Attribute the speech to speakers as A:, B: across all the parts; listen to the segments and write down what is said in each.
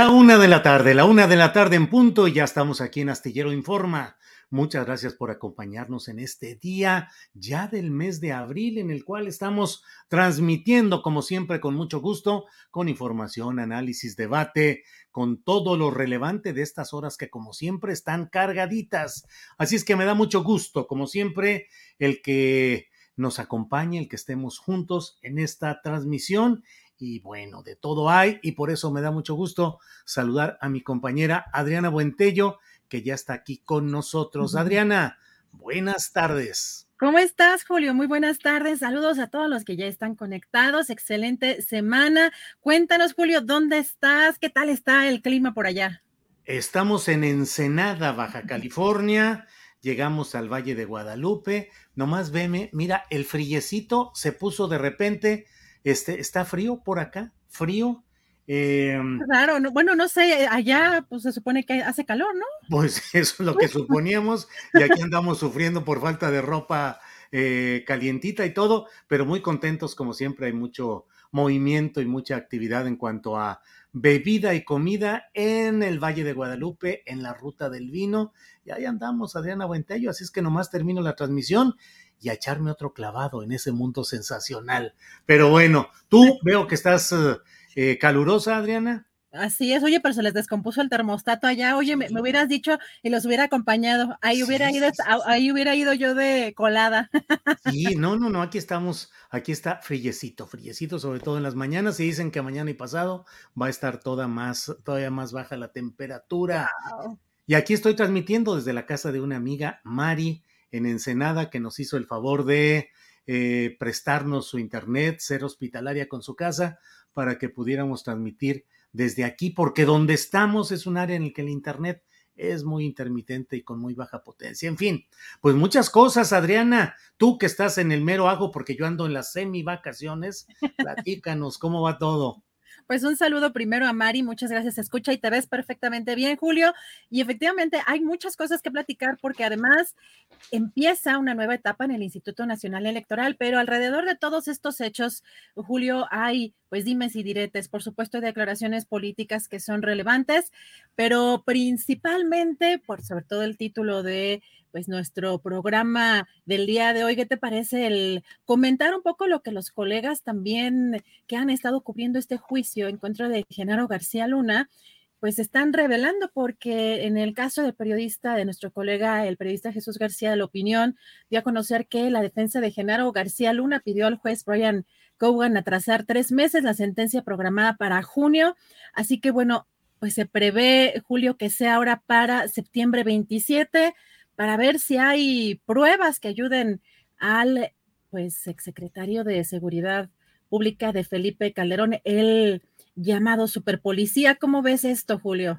A: La una de la tarde, la una de la tarde en punto, y ya estamos aquí en Astillero Informa. Muchas gracias por acompañarnos en este día ya del mes de abril, en el cual estamos transmitiendo, como siempre, con mucho gusto, con información, análisis, debate, con todo lo relevante de estas horas que, como siempre, están cargaditas. Así es que me da mucho gusto, como siempre, el que nos acompañe, el que estemos juntos en esta transmisión y bueno, de todo hay y por eso me da mucho gusto saludar a mi compañera Adriana Buentello, que ya está aquí con nosotros. Adriana, buenas tardes.
B: ¿Cómo estás, Julio? Muy buenas tardes. Saludos a todos los que ya están conectados. Excelente semana. Cuéntanos, Julio, ¿dónde estás? ¿Qué tal está el clima por allá?
A: Estamos en Ensenada, Baja California. Llegamos al Valle de Guadalupe. Nomás veme, mira, el frillecito se puso de repente este, ¿Está frío por acá? ¿Frío?
B: claro, em, bueno, no sé, allá pues se supone que hace calor, ¿no?
A: Pues eso es lo que suponíamos y aquí andamos sufriendo por falta de ropa eh, calientita y todo, pero muy contentos como siempre, hay mucho movimiento y mucha actividad en cuanto a bebida y comida en el Valle de Guadalupe, en la ruta del vino, y ahí andamos, Adriana Buentello, así es que nomás termino la transmisión y a echarme otro clavado en ese mundo sensacional. Pero bueno, tú veo que estás eh, calurosa, Adriana.
B: Así es, oye, pero se les descompuso el termostato allá. Oye, me, hubieras dicho y los hubiera acompañado. Ahí hubiera ido, ahí hubiera ido yo de colada.
A: Sí, no, no, no, aquí estamos, aquí está frillecito, frillecito, sobre todo en las mañanas. Y dicen que mañana y pasado va a estar toda más, todavía más baja la temperatura. Y aquí estoy transmitiendo desde la casa de una amiga, Mari, en Ensenada, que nos hizo el favor de eh, prestarnos su internet, ser hospitalaria con su casa, para que pudiéramos transmitir desde aquí, porque donde estamos es un área en el que el internet es muy intermitente y con muy baja potencia. En fin, pues muchas cosas, Adriana. Tú que estás en el mero hago, porque yo ando en las semi vacaciones, platícanos cómo va todo.
B: Pues un saludo primero a Mari, muchas gracias, escucha y te ves perfectamente bien, Julio. Y efectivamente hay muchas cosas que platicar porque además empieza una nueva etapa en el Instituto Nacional Electoral, pero alrededor de todos estos hechos, Julio, hay pues dimes y diretes, por supuesto, declaraciones políticas que son relevantes, pero principalmente por sobre todo el título de pues nuestro programa del día de hoy. ¿Qué te parece el comentar un poco lo que los colegas también que han estado cubriendo este juicio en contra de Genaro García Luna, pues están revelando porque en el caso del periodista, de nuestro colega, el periodista Jesús García de la Opinión, dio a conocer que la defensa de Genaro García Luna pidió al juez Brian Cogan atrasar tres meses la sentencia programada para junio. Así que bueno, pues se prevé, Julio, que sea ahora para septiembre 27 para ver si hay pruebas que ayuden al pues exsecretario de Seguridad Pública de Felipe Calderón, el llamado superpolicía. ¿Cómo ves esto, Julio?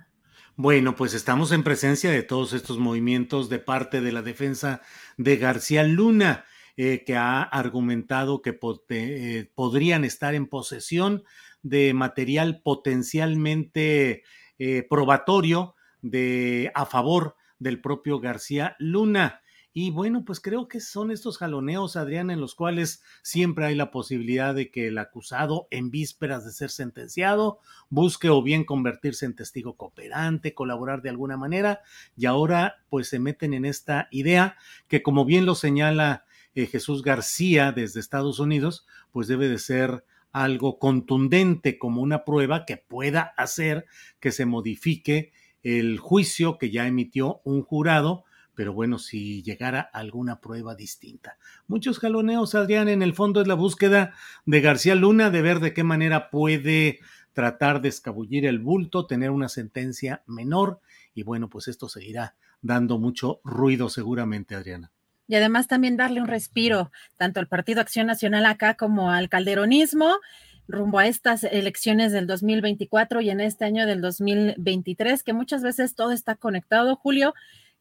A: Bueno, pues estamos en presencia de todos estos movimientos de parte de la defensa de García Luna, eh, que ha argumentado que eh, podrían estar en posesión de material potencialmente eh, probatorio de a favor del propio García Luna. Y bueno, pues creo que son estos jaloneos, Adrián, en los cuales siempre hay la posibilidad de que el acusado, en vísperas de ser sentenciado, busque o bien convertirse en testigo cooperante, colaborar de alguna manera, y ahora pues se meten en esta idea que como bien lo señala eh, Jesús García desde Estados Unidos, pues debe de ser algo contundente como una prueba que pueda hacer que se modifique el juicio que ya emitió un jurado pero bueno, si llegara alguna prueba distinta. Muchos jaloneos, Adrián, en el fondo es la búsqueda de García Luna de ver de qué manera puede tratar de escabullir el bulto, tener una sentencia menor y bueno, pues esto seguirá dando mucho ruido seguramente, Adriana.
B: Y además también darle un respiro tanto al Partido Acción Nacional acá como al calderonismo rumbo a estas elecciones del 2024 y en este año del 2023, que muchas veces todo está conectado, Julio,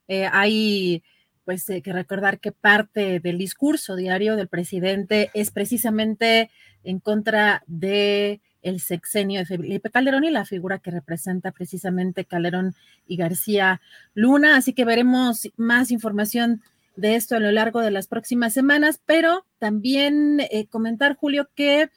B: eh, hay pues eh, que recordar que parte del discurso diario del presidente es precisamente en contra de el sexenio de Felipe Calderón y la figura que representa precisamente Calderón y García Luna. Así que veremos más información de esto a lo largo de las próximas semanas, pero también eh, comentar, Julio, que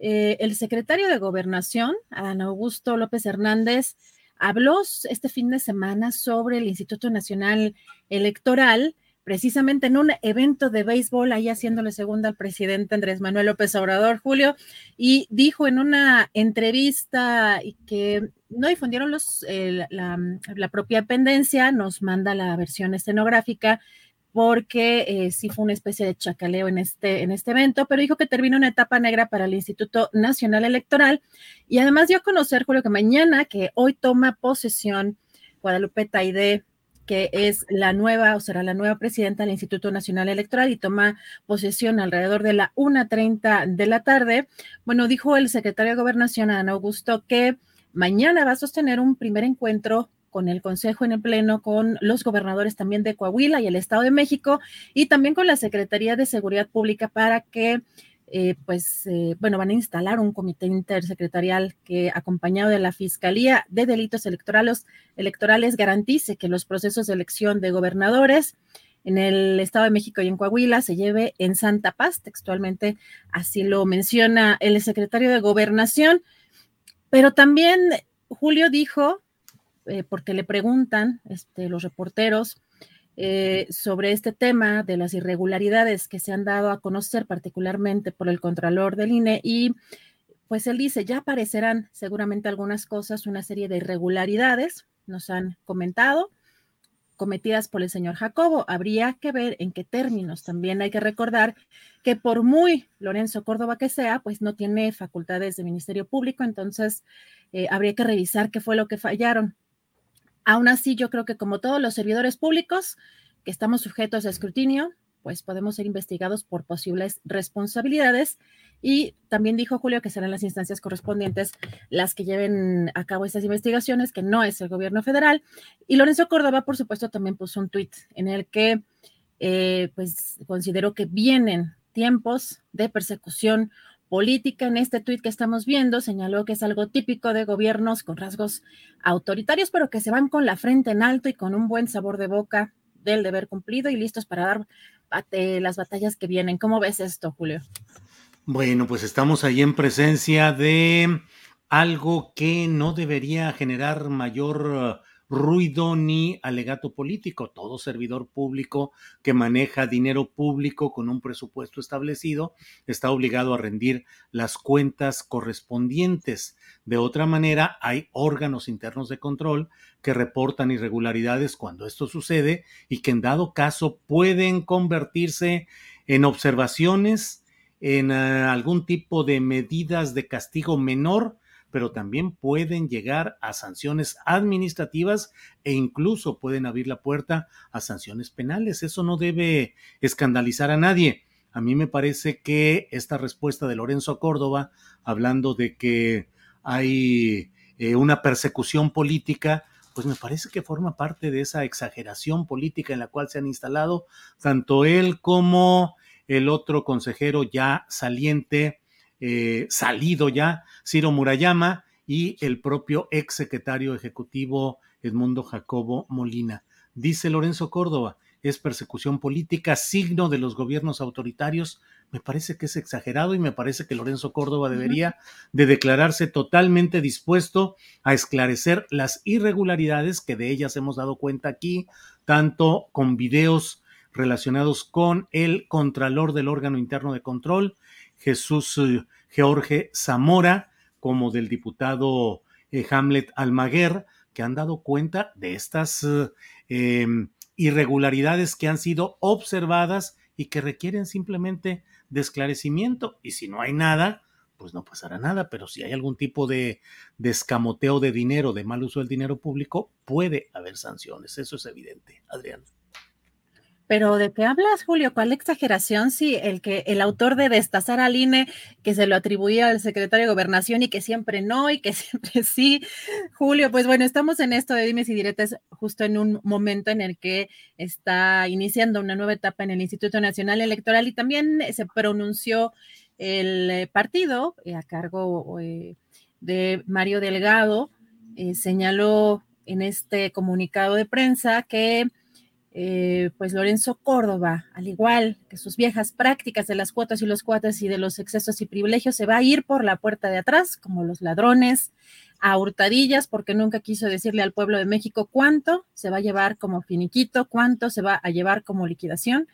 B: el secretario de Gobernación, Ana Augusto López Hernández, habló este fin de semana sobre el Instituto Nacional Electoral, precisamente en un evento de béisbol, ahí haciéndole segunda al presidente Andrés Manuel López Obrador, Julio, y dijo en una entrevista que no difundieron los, la, la propia dependencia, nos manda la versión escenográfica, porque eh, sí fue una especie de chacaleo en este, en este evento, pero dijo que terminó una etapa negra para el Instituto Nacional Electoral y además dio a conocer, Julio, que mañana, que hoy toma posesión Guadalupe Taide, que es la nueva, o será la nueva presidenta del Instituto Nacional Electoral y toma posesión alrededor de la 1.30 de la tarde. Bueno, dijo el secretario de Gobernación, Ana Augusto, que mañana va a sostener un primer encuentro con el Consejo en el Pleno, con los gobernadores también de Coahuila y el Estado de México y también con la Secretaría de Seguridad Pública para que eh, pues, eh, bueno, van a instalar un comité intersecretarial que, acompañado de la Fiscalía de Delitos Electorales, electorales garantice que los procesos de elección de gobernadores en el Estado de México y en Coahuila se lleve en Santa Paz, textualmente así lo menciona el secretario de Gobernación. Pero también Julio dijo eh, porque le preguntan este, los reporteros eh, sobre este tema de las irregularidades que se han dado a conocer particularmente por el Contralor del INE y pues él dice, ya aparecerán seguramente algunas cosas, una serie de irregularidades, nos han comentado, cometidas por el señor Jacobo. Habría que ver en qué términos. También hay que recordar que por muy Lorenzo Córdoba que sea, pues no tiene facultades de Ministerio Público, entonces eh, habría que revisar qué fue lo que fallaron. Aún así, yo creo que como todos los servidores públicos que estamos sujetos a escrutinio, pues podemos ser investigados por posibles responsabilidades. Y también dijo Julio que serán las instancias correspondientes las que lleven a cabo estas investigaciones, que no es el gobierno federal. Y Lorenzo Córdoba, por supuesto, también puso un tuit en el que eh, pues consideró que vienen tiempos de persecución política en este tuit que estamos viendo señaló que es algo típico de gobiernos con rasgos autoritarios, pero que se van con la frente en alto y con un buen sabor de boca del deber cumplido y listos para dar las batallas que vienen. ¿Cómo ves esto, Julio?
A: Bueno, pues estamos ahí en presencia de algo que no debería generar mayor ruido ni alegato político. Todo servidor público que maneja dinero público con un presupuesto establecido está obligado a rendir las cuentas correspondientes. De otra manera, hay órganos internos de control que reportan irregularidades cuando esto sucede y que en dado caso pueden convertirse en observaciones, en eh, algún tipo de medidas de castigo menor pero también pueden llegar a sanciones administrativas e incluso pueden abrir la puerta a sanciones penales. Eso no debe escandalizar a nadie. A mí me parece que esta respuesta de Lorenzo Córdoba, hablando de que hay eh, una persecución política, pues me parece que forma parte de esa exageración política en la cual se han instalado tanto él como el otro consejero ya saliente, eh, salido ya, Ciro Murayama, y el propio ex secretario ejecutivo Edmundo Jacobo Molina. Dice Lorenzo Córdoba, es persecución política, signo de los gobiernos autoritarios. Me parece que es exagerado y me parece que Lorenzo Córdoba debería de declararse totalmente dispuesto a esclarecer las irregularidades que de ellas hemos dado cuenta aquí, tanto con videos relacionados con el contralor del órgano interno de control, Jesús eh, George Zamora, como del diputado eh, Hamlet Almaguer, que han dado cuenta de estas eh, em, irregularidades que han sido observadas y que requieren simplemente de esclarecimiento. Y si no hay nada, pues no pasará nada, pero si hay algún tipo de, de, escamoteo de dinero, de mal uso del dinero público, puede haber sanciones. Eso es evidente. Adrián.
B: Pero ¿de qué hablas, Julio? ¿Cuál exageración? Si el que el autor de destazar al INE, que se lo atribuía al secretario de Gobernación y que siempre no y que siempre sí. Julio, pues bueno, estamos en esto de dimes y diretes justo en un momento en el que está iniciando una nueva etapa en el Instituto Nacional Electoral y también se pronunció el eh, partido eh, a cargo eh, de Mario Delgado, señaló en este comunicado de prensa que eh, pues Lorenzo Córdoba, al igual que sus viejas prácticas de las cuotas y los cuates y de los excesos y privilegios, se va a ir por la puerta de atrás, como los ladrones, a hurtadillas, porque nunca quiso decirle al pueblo de México cuánto se va a llevar como finiquito, cuánto se va a llevar como liquidación,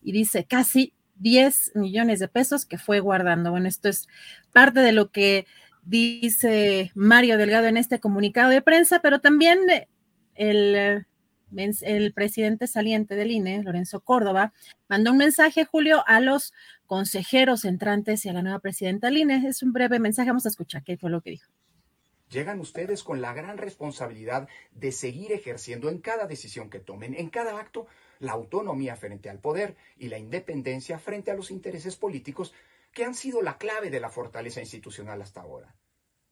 B: y dice casi 10 millones de pesos que fue guardando. Bueno, esto es parte de lo que dice Mario Delgado en este comunicado de prensa, pero también el el presidente saliente del INE, Lorenzo Córdoba, mandó un mensaje, Julio, a los consejeros entrantes y a la nueva presidenta del INE. Es un breve mensaje, vamos a escuchar qué fue lo que dijo.
C: Llegan ustedes con la gran responsabilidad de seguir ejerciendo en cada decisión que tomen, en cada acto, la autonomía frente al poder y la independencia frente a los intereses políticos que han sido la clave de la fortaleza institucional hasta ahora.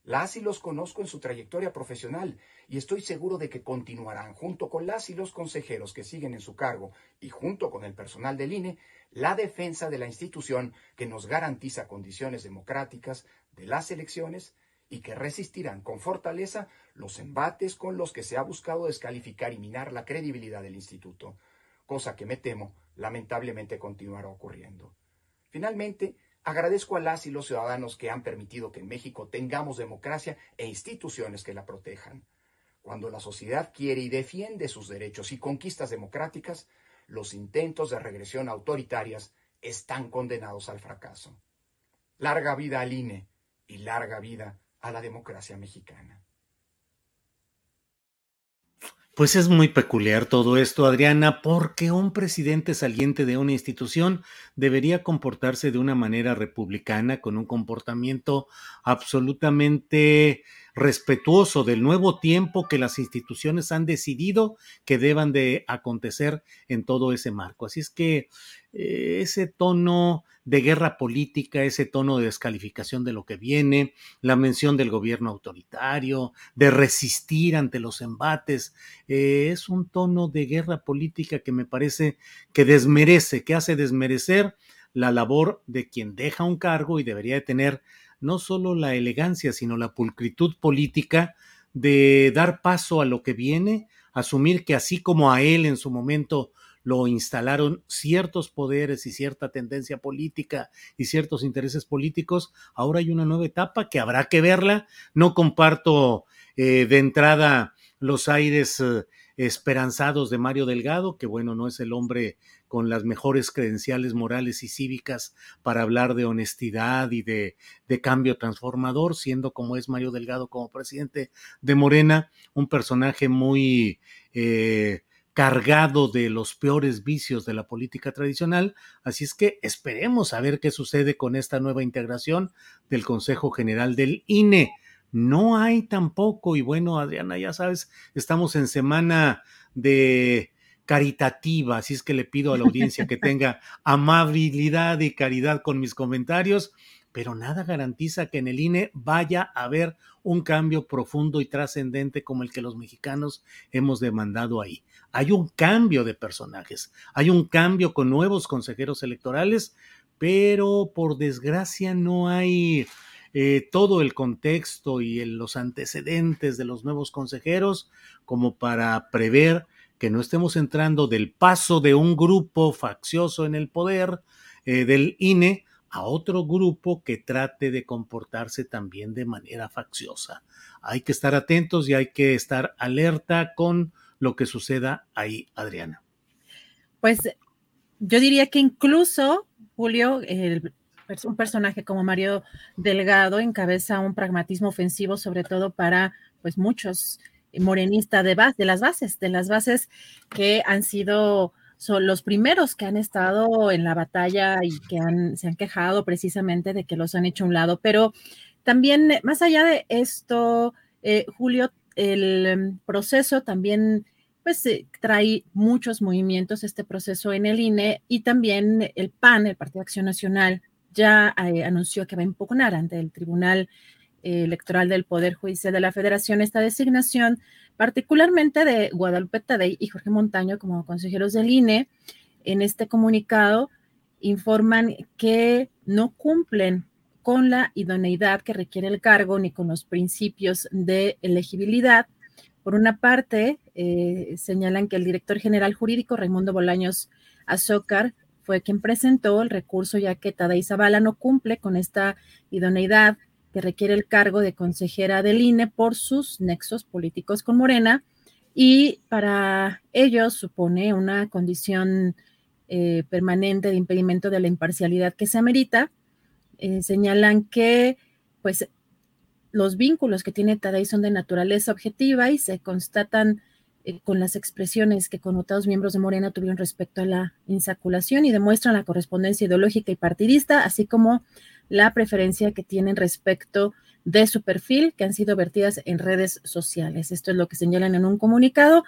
C: Las y los conozco en su trayectoria profesional y estoy seguro de que continuarán junto con las y los consejeros que siguen en su cargo y junto con el personal del INE la defensa de la institución que nos garantiza condiciones democráticas de las elecciones y que resistirán con fortaleza los embates con los que se ha buscado descalificar y minar la credibilidad del instituto, cosa que me temo lamentablemente continuará ocurriendo. Finalmente, Agradezco a las y los ciudadanos que han permitido que en México tengamos democracia e instituciones que la protejan. Cuando la sociedad quiere y defiende sus derechos y conquistas democráticas, los intentos de regresión autoritarias están condenados al fracaso. Larga vida al INE y larga vida a la democracia mexicana.
A: Pues es muy peculiar todo esto, Adriana, porque un presidente saliente de una institución debería comportarse de una manera republicana, con un comportamiento absolutamente respetuoso del nuevo tiempo que las instituciones han decidido que deban de acontecer en todo ese marco. Así es que eh, ese tono de guerra política, ese tono de descalificación de lo que viene, la mención del gobierno autoritario, de resistir ante los embates, eh, es un tono de guerra política que me parece que desmerece, que hace desmerecer la labor de quien deja un cargo y debería de tener no solo la elegancia, sino la pulcritud política de dar paso a lo que viene, asumir que así como a él en su momento lo instalaron ciertos poderes y cierta tendencia política y ciertos intereses políticos, ahora hay una nueva etapa que habrá que verla. No comparto eh, de entrada los aires eh, esperanzados de Mario Delgado, que bueno, no es el hombre con las mejores credenciales morales y cívicas para hablar de honestidad y de, de, cambio transformador, siendo como es Mario Delgado como presidente de Morena, un personaje muy eh, cargado de los peores vicios de la política tradicional. Así es que esperemos a ver qué sucede con esta nueva integración del Consejo General del INE. No hay tampoco, y bueno, Adriana, ya sabes, estamos en semana de caritativa, así es que le pido a la audiencia que tenga amabilidad y caridad con mis comentarios, pero nada garantiza que en el INE vaya a haber un cambio profundo y trascendente como el que los mexicanos hemos demandado ahí. Hay un cambio de personajes, hay un cambio con nuevos consejeros electorales, pero por desgracia no hay eh, todo el contexto y los antecedentes de los nuevos consejeros como para prever que no estemos entrando del paso de un grupo faccioso en el poder eh, del INE a otro grupo que trate de comportarse también de manera facciosa. Hay que estar atentos y hay que estar alerta con lo que suceda ahí, Adriana.
B: Pues yo diría que incluso, Julio, un personaje como Mario Delgado encabeza un pragmatismo ofensivo, sobre todo para pues muchos morenistas de, de las bases, de las bases que han sido son los primeros que han estado en la batalla y que han, se han quejado precisamente de que los han hecho a un lado. Pero también, más allá de esto, eh, Julio, el em, proceso también pues trae muchos movimientos, este proceso en el INE y también el PAN, el Partido de Acción Nacional, ya eh, anunció que va a impugnar ante el Tribunal Electoral del Poder Judicial de la Federación esta designación particularmente de Guadalupe Tadei y Jorge Montaño como consejeros del INE, en este comunicado informan que no cumplen con la idoneidad que requiere el cargo ni con los principios de elegibilidad. Por una parte, eh, señalan que el director general jurídico, Raimundo Bolaños Azócar, fue quien presentó el recurso ya que Tadei Zavala no cumple con esta idoneidad que requiere el cargo de consejera del INE por sus nexos políticos con Morena y para ello supone una condición eh, permanente de impedimento de la imparcialidad que se amerita. Eh, señalan que pues los vínculos que tiene Tadei son de naturaleza objetiva y se constatan eh, con las expresiones que connotados miembros de Morena tuvieron respecto a la insaculación y demuestran la correspondencia ideológica y partidista, así como la preferencia que tienen respecto de su perfil que han sido vertidas en redes sociales. Esto es lo que señalan en un comunicado.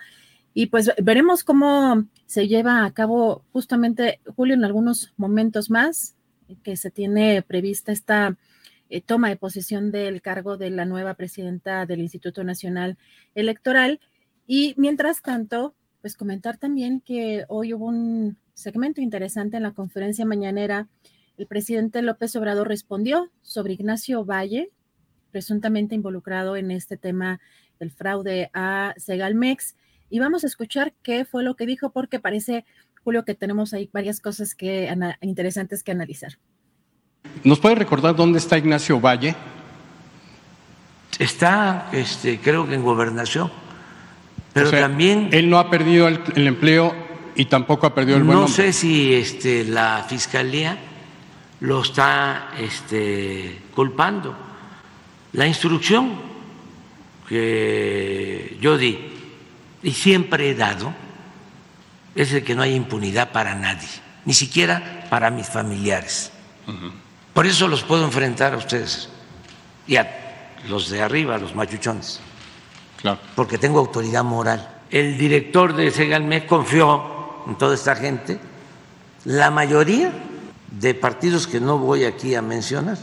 B: Y pues veremos cómo se lleva a cabo justamente, Julio, en algunos momentos más, que se tiene prevista esta eh, toma de posesión del cargo de la nueva presidenta del Instituto Nacional Electoral. Y mientras tanto, pues comentar también que hoy hubo un segmento interesante en la conferencia mañanera el presidente López Obrador respondió sobre Ignacio Valle, presuntamente involucrado en este tema del fraude a Segalmex. Y vamos a escuchar qué fue lo que dijo, porque parece, Julio, que tenemos ahí varias cosas que, interesantes que analizar.
D: ¿Nos puede recordar dónde está Ignacio Valle?
E: Está, este, creo que en gobernación, pero también...
D: Él no ha perdido el, empleo y tampoco ha perdido el buen
E: No sé si este, la fiscalía lo está este, culpando. La instrucción que yo di y siempre he dado es de que no hay impunidad para nadie, ni siquiera para mis familiares. Por eso los puedo enfrentar a ustedes y a los de arriba, a los machuchones. Claro. Porque tengo autoridad moral. El director de Segalme confió en toda esta gente. La mayoría de partidos que no voy aquí a mencionar,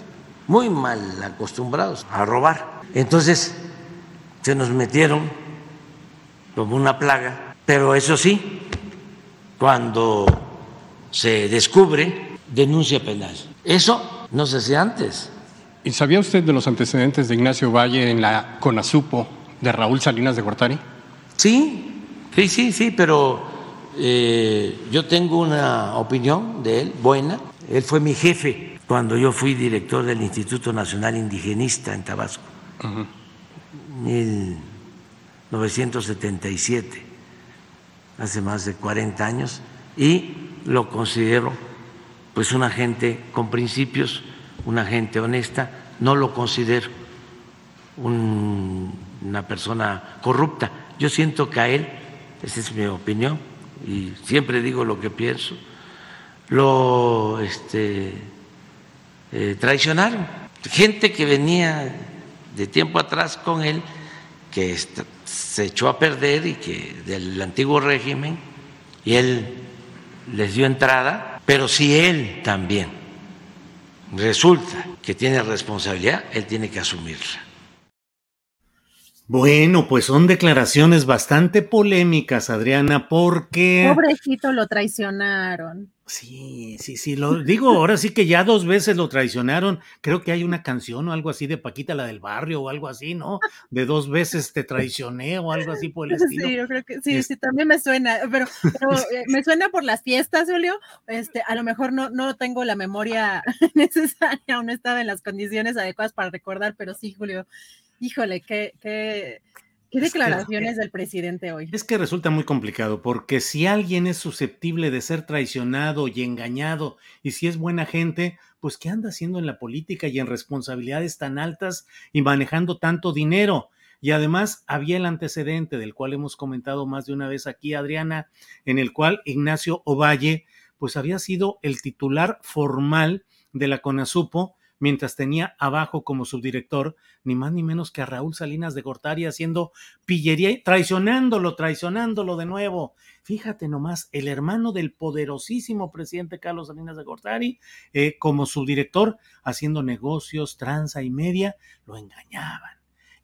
E: muy mal acostumbrados a robar. Entonces se nos metieron como una plaga, pero eso sí, cuando se descubre, denuncia penal. Eso no se hacía antes.
D: ¿Y sabía usted de los antecedentes de Ignacio Valle en la CONASUPO de Raúl Salinas de Gortari?
E: Sí, sí, sí, sí, pero eh, yo tengo una opinión de él buena él fue mi jefe cuando yo fui director del Instituto Nacional Indigenista en Tabasco, en 1977, hace más de 40 años, y lo considero pues una gente con principios, una gente honesta, no lo considero una persona corrupta. Yo siento que a él, esa es mi opinión, y siempre digo lo que pienso, lo este, eh, traicionaron. Gente que venía de tiempo atrás con él, que se echó a perder y que del antiguo régimen, y él les dio entrada, pero si él también resulta que tiene responsabilidad, él tiene que asumirla.
A: Bueno, pues son declaraciones bastante polémicas, Adriana, porque...
B: Pobrecito, lo traicionaron.
A: Sí, sí, sí, lo digo, ahora sí que ya dos veces lo traicionaron. Creo que hay una canción o algo así de Paquita la del barrio o algo así, ¿no? De dos veces te traicioné o algo así por el estilo.
B: Sí, yo creo que sí, sí, también me suena, pero, pero eh, me suena por las fiestas, Julio. Este, a lo mejor no, no tengo la memoria necesaria o no estaba en las condiciones adecuadas para recordar, pero sí, Julio, híjole, qué, qué, ¿Qué declaraciones del presidente hoy?
A: Es que resulta muy complicado, porque si alguien es susceptible de ser traicionado y engañado, y si es buena gente, pues ¿qué anda haciendo en la política y en responsabilidades tan altas y manejando tanto dinero? Y además había el antecedente del cual hemos comentado más de una vez aquí, Adriana, en el cual Ignacio Ovalle, pues había sido el titular formal de la CONASUPO, mientras tenía abajo como subdirector ni más ni menos que a Raúl Salinas de Gortari haciendo pillería, traicionándolo, traicionándolo de nuevo. Fíjate nomás, el hermano del poderosísimo presidente Carlos Salinas de Gortari, eh, como subdirector, haciendo negocios, tranza y media, lo engañaban.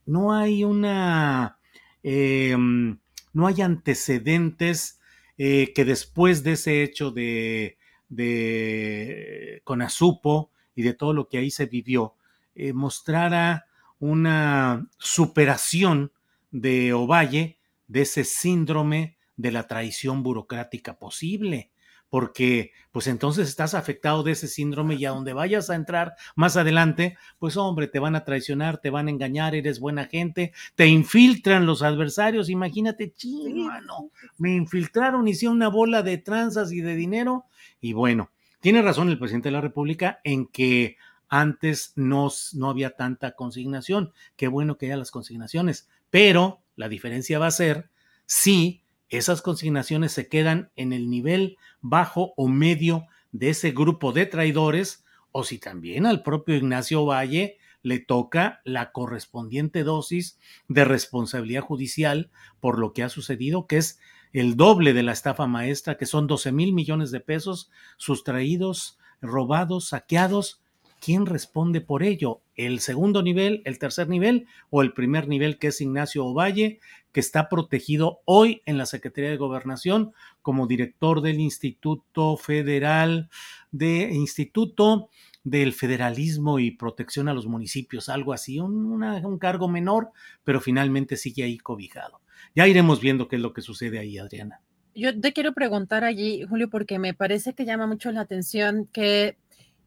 A: No hay una, em, no hay antecedentes eh, que después de ese hecho de, de Conasupo, y de todo lo que ahí se vivió, eh, mostrara una superación de Ovalle de ese síndrome de la traición burocrática posible, porque pues entonces estás afectado de ese síndrome y a donde vayas a entrar más adelante, pues hombre, te van a traicionar, te van a engañar, eres buena gente, te infiltran los adversarios, imagínate, chino, me infiltraron, hice una bola de tranzas y de dinero y bueno, tiene razón el presidente de la República en que antes no, no había tanta consignación. Qué bueno que haya las consignaciones, pero la diferencia va a ser si esas consignaciones se quedan en el nivel bajo o medio de ese grupo de traidores o si también al propio Ignacio Valle le toca la correspondiente dosis de responsabilidad judicial por lo que ha sucedido, que es el doble de la estafa maestra, que son 12 mil millones de pesos sustraídos, robados, saqueados. ¿Quién responde por ello? ¿El segundo nivel, el tercer nivel o el primer nivel que es Ignacio Ovalle, que está protegido hoy en la Secretaría de Gobernación como director del Instituto Federal de Instituto del Federalismo y Protección a los Municipios, algo así, un, un cargo menor, pero finalmente sigue ahí cobijado. Ya iremos viendo qué es lo que sucede ahí, Adriana.
B: Yo te quiero preguntar allí, Julio, porque me parece que llama mucho la atención que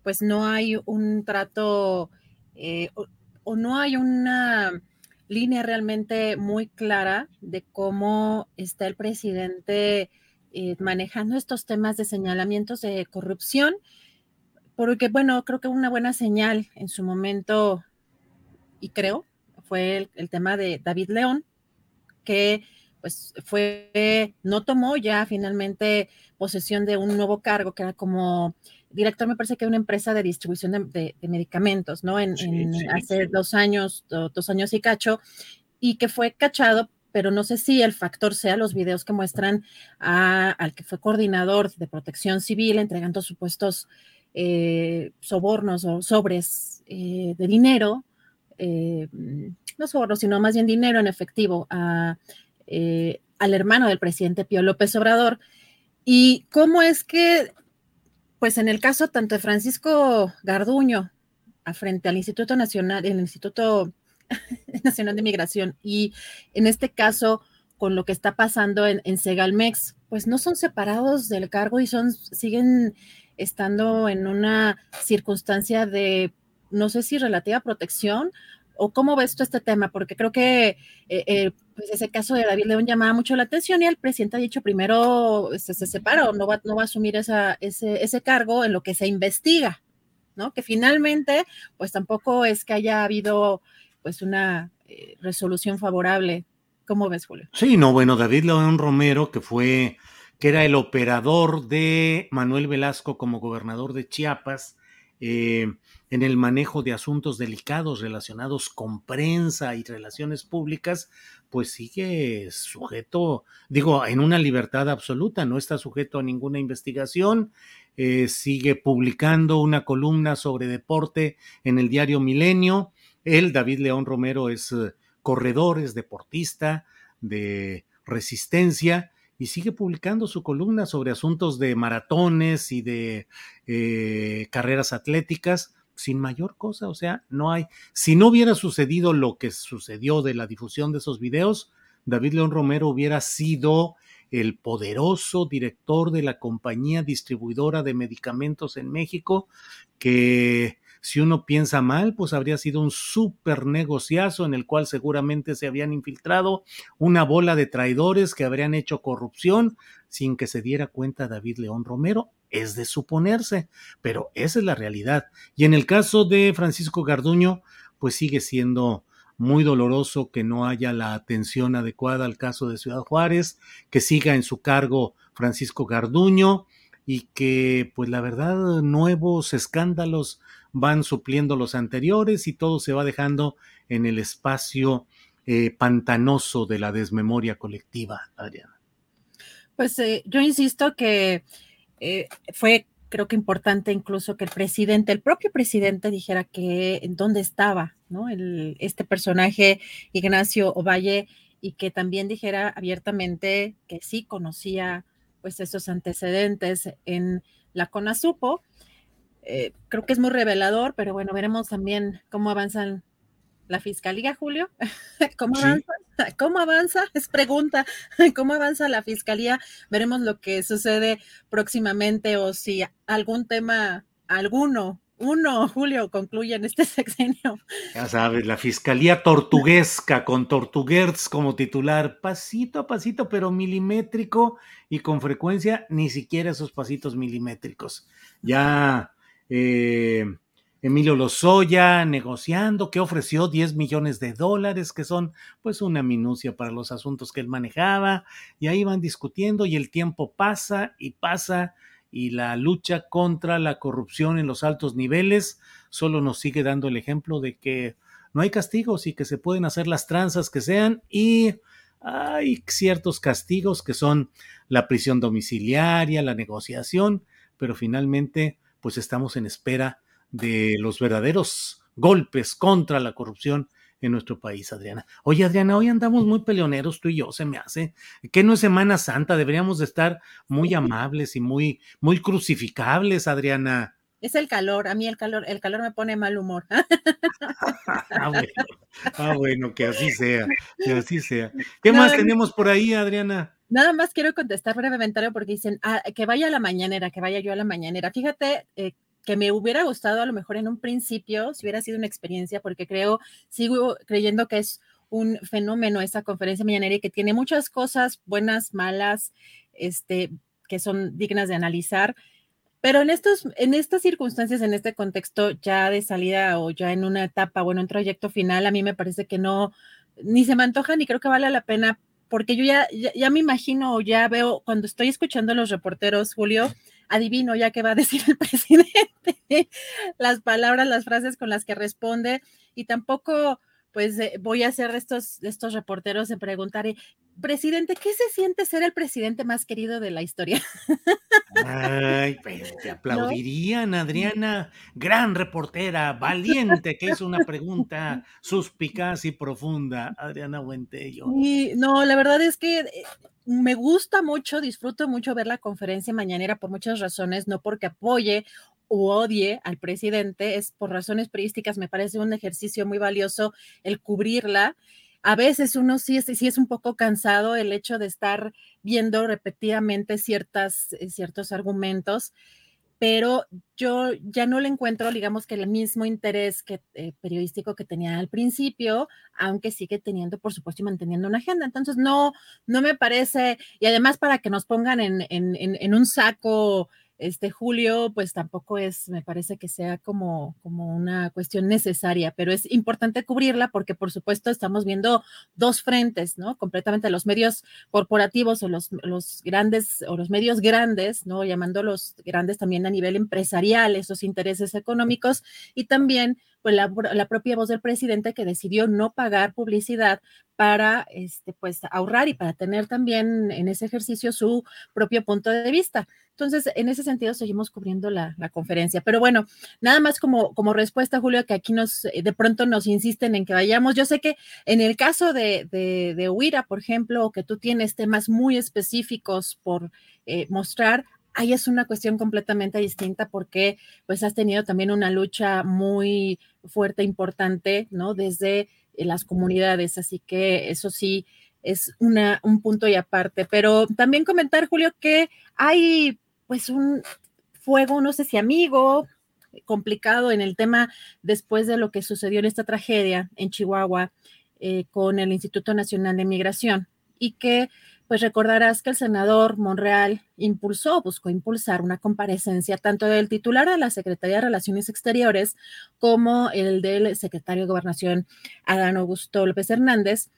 B: pues no hay un trato eh, o, no hay una línea realmente muy clara de cómo está el presidente eh, manejando estos temas de señalamientos de corrupción, porque bueno, creo que una buena señal en su momento, y creo, fue el tema de David León, que pues fue, no tomó ya finalmente posesión de un nuevo cargo que era como director, me parece que de una empresa de distribución de, medicamentos, ¿no? En, hace dos años, dos años y cacho, y que fue cachado, pero no sé si el factor sea los videos que muestran al que fue coordinador de protección civil entregando supuestos eh, sobornos o sobres eh, de dinero eh, no solo, sino más bien dinero en efectivo eh, al hermano del presidente Pío López Obrador. Y cómo es que, pues en el caso tanto de Francisco Garduño, frente al Instituto Nacional, el Instituto Nacional de Migración, y en este caso con lo que está pasando en, en, Segalmex, pues no son separados del cargo y son, siguen estando en una circunstancia de, no sé si relativa protección ¿O cómo ves tú este tema? Porque creo que eh, eh, pues ese caso de David León llamaba mucho la atención y el presidente ha dicho primero se, se separa o no va, no va a asumir esa, ese, ese cargo en lo que se investiga, ¿no? Que finalmente, pues tampoco es que haya habido pues una eh, resolución favorable. ¿Cómo ves, Julio?
A: Sí, no, bueno, David León Romero, que fue, que era el operador de Manuel Velasco como gobernador de Chiapas, eh, en el manejo de asuntos delicados relacionados con prensa y relaciones públicas, pues sigue sujeto, digo, en una libertad absoluta, no está sujeto a ninguna investigación, eh, sigue publicando una columna sobre deporte en el diario Milenio. Él, David León Romero, es eh, corredores, deportista, de resistencia, y sigue publicando su columna sobre asuntos de maratones y de eh, carreras atléticas sin mayor cosa, o sea, no hay, si no hubiera sucedido lo que sucedió de la difusión de esos videos, David León Romero hubiera sido el poderoso director de la compañía distribuidora de medicamentos en México, que si uno piensa mal, pues habría sido un súper negociazo en el cual seguramente se habían infiltrado una bola de traidores que habrían hecho corrupción sin que se diera cuenta David León Romero. Es de suponerse, pero esa es la realidad. Y en el caso de Francisco Garduño, pues sigue siendo muy doloroso que no haya la atención adecuada al caso de Ciudad Juárez, que siga en su cargo Francisco Garduño y que, pues la verdad, nuevos escándalos van supliendo los anteriores y todo se va dejando en el espacio eh, pantanoso de la desmemoria colectiva, Adriana.
B: Pues eh, yo insisto que eh, fue creo que importante incluso que el presidente, el propio presidente dijera que en dónde estaba, ¿no? El, este personaje Ignacio Ovalle y que también dijera abiertamente que sí conocía pues esos antecedentes en la CONASUPO. Eh, creo que es muy revelador, pero bueno, veremos también cómo avanzan la fiscalía, Julio. ¿Cómo avanza? ¿Cómo avanza? Es pregunta. ¿Cómo avanza la fiscalía? Veremos lo que sucede próximamente o si algún tema, alguno, uno, Julio, concluye en este sexenio.
A: Ya sabes, la fiscalía tortuguesca con Tortuguers como titular, pasito a pasito, pero milimétrico y con frecuencia ni siquiera esos pasitos milimétricos. Ya. Eh, Emilio Lozoya negociando que ofreció 10 millones de dólares, que son pues una minucia para los asuntos que él manejaba, y ahí van discutiendo y el tiempo pasa y pasa y la lucha contra la corrupción en los altos niveles solo nos sigue dando el ejemplo de que no hay castigos y que se pueden hacer las tranzas que sean y hay ciertos castigos que son la prisión domiciliaria, la negociación, pero finalmente pues estamos en espera de los verdaderos golpes contra la corrupción en nuestro país, Adriana. Oye, Adriana, hoy andamos muy peleoneros tú y yo, se me hace. Que no es Semana Santa, deberíamos de estar muy amables y muy, muy crucificables, Adriana.
B: Es el calor, a mí el calor, el calor me pone mal humor.
A: ah, bueno, ah, bueno, que así sea, que así sea. ¿Qué más tenemos por ahí, Adriana?
B: Nada más quiero contestar brevemente porque dicen ah, que vaya a la mañanera, que vaya yo a la mañanera. Fíjate, eh, que me hubiera gustado a lo mejor en un principio, si hubiera sido una experiencia, porque creo, sigo creyendo que es un fenómeno esa conferencia mañanera y que tiene muchas cosas buenas, malas, este, que son dignas de analizar. Pero en, estos, en estas circunstancias, en este contexto ya de salida o ya en una etapa o en un trayecto final, a mí me parece que no, ni se me antoja ni creo que vale la pena, porque yo ya, ya, ya me imagino o ya veo, cuando estoy escuchando a los reporteros, Julio, adivino ya qué va a decir el presidente, las palabras, las frases con las que responde y tampoco pues eh, voy a de estos, estos reporteros de preguntar, presidente, ¿qué se siente ser el presidente más querido de la historia?
A: Ay, pues te aplaudirían, Adriana, gran reportera, valiente, que es una pregunta suspicaz y profunda, Adriana Buentello.
B: Y, no, la verdad es que eh, me gusta mucho, disfruto mucho ver la conferencia mañanera por muchas razones, no porque apoye o odie al presidente, es por razones periodísticas, me parece un ejercicio muy valioso el cubrirla. A veces uno sí es, sí es un poco cansado el hecho de estar viendo repetidamente ciertas, eh, ciertos argumentos pero yo ya no le encuentro, digamos que el mismo interés que, eh, periodístico que tenía al principio, aunque sigue teniendo, por supuesto, y manteniendo una agenda. Entonces, no, no me parece, y además para que nos pongan en, en, en un saco este julio, pues tampoco es, me parece que sea como, como una cuestión necesaria, pero es importante cubrirla porque por supuesto estamos viendo dos frentes, ¿no? Completamente los medios corporativos o los, los grandes o los medios grandes, ¿no? Llamando los grandes también a nivel empresarial, esos intereses económicos y también pues la, propia voz del presidente que decidió no pagar publicidad para este, pues, ahorrar y para tener también en ese ejercicio su propio punto de vista. Entonces, en ese sentido, seguimos cubriendo la, conferencia. Pero bueno, nada más como, como respuesta, Julio, que aquí nos de pronto nos insisten en que vayamos. Yo sé que en el caso de, de, de Huira, por ejemplo, que tú tienes temas muy específicos por eh, mostrar, ahí es una cuestión completamente distinta porque pues has tenido también una lucha muy fuerte, importante, ¿no? Desde eh, las comunidades, así que eso sí es una, un punto y aparte, pero también comentar, Julio, que hay pues un fuego, no sé si amigo, complicado en el tema después de lo que sucedió en esta tragedia en Chihuahua eh, con el Instituto Nacional de Migración y que pues recordarás que el senador Monreal impulsó, buscó impulsar una comparecencia tanto del titular de la Secretaría de Relaciones Exteriores como el del secretario de Gobernación, Adán Augusto López Hernández,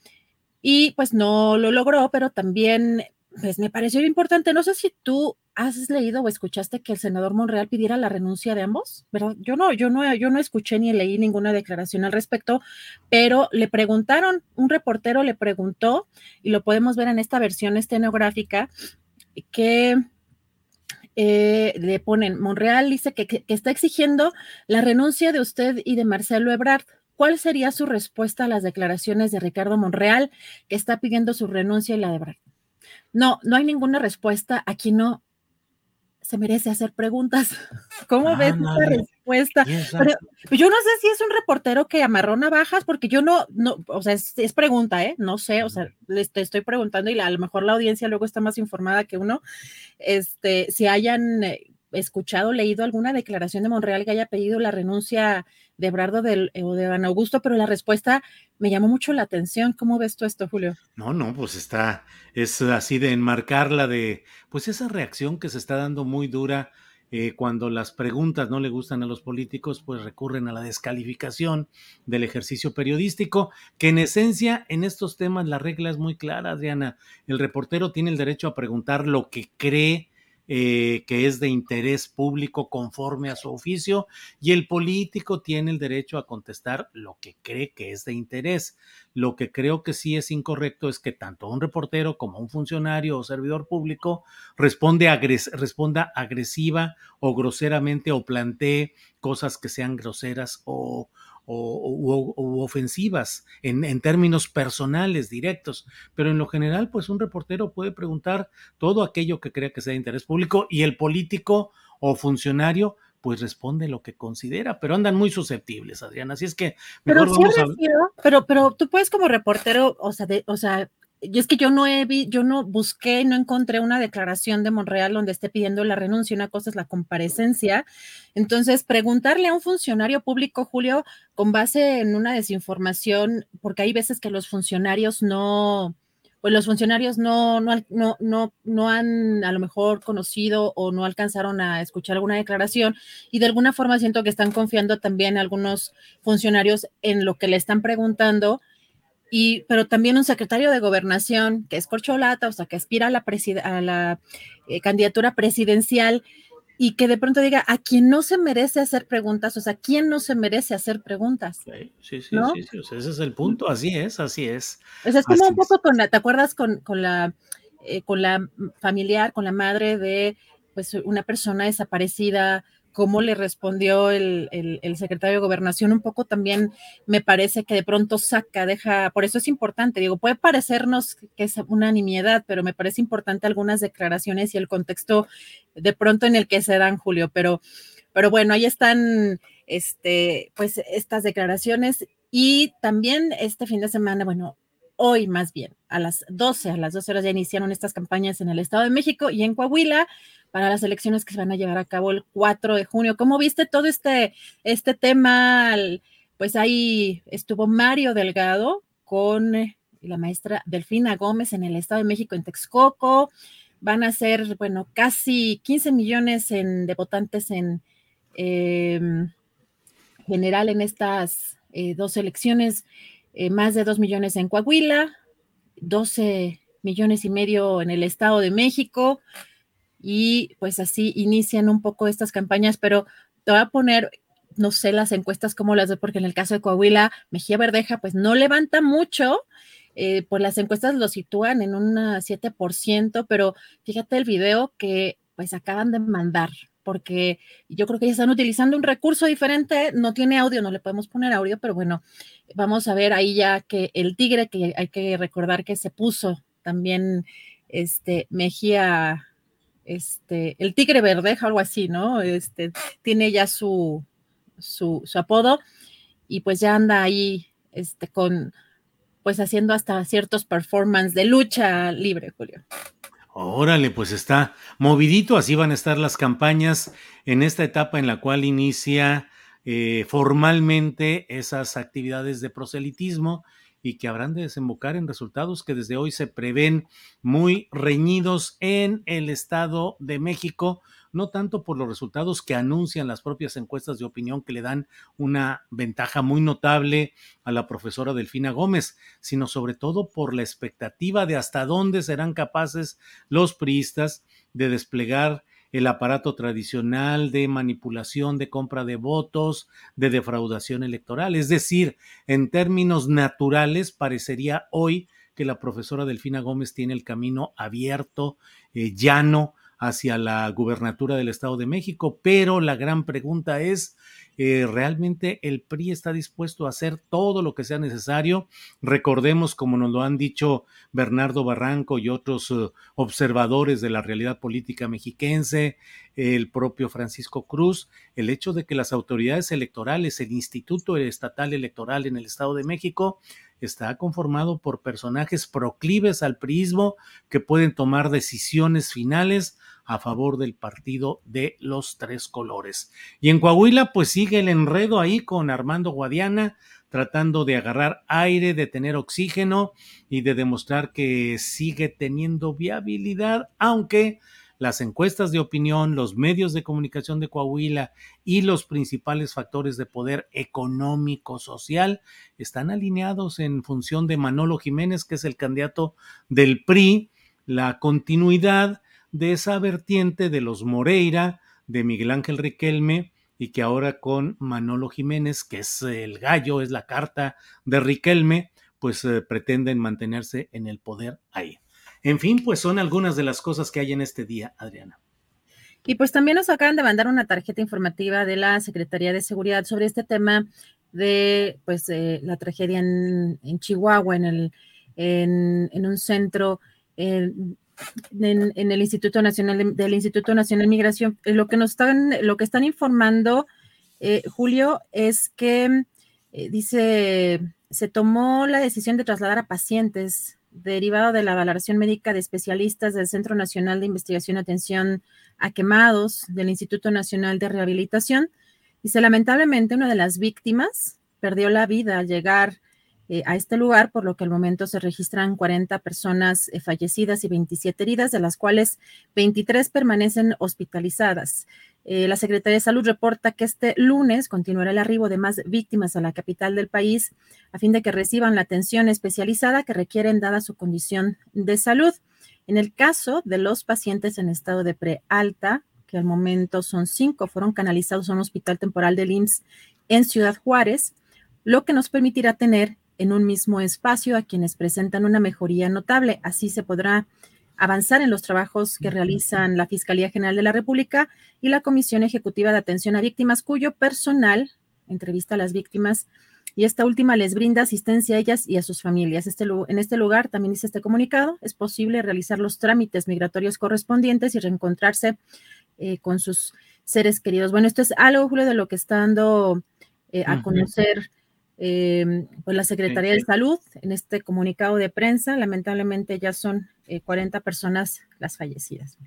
B: y pues no lo logró, pero también pues me pareció importante. No sé si tú has leído o escuchaste que el senador Monreal pidiera la renuncia de ambos, ¿verdad? Yo no, yo no, yo no escuché ni leí ninguna declaración al respecto, pero le preguntaron, un reportero le preguntó, y lo podemos ver en esta versión estenográfica, que eh, le ponen, Monreal dice que, que está exigiendo la renuncia de usted y de Marcelo Ebrard. ¿Cuál sería su respuesta a las declaraciones de Ricardo Monreal, que está pidiendo su renuncia y la de Ebrard? No, no hay ninguna respuesta. Aquí no se merece hacer preguntas. ¿Cómo ves esa respuesta? Pero, yo no sé si es un reportero que amarró navajas, porque yo no, no, o sea, es, pregunta, ¿eh? No sé, o sea, les te estoy preguntando y a lo mejor la audiencia luego está más informada que uno. Este, si hayan eh, escuchado, leído alguna declaración de Monreal que haya pedido la renuncia de Brardo del, eh, o de Don Augusto, pero la respuesta me llamó mucho la atención. ¿Cómo ves tú esto, Julio?
A: No, no, pues está, es así de enmarcarla de, pues esa reacción que se está dando muy dura eh, cuando las preguntas no le gustan a los políticos, pues recurren a la descalificación del ejercicio periodístico, que en esencia en estos temas la regla es muy clara, Adriana. El reportero tiene el derecho a preguntar lo que cree eh, que es de interés público conforme a su oficio y el político tiene el derecho a contestar lo que cree que es de interés. Lo que creo que sí es incorrecto es que tanto un reportero como un funcionario o servidor público responda agresiva o groseramente o plantee cosas que sean groseras o, o, ofensivas en, términos personales, directos, pero en lo general, pues un reportero puede preguntar todo aquello que crea que sea de interés público y el político o funcionario pues responde lo que considera, pero andan muy susceptibles, Adriana. Así es que
B: mejor pero vamos a... pero, pero tú puedes como reportero, o sea, o sea, y es que yo no he vi, yo no busqué, no encontré una declaración de Monreal donde esté pidiendo la renuncia. Una cosa es la comparecencia. Entonces, preguntarle a un funcionario público, Julio, con base en una desinformación, porque hay veces que los funcionarios no, pues los funcionarios no, no, no, no, no han a lo mejor conocido o no alcanzaron a escuchar alguna declaración y de alguna forma siento que están confiando también algunos funcionarios en lo que le están preguntando y, pero también un secretario de gobernación que es corcholata, o sea, que aspira a la, a la eh, candidatura presidencial y que de pronto diga a quien no se merece hacer preguntas, o sea, ¿quién no se merece hacer preguntas?
A: Sí, sí, sí, sí, ese es el punto, así es, así es.
B: O sea, es como un poco con la, ¿te acuerdas con, con la, eh, con la familiar, con la madre de pues una persona desaparecida, cómo le respondió el, secretario de gobernación, un poco también me parece que de pronto saca, deja, por eso es importante, digo, puede parecernos que es una nimiedad, pero me parece importante algunas declaraciones y el contexto de pronto en el que se dan, Julio, pero, pero bueno, ahí están, este, pues estas declaraciones y también este fin de semana, bueno, hoy más bien, a las 12, a las 12 horas ya iniciaron estas campañas en el Estado de México y en Coahuila para las elecciones que se van a llevar a cabo el 4 de junio. ¿Cómo viste todo este, este tema? Pues ahí estuvo Mario Delgado con eh, la maestra Delfina Gómez en el Estado de México, en Texcoco. Van a ser, bueno, casi 15 millones en, de votantes en em, general en estas eh, dos elecciones eh, más de 2 millones en Coahuila, 12 millones y medio en el Estado de México y pues así inician un poco estas campañas, pero te voy a poner no sé las encuestas cómo las ve, porque en el caso de Coahuila, Mejía Verdeja, pues no levanta mucho, eh, pues las encuestas lo sitúan en un 7%, pero fíjate el video que pues acaban de mandar, porque yo creo que ya están utilizando un recurso diferente, no tiene audio, no le podemos poner audio, pero bueno, vamos a ver ahí ya que el tigre, que hay que recordar que se puso también este Mejía, este, el tigre verdeja, algo así, ¿no? Este, tiene ya su, su, su apodo y pues ya anda ahí, este, con, pues haciendo hasta ciertos performances de lucha libre, Julio.
A: Órale, pues está movidito, así van a estar las campañas en esta etapa en la cual inicia eh, formalmente esas actividades de proselitismo y que habrán de desembocar en resultados que desde hoy se prevén muy reñidos en el Estado de México, no tanto por los resultados que anuncian las propias encuestas de opinión que le dan una ventaja muy notable a la profesora Delfina Gómez, sino sobre todo por la expectativa de hasta dónde serán capaces los priistas de desplegar el aparato tradicional de manipulación, de compra de votos, de defraudación electoral. Es decir, en términos naturales, parecería hoy que la profesora Delfina Gómez tiene el camino abierto, eh, llano, hacia la gubernatura del Estado de México, pero la gran pregunta es, eh, ¿realmente el PRI está dispuesto a hacer todo lo que sea necesario? Recordemos, como nos lo han dicho Bernardo Barranco y otros uh, observadores de la realidad política mexiquense, el propio Francisco Cruz, el hecho de que las autoridades electorales, el Instituto Estatal Electoral en el Estado de México, está conformado por personajes proclives al priismo que pueden tomar decisiones finales a favor del partido de los tres colores. Y en Coahuila, pues sigue el enredo ahí con Armando Guadiana, tratando de agarrar aire, de tener oxígeno y de demostrar que sigue teniendo viabilidad, aunque las encuestas de opinión, los medios de comunicación de Coahuila y los principales factores de poder económico, social, están alineados en función de Manolo Jiménez, que es el candidato del PRI, la continuidad de esa vertiente de los Moreira, de Miguel Ángel Riquelme, y que ahora con Manolo Jiménez, que es el gallo, es la carta de Riquelme, pues eh, pretenden mantenerse en el poder ahí. En fin, pues son algunas de las cosas que hay en este día, Adriana.
B: Y pues también nos acaban de mandar una tarjeta informativa de la Secretaría de Seguridad sobre este tema de pues eh, la tragedia en, Chihuahua, en, el, en, un centro en, el Instituto Nacional del Instituto Nacional de Migración, eh, lo que nos están, lo que están informando, eh, Julio, es que eh, dice, se tomó la decisión de trasladar a pacientes derivado de la valoración médica de especialistas del Centro Nacional de Investigación y Atención a Quemados del Instituto Nacional de Rehabilitación. Dice, lamentablemente, una de las víctimas perdió la vida al llegar eh, a este lugar, por lo que al momento se registran 40 personas eh, fallecidas y 27 heridas, de las cuales 23 permanecen hospitalizadas. Eh, la Secretaría de Salud reporta que este lunes continuará el arribo de más víctimas a la capital del país a fin de que reciban la atención especializada que requieren dada su condición de salud. En el caso de los pacientes en estado de prealta, que al momento son cinco, fueron canalizados a un hospital temporal del IMSS en Ciudad Juárez, lo que nos permitirá tener en un mismo espacio a quienes presentan una mejoría notable. Así se podrá avanzar en los trabajos que realizan la Fiscalía General de la República y la Comisión Ejecutiva de Atención a Víctimas, cuyo personal entrevista a las víctimas y esta última les brinda asistencia a ellas y a sus familias. Este, en este lugar, también dice este comunicado, es posible realizar los trámites migratorios correspondientes y reencontrarse eh, con sus seres queridos. Bueno, esto es algo, Julio, de lo que está dando eh, a conocer eh, pues la Secretaría de Salud en este comunicado de prensa. Lamentablemente ya son 40 eh, personas las fallecidas.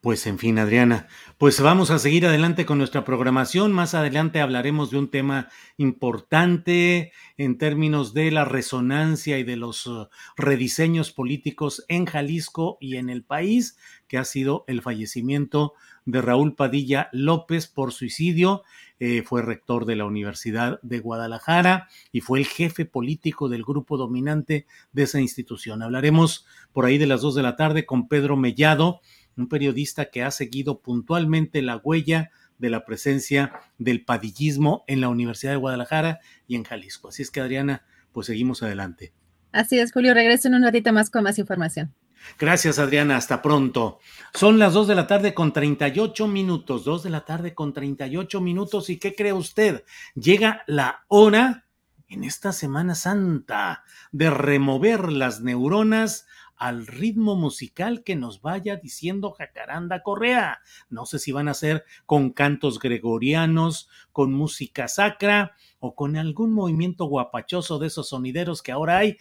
A: Pues en fin, Adriana, pues vamos a seguir adelante con nuestra programación. Más adelante hablaremos de un tema importante en términos de la resonancia y de los uh, rediseños políticos en Jalisco y en el país, que ha sido el fallecimiento de Raúl Padilla López por suicidio eh, fue rector de la Universidad de Guadalajara y fue el jefe político del grupo dominante de esa institución. Hablaremos por ahí de las dos de la tarde con Pedro Mellado, un periodista que ha seguido puntualmente la huella de la presencia del padillismo en la Universidad de Guadalajara y en Jalisco. Así es que, Adriana, pues seguimos adelante.
B: Así es, Julio. Regreso en un ratito más con más información.
A: Gracias, Adriana. Hasta pronto. Son las 2 de la tarde con 38 minutos. 2 de la tarde con 38 minutos. ¿Y qué cree usted? Llega la hora en esta Semana Santa de remover las neuronas al ritmo musical que nos vaya diciendo Jacaranda Correa. No sé si van a ser con cantos gregorianos, con música sacra o con algún movimiento guapachoso de esos sonideros que ahora hay.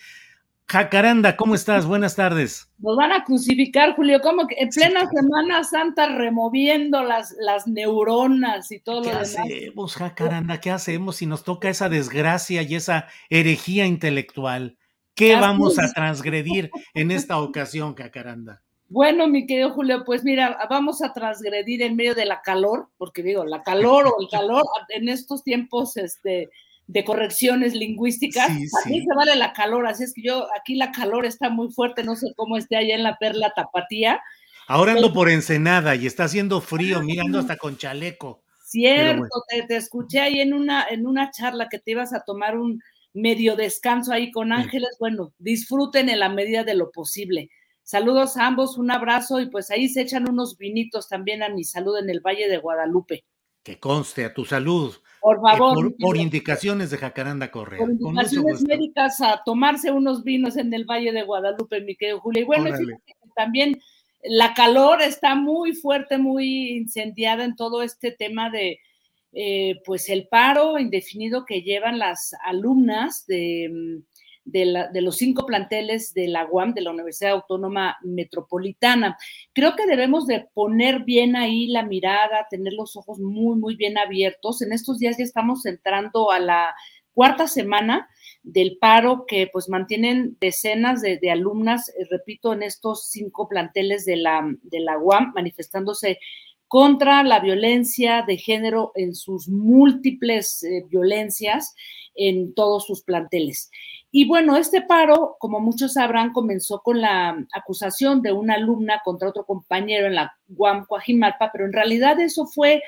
A: Jacaranda, ¿cómo estás? Buenas tardes.
F: Nos van a crucificar, Julio, como que en plena Semana Santa removiendo las, las neuronas y todo lo demás.
A: ¿Qué hacemos, Jacaranda? ¿Qué hacemos si nos toca esa desgracia y esa herejía intelectual? ¿Qué vamos a transgredir en esta ocasión, Jacaranda?
F: Bueno, mi querido Julio, pues mira, vamos a transgredir en medio de la calor, porque digo, la calor o el calor en estos tiempos, este, de correcciones lingüísticas. aquí se vale la calor, así es que yo, aquí la calor está muy fuerte, no sé cómo esté allá en la perla tapatía.
A: Ahora ando por Ensenada y está haciendo frío, mirando hasta con chaleco.
F: Cierto, te, escuché ahí en una, en una charla que te ibas a tomar un medio descanso ahí con Ángeles. Bueno, disfruten en la medida de lo posible. Saludos a ambos, un abrazo y pues ahí se echan unos vinitos también a mi salud en el Valle de Guadalupe.
A: Que conste a tu salud.
F: Por favor.
A: por, indicaciones de Jacaranda Correa.
F: Por indicaciones médicas a tomarse unos vinos en el Valle de Guadalupe, mi querido Julio. Y bueno, también la calor está muy fuerte, muy incendiada en todo este tema de, eh, pues, el paro indefinido que llevan las alumnas de de, los cinco planteles de la UAM, de la Universidad Autónoma Metropolitana. Creo que debemos de poner bien ahí la mirada, tener los ojos muy, muy bien abiertos. En estos días ya estamos entrando a la cuarta semana del paro que pues mantienen decenas de, alumnas, eh, repito, en estos cinco planteles de la, de la UAM, manifestándose contra la violencia de género en sus múltiples eh, violencias en todos sus planteles. Y bueno, este paro, como muchos sabrán, comenzó con la acusación de una alumna contra otro compañero en la UAM Coajimalpa, pero en realidad eso fue,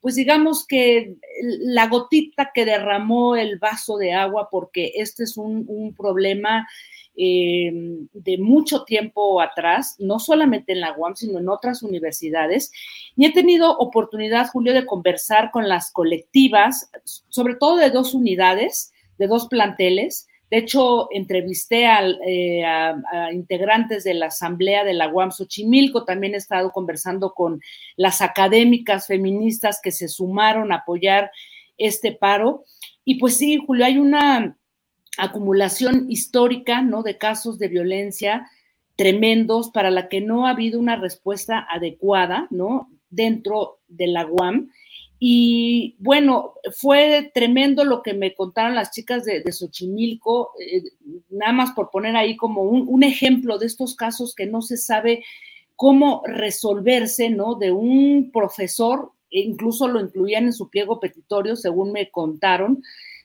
F: pues digamos que la gotita que derramó el vaso de agua, porque este es un, problema eh, de mucho tiempo atrás, no solamente en la UAM, sino en otras universidades. Y he tenido oportunidad, Julio, de conversar con las colectivas, sobre todo de dos unidades, de dos planteles, de hecho, entrevisté eh, a, integrantes de la Asamblea de la UAM Xochimilco, también he estado conversando con las académicas feministas que se sumaron a apoyar este paro. Y pues sí, Julio, hay una acumulación histórica, ¿no? De casos de violencia tremendos para la que no ha habido una respuesta adecuada, ¿no? Dentro de la UAM. Y bueno, fue tremendo lo que me contaron las chicas de, Xochimilco, eh, nada más por poner ahí como un, ejemplo de estos casos que no se sabe cómo resolverse, ¿no? De un profesor, e incluso lo incluían en su pliego petitorio, según me contaron,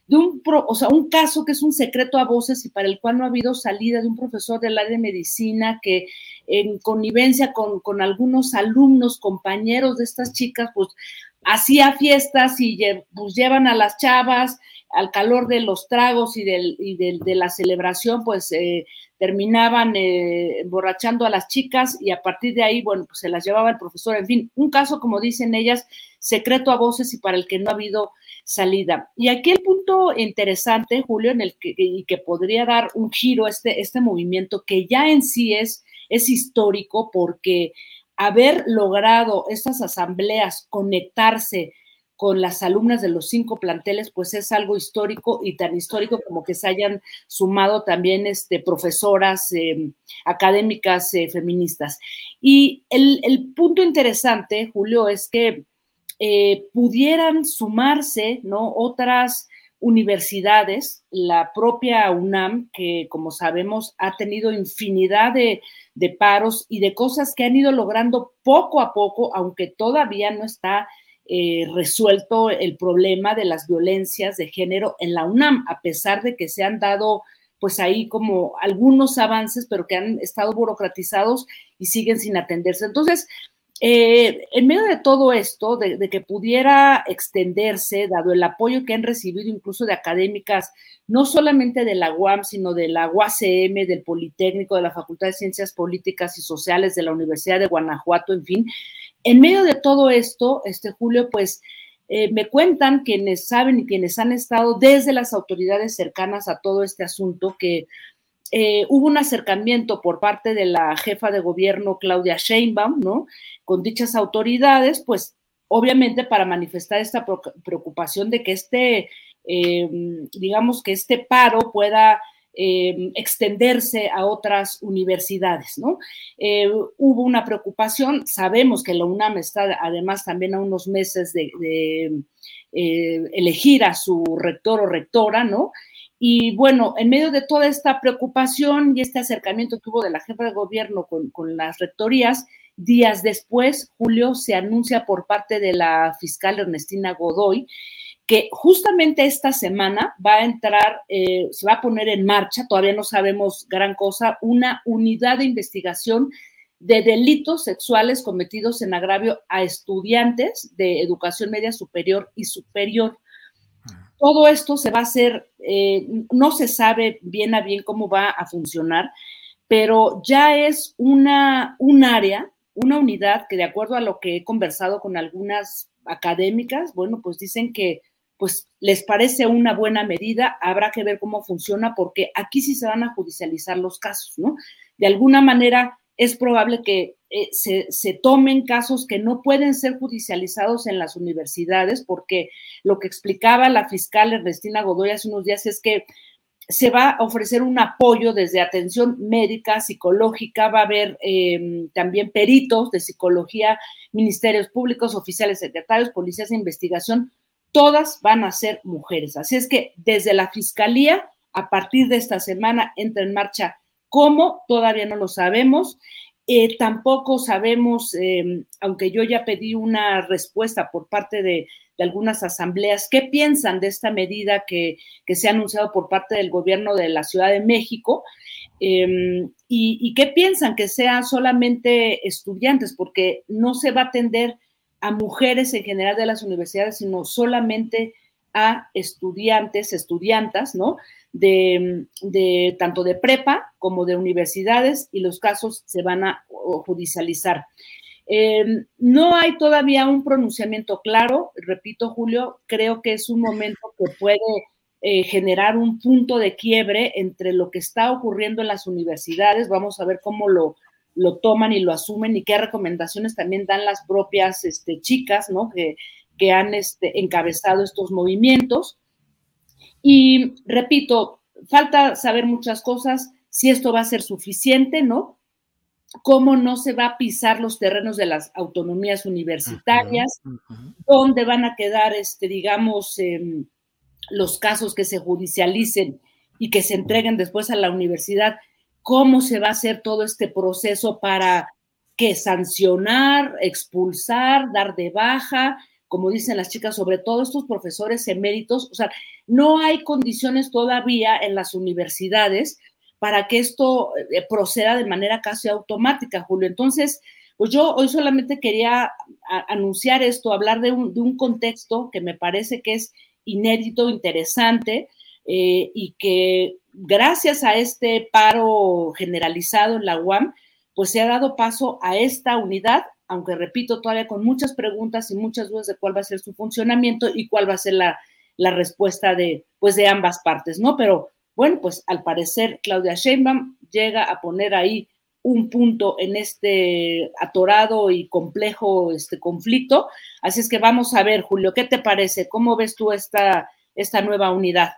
F: de un, o sea, un caso que es un secreto a voces y para el cual no ha habido salida de un profesor del área de medicina que en connivencia con, con algunos alumnos, compañeros de estas chicas, pues hacía fiestas y pues llevan a las chavas al calor de los tragos y, del, y de la celebración, pues eh, terminaban eh, emborrachando a las chicas y a partir de ahí, bueno, pues se las llevaba el profesor. En fin, un caso, como dicen ellas, secreto a voces y para el que no ha habido salida. Y aquí el punto interesante, Julio, en el que, y que podría dar un giro este, este movimiento, que ya en sí es, es histórico porque haber logrado estas asambleas conectarse con las alumnas de los cinco planteles, pues es algo histórico y tan histórico como que se hayan sumado también este, profesoras em, académicas eh, feministas. Y el, punto interesante, Julio, es que eh, pudieran sumarse ¿no? otras universidades, la propia UNAM, que como sabemos ha tenido infinidad de, paros y de cosas que han ido logrando poco a poco, aunque todavía no está eh, resuelto el problema de las violencias de género en la UNAM, a pesar de que se han dado pues ahí como algunos avances, pero que han estado burocratizados y siguen sin atenderse. Entonces, eh, en medio de todo esto, de, que pudiera extenderse, dado el apoyo que han recibido incluso de académicas, no solamente de la UAM, sino de la UACM, del Politécnico, de la Facultad de Ciencias Políticas y Sociales, de la Universidad de Guanajuato, en fin, en medio de todo esto, este Julio, pues eh, me cuentan quienes saben y quienes han estado desde las autoridades cercanas a todo este asunto que eh, hubo un acercamiento por parte de la jefa de gobierno Claudia Sheinbaum, ¿no? Con dichas autoridades, pues obviamente para manifestar esta preocupación de que este, em, digamos que este paro pueda em, extenderse a otras universidades, ¿no? Eh, hubo una preocupación, sabemos que la UNAM está además también a unos meses de, eh, elegir a su rector o rectora, ¿no? Y bueno, en medio de toda esta preocupación y este acercamiento que hubo de la jefa de gobierno con, las rectorías, días después, Julio, se anuncia por parte de la fiscal Ernestina Godoy que justamente esta semana va a entrar, eh, se va a poner en marcha, todavía no sabemos gran cosa, una unidad de investigación de delitos sexuales cometidos en agravio a estudiantes de educación media superior y superior. Todo esto se va a hacer, eh, no se sabe bien a bien cómo va a funcionar, pero ya es una, un área, una unidad que de acuerdo a lo que he conversado con algunas académicas, bueno, pues dicen que pues les parece una buena medida, habrá que ver cómo funciona porque aquí sí se van a judicializar los casos, ¿no? De alguna manera es probable que eh, se, tomen casos que no pueden ser judicializados en las universidades, porque lo que explicaba la fiscal Ernestina Godoy hace unos días es que se va a ofrecer un apoyo desde atención médica, psicológica, va a haber em, también peritos de psicología, ministerios públicos, oficiales secretarios, policías de investigación, todas van a ser mujeres. Así es que desde la fiscalía, a partir de esta semana, entra en marcha ¿Cómo? Todavía no lo sabemos. Eh, tampoco sabemos, eh, aunque yo ya pedí una respuesta por parte de, algunas asambleas, qué piensan de esta medida que, se ha anunciado por parte del gobierno de la Ciudad de México em, y, qué piensan que sean solamente estudiantes, porque no se va a atender a mujeres en general de las universidades, sino solamente a estudiantes, estudiantas, ¿no? De, tanto de prepa como de universidades y los casos se van a judicializar. Eh, no hay todavía un pronunciamiento claro, repito, Julio, creo que es un momento que puede eh, generar un punto de quiebre entre lo que está ocurriendo en las universidades. Vamos a ver cómo lo, lo toman y lo asumen y qué recomendaciones también dan las propias este, chicas, ¿no? Que, que han este, encabezado estos movimientos. Y repito, falta saber muchas cosas, si esto va a ser suficiente, ¿no? Cómo no se va a pisar los terrenos de las autonomías universitarias, dónde van a quedar, este, digamos, em, los casos que se judicialicen y que se entreguen después a la universidad, cómo se va a hacer todo este proceso para que sancionar, expulsar, dar de baja, como dicen las chicas, sobre todo estos profesores eméritos, o sea, no hay condiciones todavía en las universidades para que esto eh, proceda de manera casi automática, Julio. Entonces, pues yo hoy solamente quería anunciar esto, hablar de un, contexto que me parece que es inédito, interesante, eh, y que gracias a este paro generalizado en la UAM, pues se ha dado paso a esta unidad aunque repito, todavía con muchas preguntas y muchas dudas de cuál va a ser su funcionamiento y cuál va a ser la, respuesta de, pues, de ambas partes, ¿no? Pero bueno, pues al parecer Claudia Sheinbaum llega a poner ahí un punto en este atorado y complejo este conflicto. Así es que vamos a ver, Julio, ¿qué te parece? ¿Cómo ves tú esta, esta nueva unidad?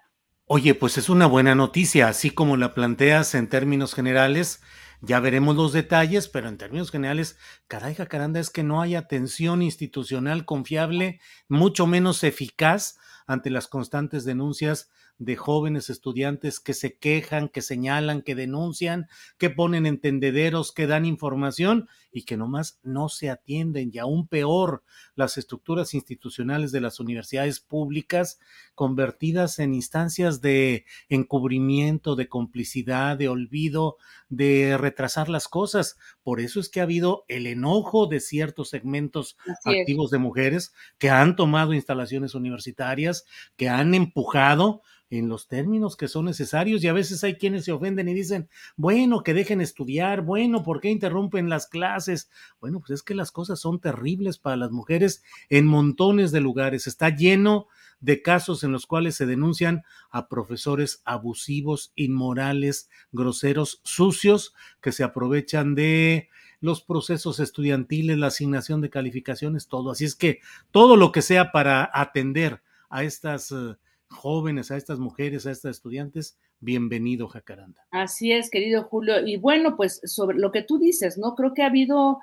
A: Oye, pues es una buena noticia, así como la planteas en términos generales, ya veremos los detalles, pero en términos generales, caray, jacaranda, es que no hay atención institucional confiable, mucho menos eficaz ante las constantes denuncias de jóvenes estudiantes que se quejan, que señalan, que denuncian, que ponen entendederos, que dan información y que nomás no se atienden. Y aún peor, las estructuras institucionales de las universidades públicas convertidas en instancias de encubrimiento, de complicidad, de olvido, de retrasar las cosas, Por eso es que ha habido el enojo de ciertos segmentos activos de mujeres que han tomado instalaciones universitarias, que han empujado en los términos que son necesarios y a veces hay quienes se ofenden y dicen, bueno, que dejen estudiar, bueno, ¿por qué interrumpen las clases? Bueno, pues es que las cosas son terribles para las mujeres en montones de lugares. Está lleno de casos en los cuales se denuncian a profesores abusivos, inmorales, groseros, sucios, que se aprovechan de los procesos estudiantiles, la asignación de calificaciones, todo. Así es que todo lo que sea para atender a estas... Uh, jóvenes, a estas mujeres, a estas estudiantes, bienvenido, Jacaranda.
F: Así es, querido Julio. Y bueno, pues sobre lo que tú dices, ¿no? Creo que ha habido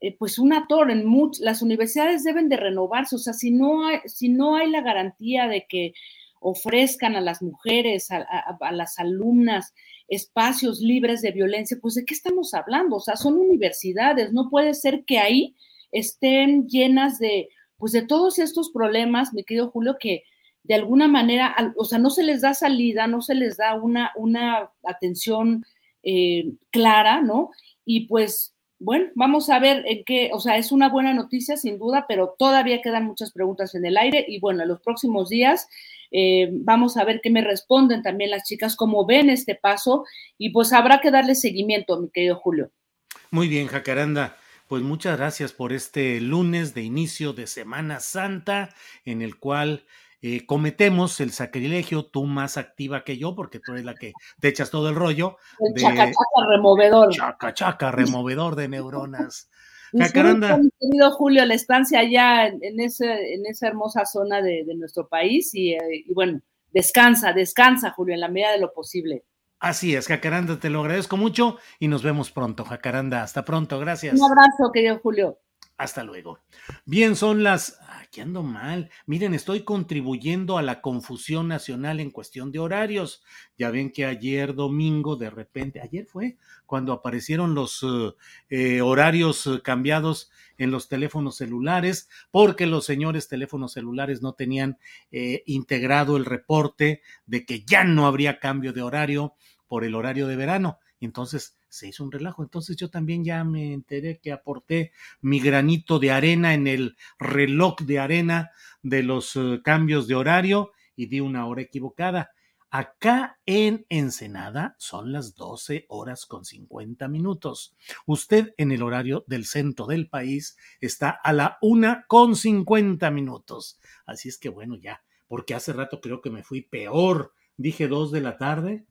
F: eh, pues un ator en muchas, las universidades deben de renovarse, o sea, si no hay, si no hay la garantía de que ofrezcan a las mujeres, a, a, las alumnas, espacios libres de violencia, pues de qué estamos hablando? O sea, son universidades, no puede ser que ahí estén llenas de, pues de todos estos problemas, mi querido Julio, que, de alguna manera, o sea, no se les da salida, no se les da una, una atención eh, clara, ¿no? Y pues, bueno, vamos a ver en qué, o sea, es una buena noticia sin duda, pero todavía quedan muchas preguntas en el aire y bueno, en los próximos días eh, vamos a ver qué me responden también las chicas, cómo ven este paso y pues habrá que darle seguimiento, mi querido Julio.
A: Muy bien, Jacaranda. Pues muchas gracias por este lunes de inicio de Semana Santa en el cual eh, cometemos el sacrilegio, tú más activa que yo, porque tú eres la que te echas todo el rollo.
F: El de, chaca, chaca removedor.
A: Chaca, chaca removedor de neuronas.
F: Jacaranda. querido Julio, la estancia allá en, ese, en esa hermosa zona de, de nuestro país y, eh, y, bueno, descansa, descansa, Julio, en la medida de lo posible.
A: Así es, Jacaranda, te lo agradezco mucho y nos vemos pronto, Jacaranda. Hasta pronto, gracias.
F: Un abrazo, querido Julio.
A: Hasta luego. Bien, son las... Aquí ando mal. Miren, estoy contribuyendo a la confusión nacional en cuestión de horarios. Ya ven que ayer domingo, de repente, ayer fue cuando aparecieron los uh, eh, horarios uh, cambiados en los teléfonos celulares, porque los señores teléfonos celulares no tenían eh, integrado el reporte de que ya no habría cambio de horario por el horario de verano. Entonces se hizo un relajo. Entonces yo también ya me enteré que aporté mi granito de arena en el reloj de arena de los uh, cambios de horario y di una hora equivocada. Acá en Ensenada son las 12 horas con 50 minutos. Usted en el horario del centro del país está a la una con 50 minutos. Así es que bueno, ya, porque hace rato creo que me fui peor. Dije dos de la tarde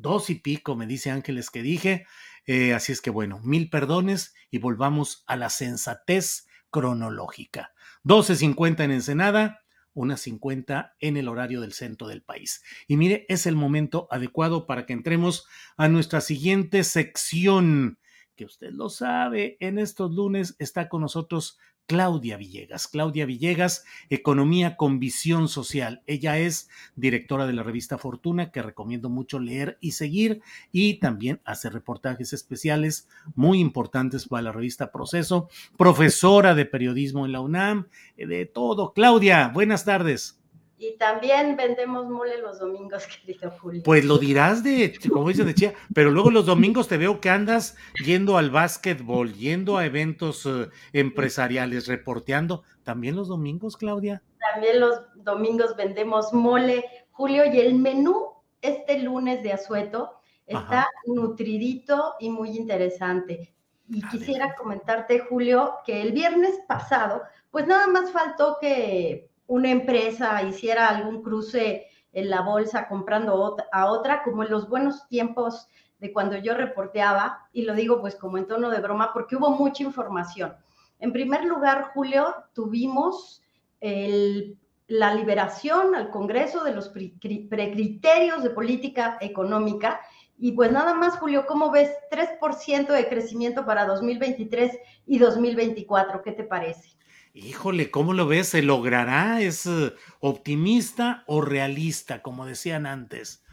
A: dos y pico, me dice Ángeles que dije. Eh, así es que bueno, mil perdones y volvamos a la sensatez cronológica. 12.50 en Ensenada, unas 50 en el horario del centro del país. Y mire, es el momento adecuado para que entremos a nuestra siguiente sección, que usted lo sabe, en estos lunes está con nosotros Claudia Villegas. Claudia Villegas, Economía con Visión Social. Ella es directora de la revista Fortuna, que recomiendo mucho leer y seguir, y también hace reportajes especiales muy importantes para la revista Proceso, profesora de periodismo en la UNAM, eh, de todo. Claudia, buenas tardes.
G: Y también vendemos mole los domingos, querido Julio.
A: Pues lo dirás de, como dice de Chía, pero luego los domingos te veo que andas yendo al básquetbol, yendo a eventos uh, empresariales, reporteando. ¿También los domingos, Claudia?
G: También los domingos vendemos mole, Julio, y el menú este lunes de Azueto está Ajá. nutridito y muy interesante. Y quisiera comentarte, Julio, que el viernes pasado, pues nada más faltó que una empresa hiciera algún cruce en la bolsa comprando a otra, como en los buenos tiempos de cuando yo reporteaba, y lo digo pues como en tono de broma, porque hubo mucha información. En primer lugar, Julio, tuvimos la liberación al Congreso de los precriterios de política económica, y pues nada más, Julio, ¿cómo ves 3% de crecimiento para 2023 y 2024? ¿Qué te parece?
A: Híjole, ¿cómo lo ves? ¿Se logrará? ¿Es eh, optimista o realista, como decían antes?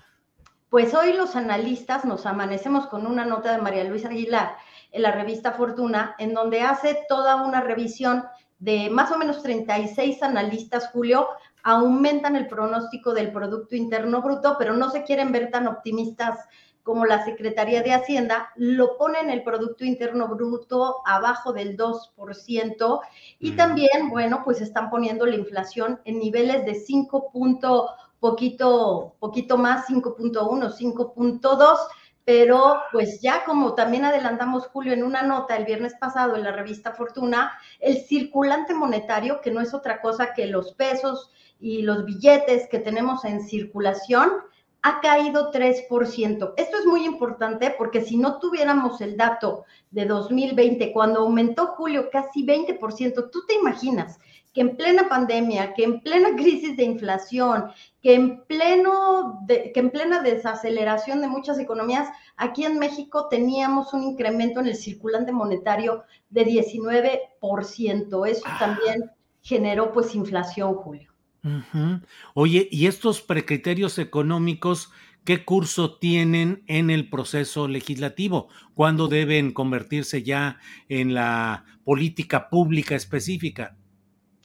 G: Pues hoy los analistas nos amanecemos con una nota de María Luisa Aguilar en la revista Fortuna, en donde hace toda una revisión de más o menos 36 analistas, Julio, aumentan el pronóstico del Producto Interno Bruto, pero no se quieren ver tan optimistas como la Secretaría de Hacienda, lo pone en el Producto Interno Bruto abajo del 2%, y también, bueno, pues están poniendo la inflación en niveles de 5 poquito, poquito más, 5.1, 5.2 pero pues ya como también adelantamos Julio en una nota el viernes pasado en la revista Fortuna, el circulante monetario, que no es otra cosa que los pesos y los billetes que tenemos en circulación, ha caído 3%. Esto es muy importante porque si no tuviéramos el dato de 2020, cuando aumentó Julio casi 20%, tú te imaginas que en plena pandemia, que en plena crisis de inflación, que en, pleno que en plena desaceleración de muchas economías, aquí en México teníamos un incremento en el circulante monetario de 19%. Eso ah. también generó pues inflación, Julio.
A: Oye, ¿y estos precriterios económicos qué curso tienen en el proceso legislativo? ¿Cuándo deben convertirse ya en la política pública específica?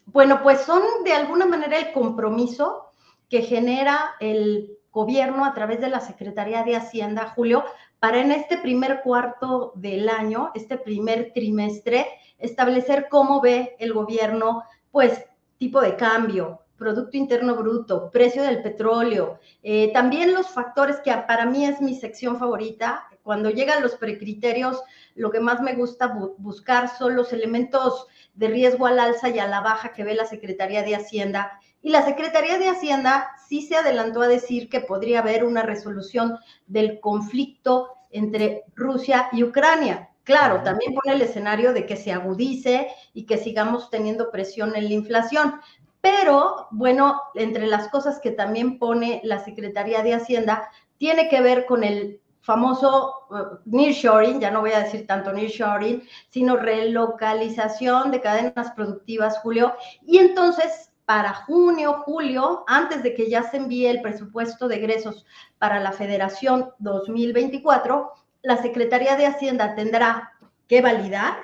G: Bueno, pues son de alguna manera el compromiso que genera el gobierno a través de la Secretaría de Hacienda, Julio, para en este primer cuarto del año, este primer trimestre, establecer cómo ve el gobierno, pues, tipo de cambio, Producto Interno Bruto, precio del petróleo, eh, también los factores que para mí es mi sección favorita. Cuando llegan los precriterios, lo que más me gusta buscar son los elementos de riesgo al alza y a la baja que ve la Secretaría de Hacienda. Y la Secretaría de Hacienda sí se adelantó a decir que podría haber una resolución del conflicto entre Rusia y Ucrania. Claro, también pone el escenario de que se agudice y que sigamos teniendo presión en la inflación. Pero, bueno, entre las cosas que también pone la Secretaría de Hacienda, tiene que ver con el famoso uh, nearshoring, ya no voy a decir tanto nearshoring, sino relocalización de cadenas productivas, Julio. Y entonces, para junio, julio, antes de que ya se envíe el presupuesto de egresos para la Federación 2024, la Secretaría de Hacienda tendrá que validar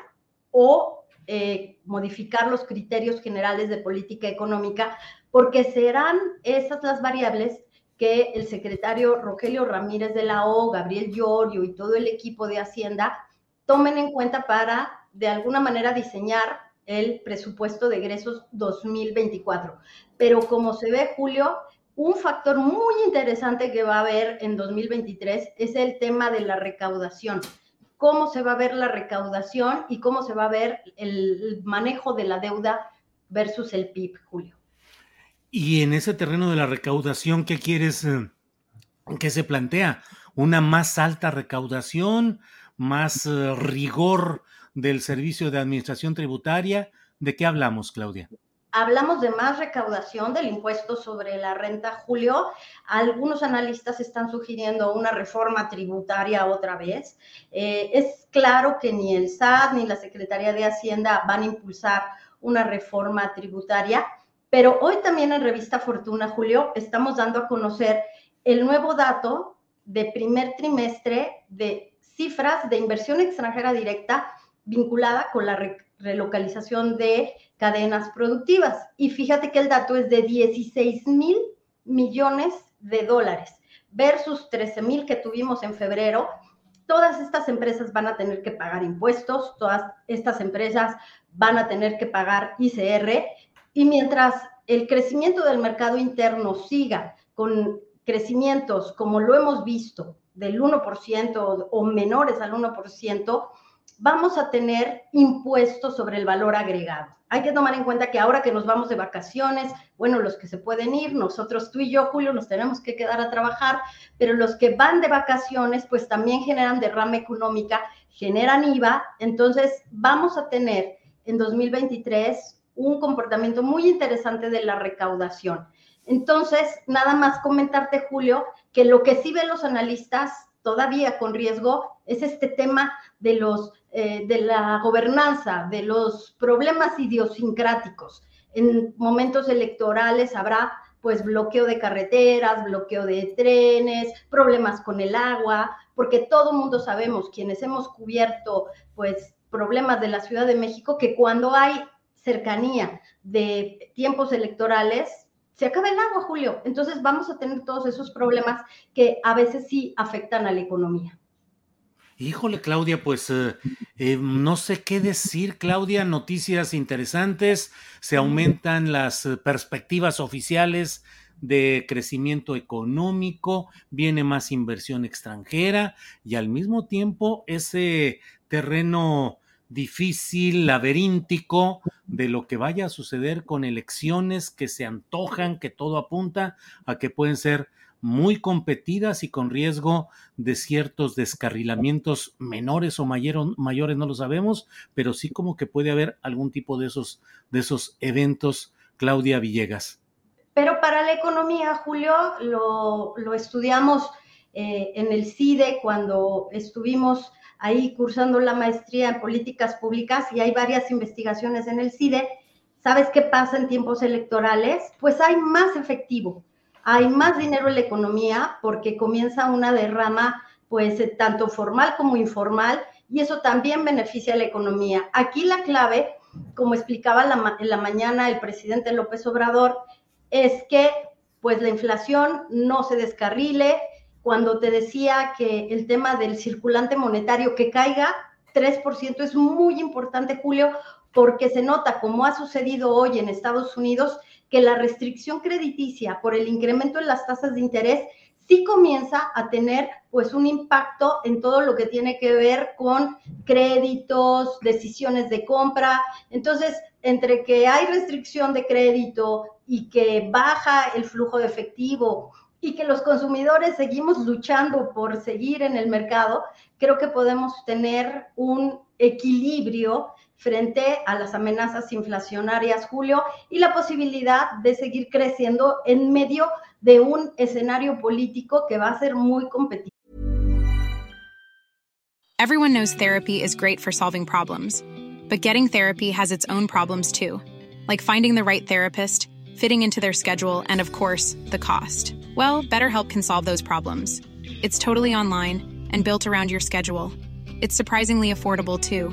G: o eh, modificar los criterios generales de política económica, porque serán esas las variables que el secretario Rogelio Ramírez de la O, Gabriel Llorio y todo el equipo de Hacienda tomen en cuenta para, de alguna manera, diseñar el presupuesto de egresos 2024. Pero como se ve, Julio, un factor muy interesante que va a haber en 2023 es el tema de la recaudación. Cómo se va a ver la recaudación y cómo se va a ver el manejo de la deuda versus el PIB, Julio.
A: Y en ese terreno de la recaudación, ¿qué quieres eh, que se plantea? ¿Una más alta recaudación? ¿Más eh, rigor del servicio de administración tributaria? ¿De qué hablamos, Claudia?
G: Hablamos de más recaudación del impuesto sobre la renta, Julio. Algunos analistas están sugiriendo una reforma tributaria otra vez. Eh, es claro que ni el SAT ni la Secretaría de Hacienda van a impulsar una reforma tributaria pero hoy también en Revista Fortuna, Julio, estamos dando a conocer el nuevo dato de primer trimestre de cifras de inversión extranjera directa vinculada con la relocalización de cadenas productivas. Y fíjate que el dato es de 16 mil millones de dólares versus 13 mil que tuvimos en febrero. Todas estas empresas van a tener que pagar impuestos, todas estas empresas van a tener que pagar ICR y mientras el crecimiento del mercado interno siga con crecimientos como lo hemos visto del 1% o menores al 1%, vamos a tener impuestos sobre el valor agregado. Hay que tomar en cuenta que ahora que nos vamos de vacaciones, bueno, los que se pueden ir, nosotros tú y yo, Julio, nos tenemos que quedar a trabajar, pero los que van de vacaciones, pues también generan derrama económica, generan IVA, entonces vamos a tener en 2023 un comportamiento muy interesante de la recaudación. Entonces, nada más comentarte, Julio, que lo que sí ven los analistas todavía con riesgo es este tema de los eh, de la gobernanza, de los problemas idiosincráticos. En momentos electorales habrá pues bloqueo de carreteras, bloqueo de trenes, problemas con el agua, porque todo mundo sabemos, quienes hemos cubierto pues problemas de la Ciudad de México, que cuando hay cercanía de tiempos electorales, se acaba el agua, Julio. Entonces vamos a tener todos esos problemas que a veces sí afectan a la economía.
A: Híjole, Claudia, pues eh, eh, no sé qué decir, Claudia. Noticias interesantes, se aumentan las eh, perspectivas oficiales de crecimiento económico, viene más inversión extranjera y al mismo tiempo ese terreno difícil, laberíntico de lo que vaya a suceder con elecciones que se antojan, que todo apunta a que pueden ser muy competidas y con riesgo de ciertos descarrilamientos menores o mayores, no lo sabemos, pero sí como que puede haber algún tipo de esos, de esos eventos, Claudia Villegas.
G: Pero para la economía, Julio, lo, estudiamos eh, en el CIDE cuando estuvimos ahí cursando la maestría en políticas públicas y hay varias investigaciones en el CIDE. ¿Sabes qué pasa en tiempos electorales? Pues hay más efectivo, hay más dinero en la economía porque comienza una derrama, pues eh, tanto formal como informal, y eso también beneficia a la economía. Aquí la clave, como explicaba en la mañana el presidente López Obrador, es que pues la inflación no se descarrile, cuando te decía que el tema del circulante monetario que caiga 3% es muy importante, Julio, porque se nota, como ha sucedido hoy en Estados Unidos, que la restricción crediticia por el incremento en las tasas de interés sí comienza a tener pues un impacto en todo lo que tiene que ver con créditos, decisiones de compra. Entonces, entre que hay restricción de crédito y que baja el flujo de efectivo y que los consumidores seguimos luchando por seguir en el mercado, creo que podemos tener un equilibrio frente a las amenazas inflacionarias, Julio, y la posibilidad de seguir creciendo en medio de un escenario político que va a ser muy competitivo.
H: Everyone knows therapy is great for solving problems, but getting therapy has its own problems too, like finding the right therapist, fitting into their schedule, and of course, the cost. Well, BetterHelp can solve those problems. It's totally online and built around your schedule. It's surprisingly affordable too.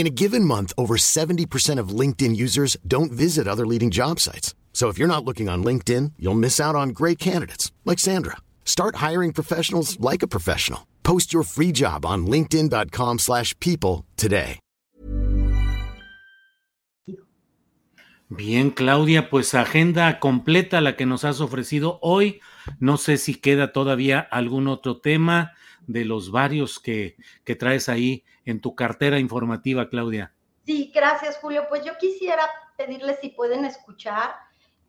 I: In a given month, over 70% of LinkedIn users don't visit other leading job sites. So if you're not looking on LinkedIn, you'll miss out on great candidates like Sandra. Start hiring professionals like a professional. Post your free job on linkedin.com/people today.
A: Bien, Claudia, pues agenda completa la que nos has ofrecido hoy. No sé si queda todavía algún otro tema de los varios que, que traes ahí en tu cartera informativa, Claudia.
G: Sí, gracias, Julio. Pues yo quisiera pedirles si pueden escuchar.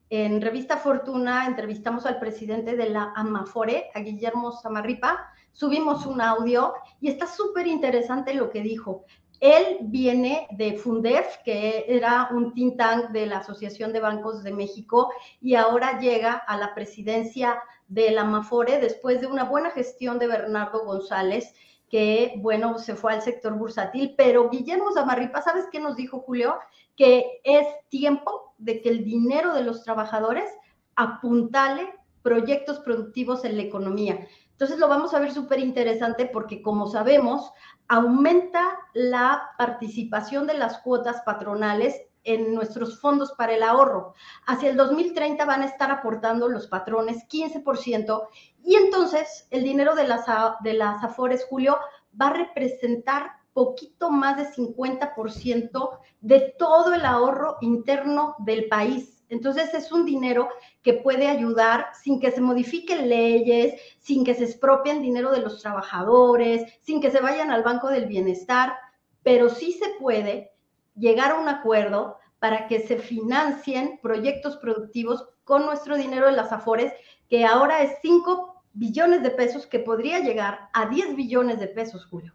G: En Revista Fortuna entrevistamos al presidente de la Amafore, a Guillermo Samarripa. Subimos un audio y está súper interesante lo que dijo. Él viene de Fundef, que era un think tank de la Asociación de Bancos de México, y ahora llega a la presidencia de la Amafore después de una buena gestión de Bernardo González, que, bueno, se fue al sector bursátil. Pero Guillermo Zamarripa, ¿sabes qué nos dijo Julio? Que es tiempo de que el dinero de los trabajadores apuntale proyectos productivos en la economía. Entonces lo vamos a ver súper interesante porque, como sabemos, aumenta la participación de las cuotas patronales en nuestros fondos para el ahorro. Hacia el 2030 van a estar aportando los patrones 15% y entonces el dinero de las, de las Afores, Julio, va a representar poquito más de 50% de todo el ahorro interno del país. Entonces es un dinero que puede ayudar sin que se modifiquen leyes, sin que se expropien dinero de los trabajadores, sin que se vayan al Banco del Bienestar, pero sí se puede llegar a un acuerdo para que se financien proyectos productivos con nuestro dinero de las AFORES, que ahora es 5 billones de pesos, que podría llegar a 10 billones de pesos, Julio.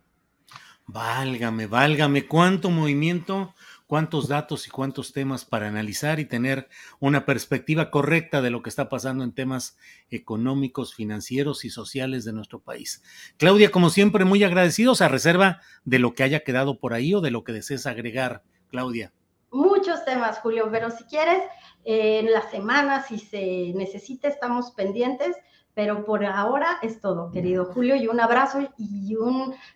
A: Válgame, válgame, cuánto movimiento cuántos datos y cuántos temas para analizar y tener una perspectiva correcta de lo que está pasando en temas económicos, financieros y sociales de nuestro país. Claudia, como siempre, muy agradecidos a reserva de lo que haya quedado por ahí o de lo que desees agregar, Claudia.
G: Muchos temas, Julio, pero si quieres, eh, en la semana, si se necesita, estamos pendientes pero por ahora es todo, querido Julio, y un abrazo y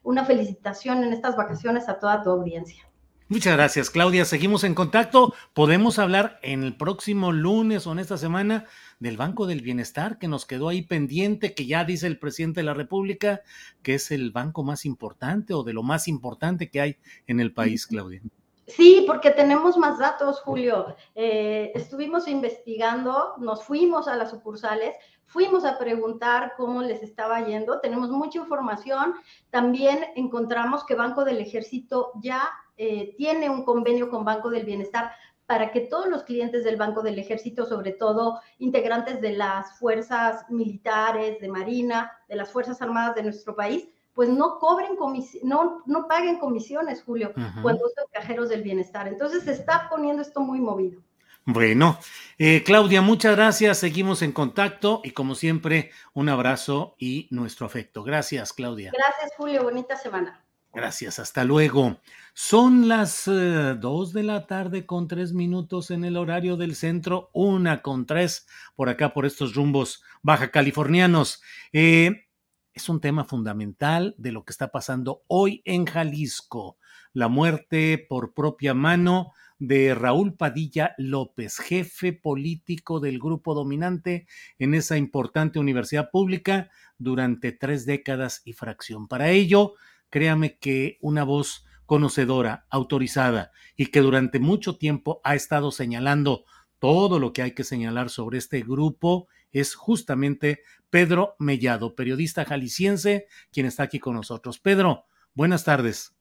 G: una felicitación en estas vacaciones a toda tu audiencia.
A: Muchas gracias, Claudia. Seguimos en contacto. Podemos hablar en el próximo lunes o en esta semana del Banco del Bienestar que nos quedó ahí pendiente, que ya dice el presidente de la República que es el banco más importante o de lo más importante que hay en el país, Claudia.
G: Sí, porque tenemos más datos, Julio. Eh, estuvimos investigando, nos fuimos a las sucursales, fuimos a preguntar cómo les estaba yendo, tenemos mucha información. También encontramos que Banco del Ejército ya eh, tiene un convenio con Banco del Bienestar para que todos los clientes del Banco del Ejército, sobre todo integrantes de las fuerzas militares, de Marina, de las Fuerzas Armadas de nuestro país, pues no cobren no, no paguen comisiones, Julio, cuando usan cajeros del bienestar. Entonces se está poniendo esto muy movido.
A: Bueno, eh, Claudia, muchas gracias. Seguimos en contacto y como siempre, un abrazo y nuestro afecto. Gracias, Claudia.
G: Gracias, Julio. Bonita semana.
A: Gracias, hasta luego. Son las eh, dos de la tarde con tres minutos en el horario del centro, una con tres por acá, por estos rumbos baja californianos. Eh, es un tema fundamental de lo que está pasando hoy en Jalisco. La muerte por propia mano de Raúl Padilla López, jefe político del grupo dominante en esa importante universidad pública durante tres décadas y fracción. Para ello, créame que una voz conocedora, autorizada y que durante mucho tiempo ha estado señalando todo lo que hay que señalar sobre este grupo es justamente Pedro Mellado, periodista jalisciense, quien está aquí con nosotros. Pedro, buenas tardes.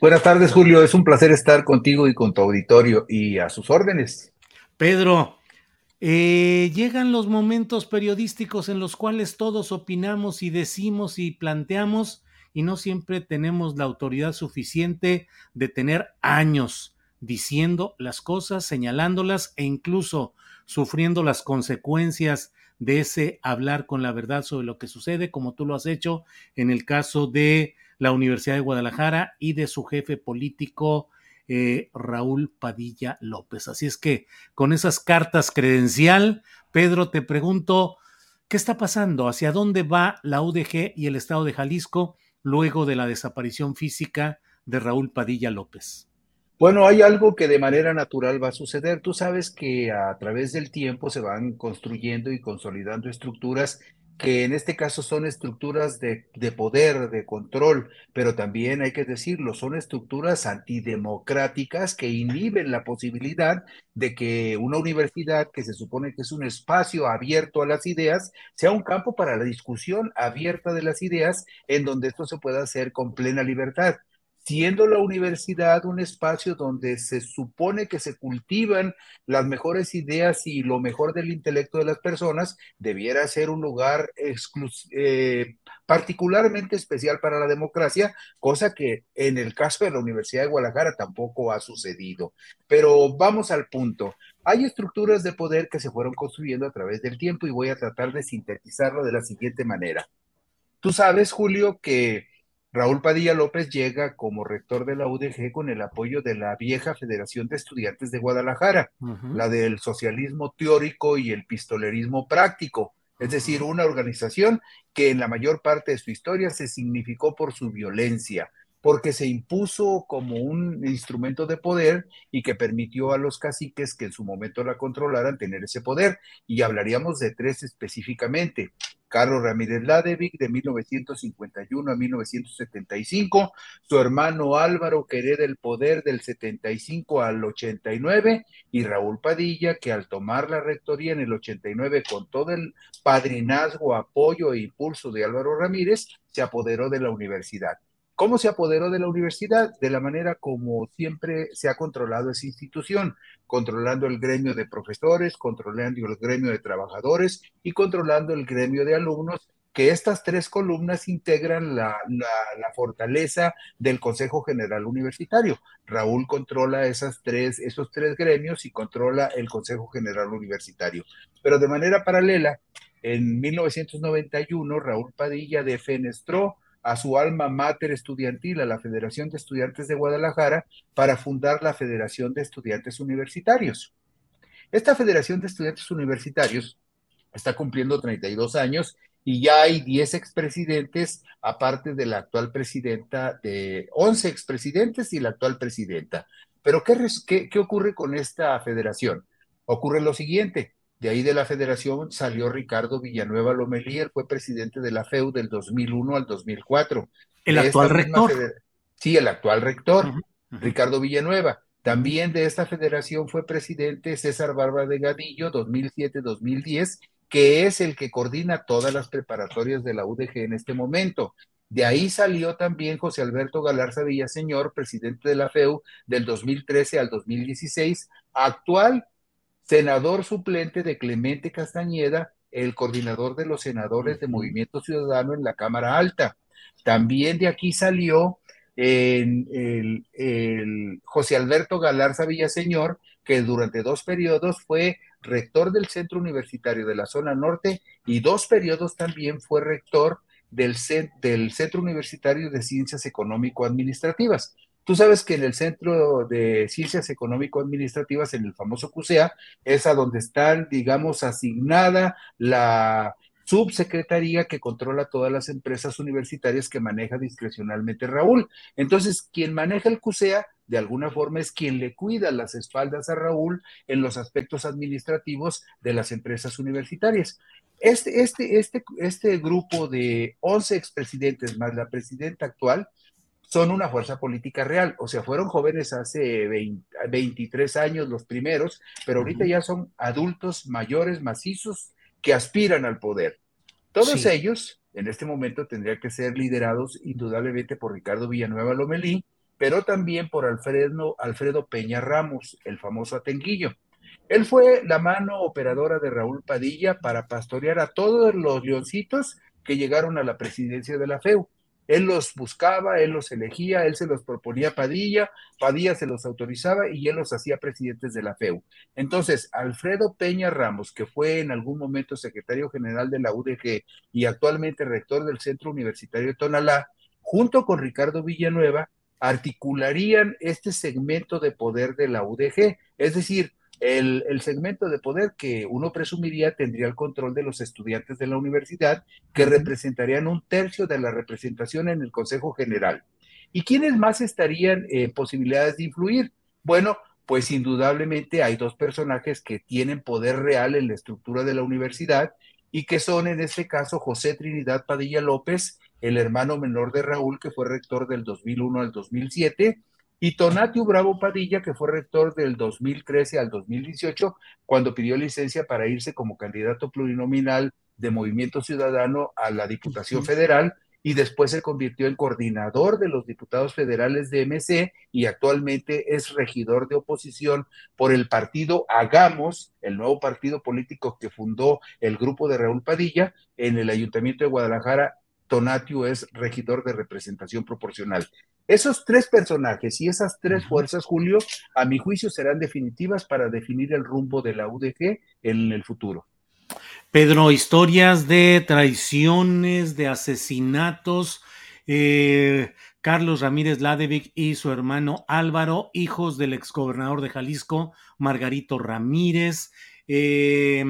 J: Buenas tardes, Julio. Es un placer estar contigo y con tu auditorio y a sus órdenes.
A: Pedro, eh, llegan los momentos periodísticos en los cuales todos opinamos y decimos y planteamos y no siempre tenemos la autoridad suficiente de tener años diciendo las cosas, señalándolas e incluso sufriendo las consecuencias de ese hablar con la verdad sobre lo que sucede, como tú lo has hecho en el caso de la Universidad de Guadalajara y de su jefe político eh, Raúl Padilla López. Así es que con esas cartas credencial, Pedro, te pregunto, ¿qué está pasando? ¿Hacia dónde va la UDG y el Estado de Jalisco luego de la desaparición física de Raúl Padilla López?
J: Bueno, hay algo que de manera natural va a suceder. Tú sabes que a través del tiempo se van construyendo y consolidando estructuras que en este caso son estructuras de, de, poder, de control, pero también hay que decirlo, son estructuras antidemocráticas que inhiben la posibilidad de que una universidad, que se supone que es un espacio abierto a las ideas, sea un campo para la discusión abierta de las ideas, en donde esto se pueda hacer con plena libertad siendo la universidad un espacio donde se supone que se cultivan las mejores ideas y lo mejor del intelecto de las personas, debiera ser un lugar eh, particularmente especial para la democracia, cosa que en el caso de la Universidad de Guadalajara tampoco ha sucedido. Pero vamos al punto. Hay estructuras de poder que se fueron construyendo a través del tiempo y voy a tratar de sintetizarlo de la siguiente manera. Tú sabes, Julio, que Raúl Padilla López llega como rector de la UDG con el apoyo de la vieja Federación de Estudiantes de Guadalajara, la del socialismo teórico y el pistolerismo práctico, es decir, una organización que en la mayor parte de su historia se significó por su violencia, porque se impuso como un instrumento de poder y que permitió a los caciques que en su momento la controlaran tener ese poder. Y hablaríamos de tres específicamente. Carlos Ramírez Ladevic de 1951 a 1975, su hermano Álvaro que hereda el poder del 75 al 89 y Raúl Padilla que al tomar la rectoría en el 89 con todo el padrinazgo, apoyo e impulso de Álvaro Ramírez, se apoderó de la universidad. ¿Cómo se apoderó de la universidad? De la manera como siempre se ha controlado esa institución, controlando el gremio de profesores, controlando el gremio de trabajadores y controlando el gremio de alumnos que estas tres columnas integran la, fortaleza del Consejo General Universitario. Raúl controla esas tres, esos tres gremios y controla el Consejo General Universitario. Pero de manera paralela, en 1991, Raúl Padilla defenestró a su alma mater estudiantil, a la Federación de Estudiantes de Guadalajara, para fundar la Federación de Estudiantes Universitarios. Esta Federación de Estudiantes Universitarios está cumpliendo 32 años y ya hay 10 expresidentes, aparte de la actual presidenta, de 11 expresidentes y la actual presidenta. Pero ¿qué, qué, ocurre con esta federación? Ocurre lo siguiente, de ahí de la federación salió Ricardo Villanueva Lomelí, él fue presidente de la FEU del 2001 al 2004.
A: ¿El actual rector?
J: Sí, el actual rector, Ricardo Villanueva. También de esta federación fue presidente César Barba de Gadillo, 2007-2010, que es el que coordina todas las preparatorias de la UDG en este momento. De ahí salió también José Alberto Galarza Villaseñor, presidente de la FEU del 2013 al 2016, actual senador suplente de Clemente Castañeda, el coordinador de los senadores de Movimiento Ciudadano en la Cámara Alta. También de aquí salió el, el José Alberto Galarza Villaseñor, que durante dos periodos fue rector del Centro Universitario de la Zona Norte y dos periodos también fue rector del, del Centro Universitario de Ciencias Económico-Administrativas. Tú sabes que en el Centro de Ciencias Económico-Administrativas, en el famoso CUSEA, es a donde están, digamos, asignada la subsecretaría que controla todas las empresas universitarias que maneja discrecionalmente Raúl. Entonces, quien maneja el CUSEA, de alguna forma, es quien le cuida las espaldas a Raúl en los aspectos administrativos de las empresas universitarias. Este, este, este, este grupo de 11 expresidentes más la presidenta actual son una fuerza política real. O sea, fueron jóvenes hace 23 años los primeros, pero ahorita ya son adultos mayores, macizos, que aspiran al poder. Todos ellos, en este momento, tendrían que ser liderados indudablemente por Ricardo Villanueva Lomelí, pero también por Alfredo, Alfredo Peña Ramos, el famoso Atenguillo. Él fue la mano operadora de Raúl Padilla para pastorear a todos los leoncitos que llegaron a la presidencia de la FEU. Él los buscaba, él los elegía, él se los proponía a Padilla, Padilla se los autorizaba y él los hacía presidentes de la FEU. Entonces, Alfredo Peña Ramos, que fue en algún momento secretario general de la UDG y actualmente rector del Centro Universitario de Tonalá, junto con Ricardo Villanueva, articularían este segmento de poder de la UDG, es decir, el, segmento de poder que uno presumiría tendría el control de los estudiantes de la universidad, que representarían un tercio de la representación en el Consejo General. ¿Y quiénes más estarían en posibilidades de influir? Bueno, pues indudablemente hay dos personajes que tienen poder real en la estructura de la universidad y que son en este caso José Trinidad Padilla López, el hermano menor de Raúl, que fue rector del 2001 al 2007, y Tonatio Bravo Padilla, que fue rector del 2013 al 2018, cuando pidió licencia para irse como candidato plurinominal de Movimiento Ciudadano a la Diputación Federal y después se convirtió en coordinador de los diputados federales de MC y actualmente es regidor de oposición por el partido Hagamos, el nuevo partido político que fundó el grupo de Raúl Padilla en el Ayuntamiento de Guadalajara. Tonatio es regidor de representación proporcional. Esos tres personajes y esas tres fuerzas, Julio, a mi juicio serán definitivas para definir el rumbo de la UDG en el futuro.
A: Pedro, historias de traiciones, de asesinatos. Eh, Carlos Ramírez Ladevic y su hermano Álvaro, hijos del exgobernador de Jalisco, Margarito Ramírez, eh,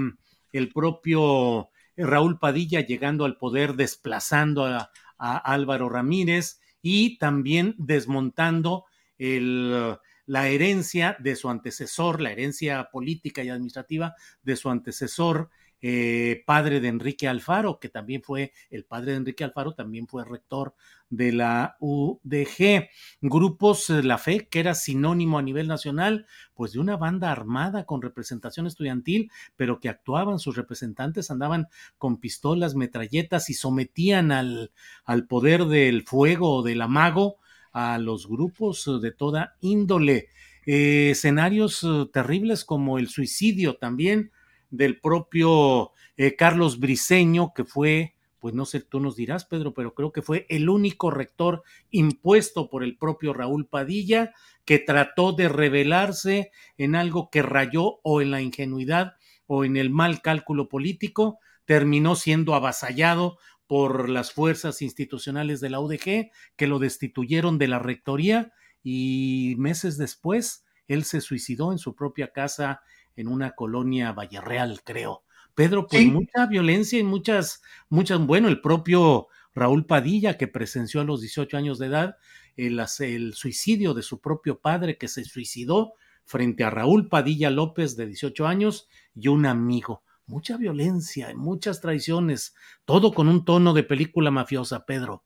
A: el propio Raúl Padilla llegando al poder desplazando a Álvaro Ramírez, y también desmontando la herencia de su antecesor, la herencia política y administrativa de su antecesor, eh, padre de Enrique Alfaro, que también fue, el padre de Enrique Alfaro también fue rector de la UDG. Grupos eh, La Fe, que era sinónimo a nivel nacional, pues de una banda armada con representación estudiantil, pero que actuaban, sus representantes andaban con pistolas, metralletas y sometían al, al poder del fuego o del amago a los grupos de toda índole. Eh, escenarios terribles como el suicidio también del propio eh, Carlos Briceño, que fue pues no sé, tú nos dirás, Pedro, pero creo que fue el único rector impuesto por el propio Raúl Padilla que trató de revelarse en algo que rayó o en la ingenuidad o en el mal cálculo político, terminó siendo avasallado por las fuerzas institucionales de la UDG que lo destituyeron de la rectoría y meses después él se suicidó en su propia casa en una colonia Valle Real, creo. Pedro, pues mucha violencia y muchas, muchas, bueno, el propio Raúl Padilla, que presenció a los 18 años de edad el, el suicidio de su propio padre, que se suicidó frente a Raúl Padilla López, de 18 años, y un amigo. Mucha violencia, muchas traiciones, todo con un tono de película mafiosa, Pedro.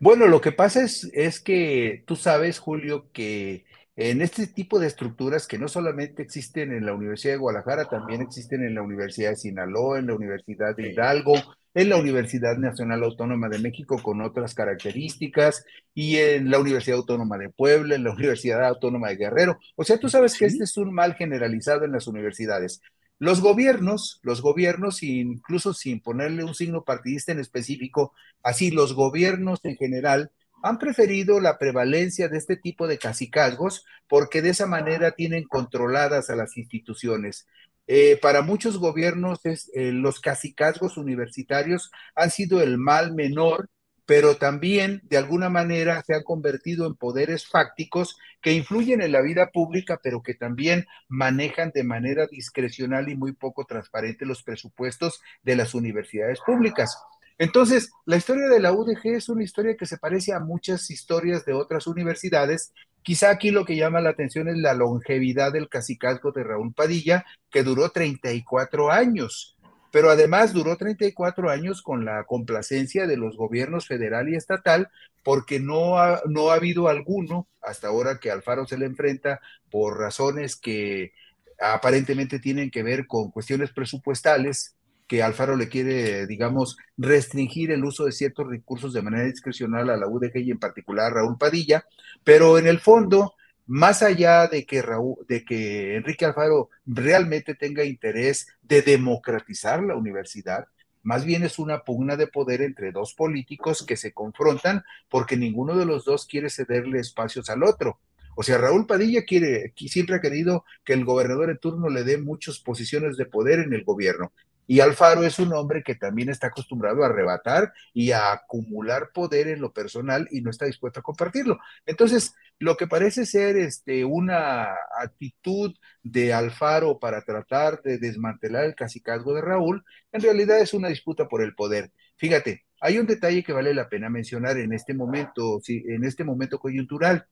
J: Bueno, lo que pasa es, es que tú sabes, Julio, que en este tipo de estructuras que no solamente existen en la Universidad de Guadalajara, también existen en la Universidad de Sinaloa, en la Universidad de Hidalgo, en la Universidad Nacional Autónoma de México con otras características y en la Universidad Autónoma de Puebla, en la Universidad Autónoma de Guerrero. O sea, tú sabes que este es un mal generalizado en las universidades. Los gobiernos, los gobiernos, incluso sin ponerle un signo partidista en específico, así los gobiernos en general, han preferido la prevalencia de este tipo de cacicazgos porque de esa manera tienen controladas a las instituciones. Eh, para muchos gobiernos eh, los cacicazgos universitarios han sido el mal menor, pero también de alguna manera se han convertido en poderes fácticos que influyen en la vida pública, pero que también manejan de manera discrecional y muy poco transparente los presupuestos de las universidades públicas. Entonces, la historia de la UDG es una historia que se parece a muchas historias de otras universidades. Quizá aquí lo que llama la atención es la longevidad del cacicazgo de Raúl Padilla, que duró 34 años, pero además duró 34 años con la complacencia de los gobiernos federal y estatal, porque no ha, no ha habido alguno, hasta ahora que Alfaro se le enfrenta por razones que aparentemente tienen que ver con cuestiones presupuestales, que Alfaro le quiere, digamos, restringir el uso de ciertos recursos de manera discrecional a la UDG y en particular a Raúl Padilla, pero en el fondo, más allá de que, Raúl, de que Enrique Alfaro realmente tenga interés de democratizar la universidad, más bien es una pugna de poder entre dos políticos que se confrontan porque ninguno de los dos quiere cederle espacios al otro. O sea, Raúl Padilla quiere, siempre ha querido que el gobernador en turno le dé muchas posiciones de poder en el gobierno. Y Alfaro es un hombre que también está acostumbrado a arrebatar y a acumular poder en lo personal y no está dispuesto a compartirlo. Entonces, lo que parece ser este, una actitud de Alfaro para tratar de desmantelar el cacicazgo de Raúl, en realidad es una disputa por el poder. Fíjate, hay un detalle que vale la pena mencionar en este momento, en este momento coyuntural.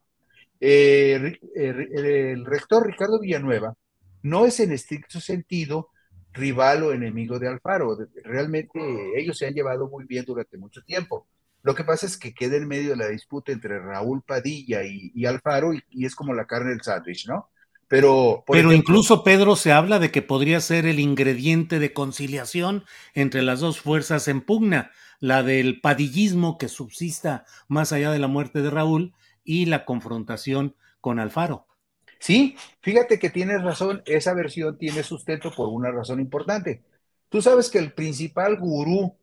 J: Eh, eh, el rector Ricardo Villanueva no es en estricto sentido rival o enemigo de Alfaro. Realmente ellos se han llevado muy bien durante mucho tiempo. Lo que pasa es que queda en medio de la disputa entre Raúl Padilla y, Alfaro y, es como la carne del sándwich, ¿no? Pero,
A: Pero incluso Pedro se habla de que podría ser el ingrediente de conciliación entre las dos fuerzas en pugna, la del padillismo que subsista más allá de la muerte de Raúl y la confrontación con Alfaro.
J: Sí, fíjate que tienes razón, esa versión tiene sustento por una razón importante. Tú sabes que el principal gurú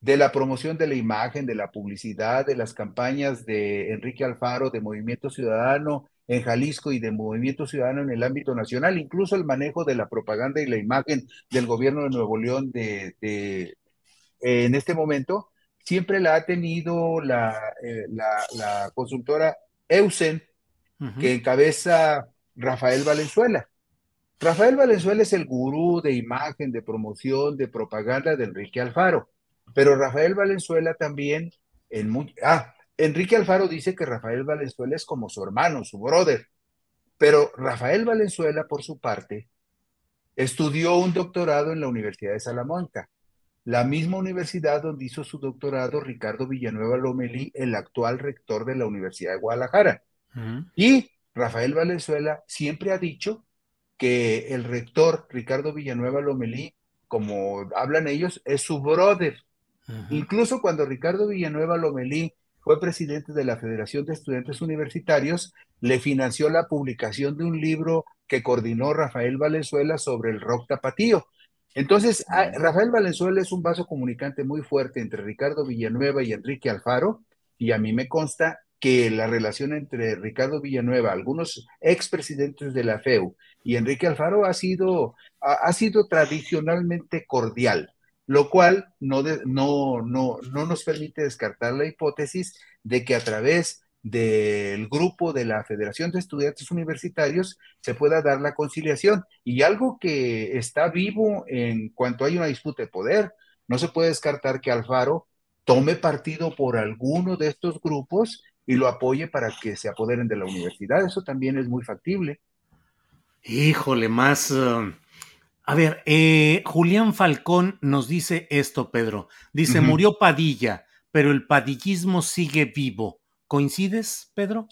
J: de la promoción de la imagen, de la publicidad, de las campañas de Enrique Alfaro, de Movimiento Ciudadano en Jalisco y de Movimiento Ciudadano en el ámbito nacional, incluso el manejo de la propaganda y la imagen del gobierno de Nuevo León de, en este momento, siempre la ha tenido la, eh, la, consultora Eusen, que encabeza Rafael Valenzuela. Rafael Valenzuela es el gurú de imagen, de promoción, de propaganda de Enrique Alfaro. Pero Rafael Valenzuela también, en ah, Enrique Alfaro dice que Rafael Valenzuela es como su hermano, su brother. Pero Rafael Valenzuela, por su parte, estudió un doctorado en la Universidad de Salamanca, la misma universidad donde hizo su doctorado Ricardo Villanueva Lomelí, el actual rector de la Universidad de Guadalajara. Y Rafael Valenzuela siempre ha dicho que el rector Ricardo Villanueva Lomelí, como hablan ellos, es su brother. Incluso cuando Ricardo Villanueva Lomelí fue presidente de la Federación de Estudiantes Universitarios, le financió la publicación de un libro que coordinó Rafael Valenzuela sobre el rock tapatío. Entonces, ah, Rafael Valenzuela es un vaso comunicante muy fuerte entre Ricardo Villanueva y Enrique Alfaro, y a mí me consta que la relación entre Ricardo Villanueva, algunos expresidentes de la FEU y Enrique Alfaro ha sido, ha, sido tradicionalmente cordial, lo cual no, no, no, no nos permite descartar la hipótesis de que a través del grupo de la Federación de Estudiantes Universitarios se pueda dar la conciliación. Y algo que está vivo en cuanto hay una disputa de poder, no se puede descartar que Alfaro tome partido por alguno de estos grupos y lo apoye para que se apoderen de la universidad. Eso también es muy factible.
A: Híjole, más... Uh, a ver, eh, Julián Falcón nos dice esto, Pedro. Dice, murió Padilla, pero el padillismo sigue vivo. ¿Coincides, Pedro?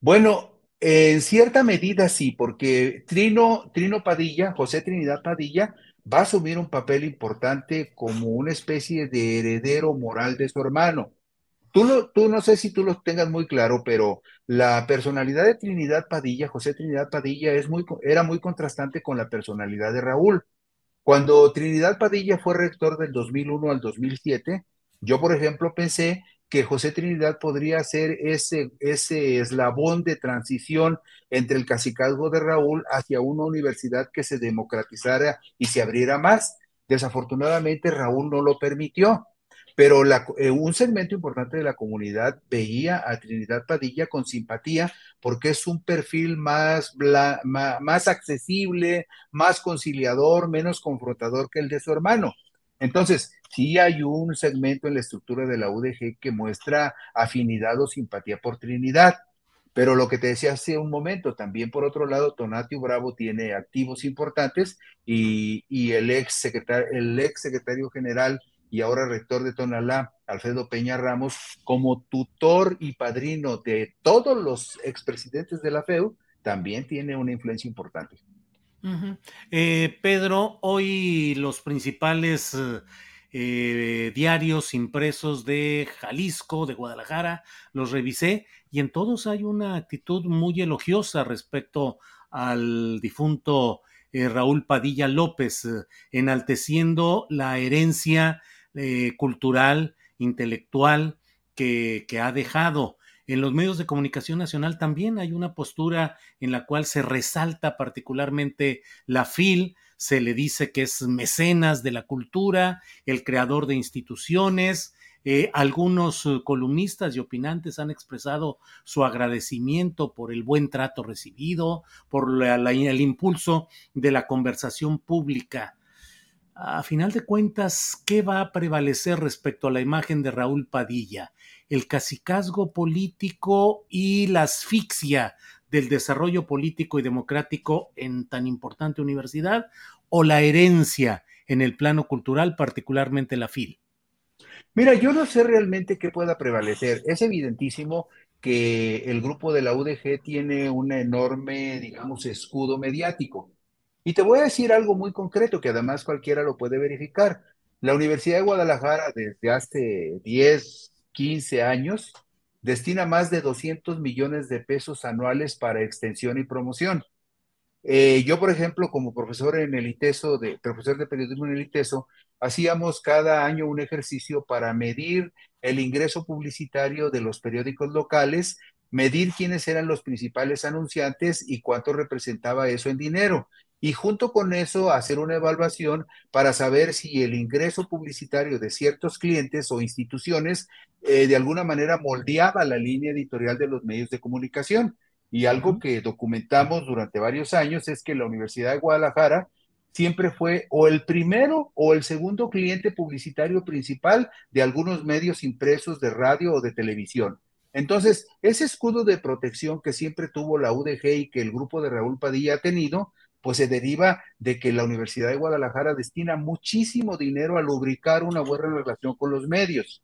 J: Bueno, en cierta medida sí, porque Trino, Trino Padilla, José Trinidad Padilla, va a asumir un papel importante como una especie de heredero moral de su hermano. Tú, no, sé si tú lo tengas muy claro, pero la personalidad de Trinidad Padilla, José Trinidad Padilla, es muy, era muy contrastante con la personalidad de Raúl. Cuando Trinidad Padilla fue rector del 2001 al 2007, yo, por ejemplo, pensé que José Trinidad podría ser ese, ese eslabón de transición entre el cacicazgo de Raúl hacia una universidad que se democratizara y se abriera más. Desafortunadamente, Raúl no lo permitió pero eh, un segmento importante de la comunidad veía a Trinidad Padilla con simpatía porque es un perfil más, más, accesible, más conciliador, menos confrontador que el de su hermano. Entonces, sí hay un segmento en la estructura de la UDG que muestra afinidad o simpatía por Trinidad. Pero lo que te decía hace un momento, también por otro lado, Tonatio Bravo tiene activos importantes y, y el, ex secretario, el ex secretario general y ahora rector de Tonalá, Alfredo Peña Ramos, como tutor y padrino de todos los expresidentes de la FEU, también tiene una influencia importante.
A: Eh, Pedro, hoy los principales eh, diarios impresos de Jalisco, de Guadalajara, los revisé y en todos hay una actitud muy elogiosa respecto al difunto eh, Raúl Padilla López, enalteciendo la herencia eh, cultural, intelectual que, ha dejado. En los medios de comunicación nacional también hay una postura en la cual se resalta particularmente la FIL, se le dice que es mecenas de la cultura, el creador de instituciones. Eh, algunos eh, columnistas y opinantes han expresado su agradecimiento por el buen trato recibido, por el impulso de la conversación pública a final de cuentas, ¿qué va a prevalecer respecto a la imagen de Raúl Padilla? ¿El cacicazgo político y la asfixia del desarrollo político y democrático en tan importante universidad? ¿O la herencia en el plano cultural, particularmente la FIL?
J: Mira, yo no sé realmente qué pueda prevalecer. Es evidentísimo que el grupo de la UDG tiene un enorme, digamos, escudo mediático y te voy a decir algo muy concreto que además cualquiera lo puede verificar. La Universidad de Guadalajara desde hace 10, 15 años destina más de 200 millones de pesos anuales para extensión y promoción. Eh, yo, por ejemplo, como profesor en el ITESO, de, profesor de periodismo en el ITESO, hacíamos cada año un ejercicio para medir el ingreso publicitario de los periódicos locales, medir quiénes eran los principales anunciantes y cuánto representaba eso en dinero y junto con eso hacer una evaluación para saber si el ingreso publicitario de ciertos clientes o instituciones eh, de alguna manera moldeaba la línea editorial de los medios de comunicación. Y algo que documentamos durante varios años es que la Universidad de Guadalajara siempre fue o el primero o el segundo cliente publicitario principal de algunos medios impresos de radio o de televisión. Entonces, ese escudo de protección que siempre tuvo la UDG y que el grupo de Raúl Padilla ha tenido, pues se deriva de que la Universidad de Guadalajara destina muchísimo dinero a lubricar una buena relación con los medios.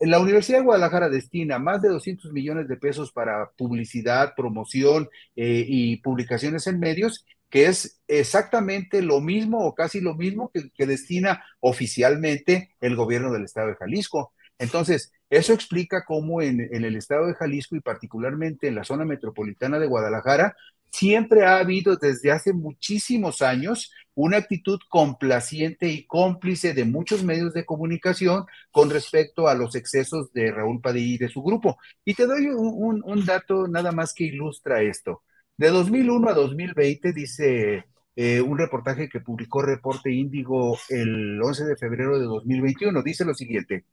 J: La Universidad de Guadalajara destina más de 200 millones de pesos para publicidad, promoción eh, y publicaciones en medios, que es exactamente lo mismo o casi lo mismo que, destina oficialmente el gobierno del estado de Jalisco. Entonces, eso explica cómo en, en, el estado de Jalisco y particularmente en la zona metropolitana de Guadalajara siempre ha habido desde hace muchísimos años una actitud complaciente y cómplice de muchos medios de comunicación con respecto a los excesos de Raúl Padilla y de su grupo. Y te doy un, dato nada más que ilustra esto. De 2001 a 2020, dice eh, un reportaje que publicó Reporte Índigo el 11 de febrero de 2021, dice lo siguiente.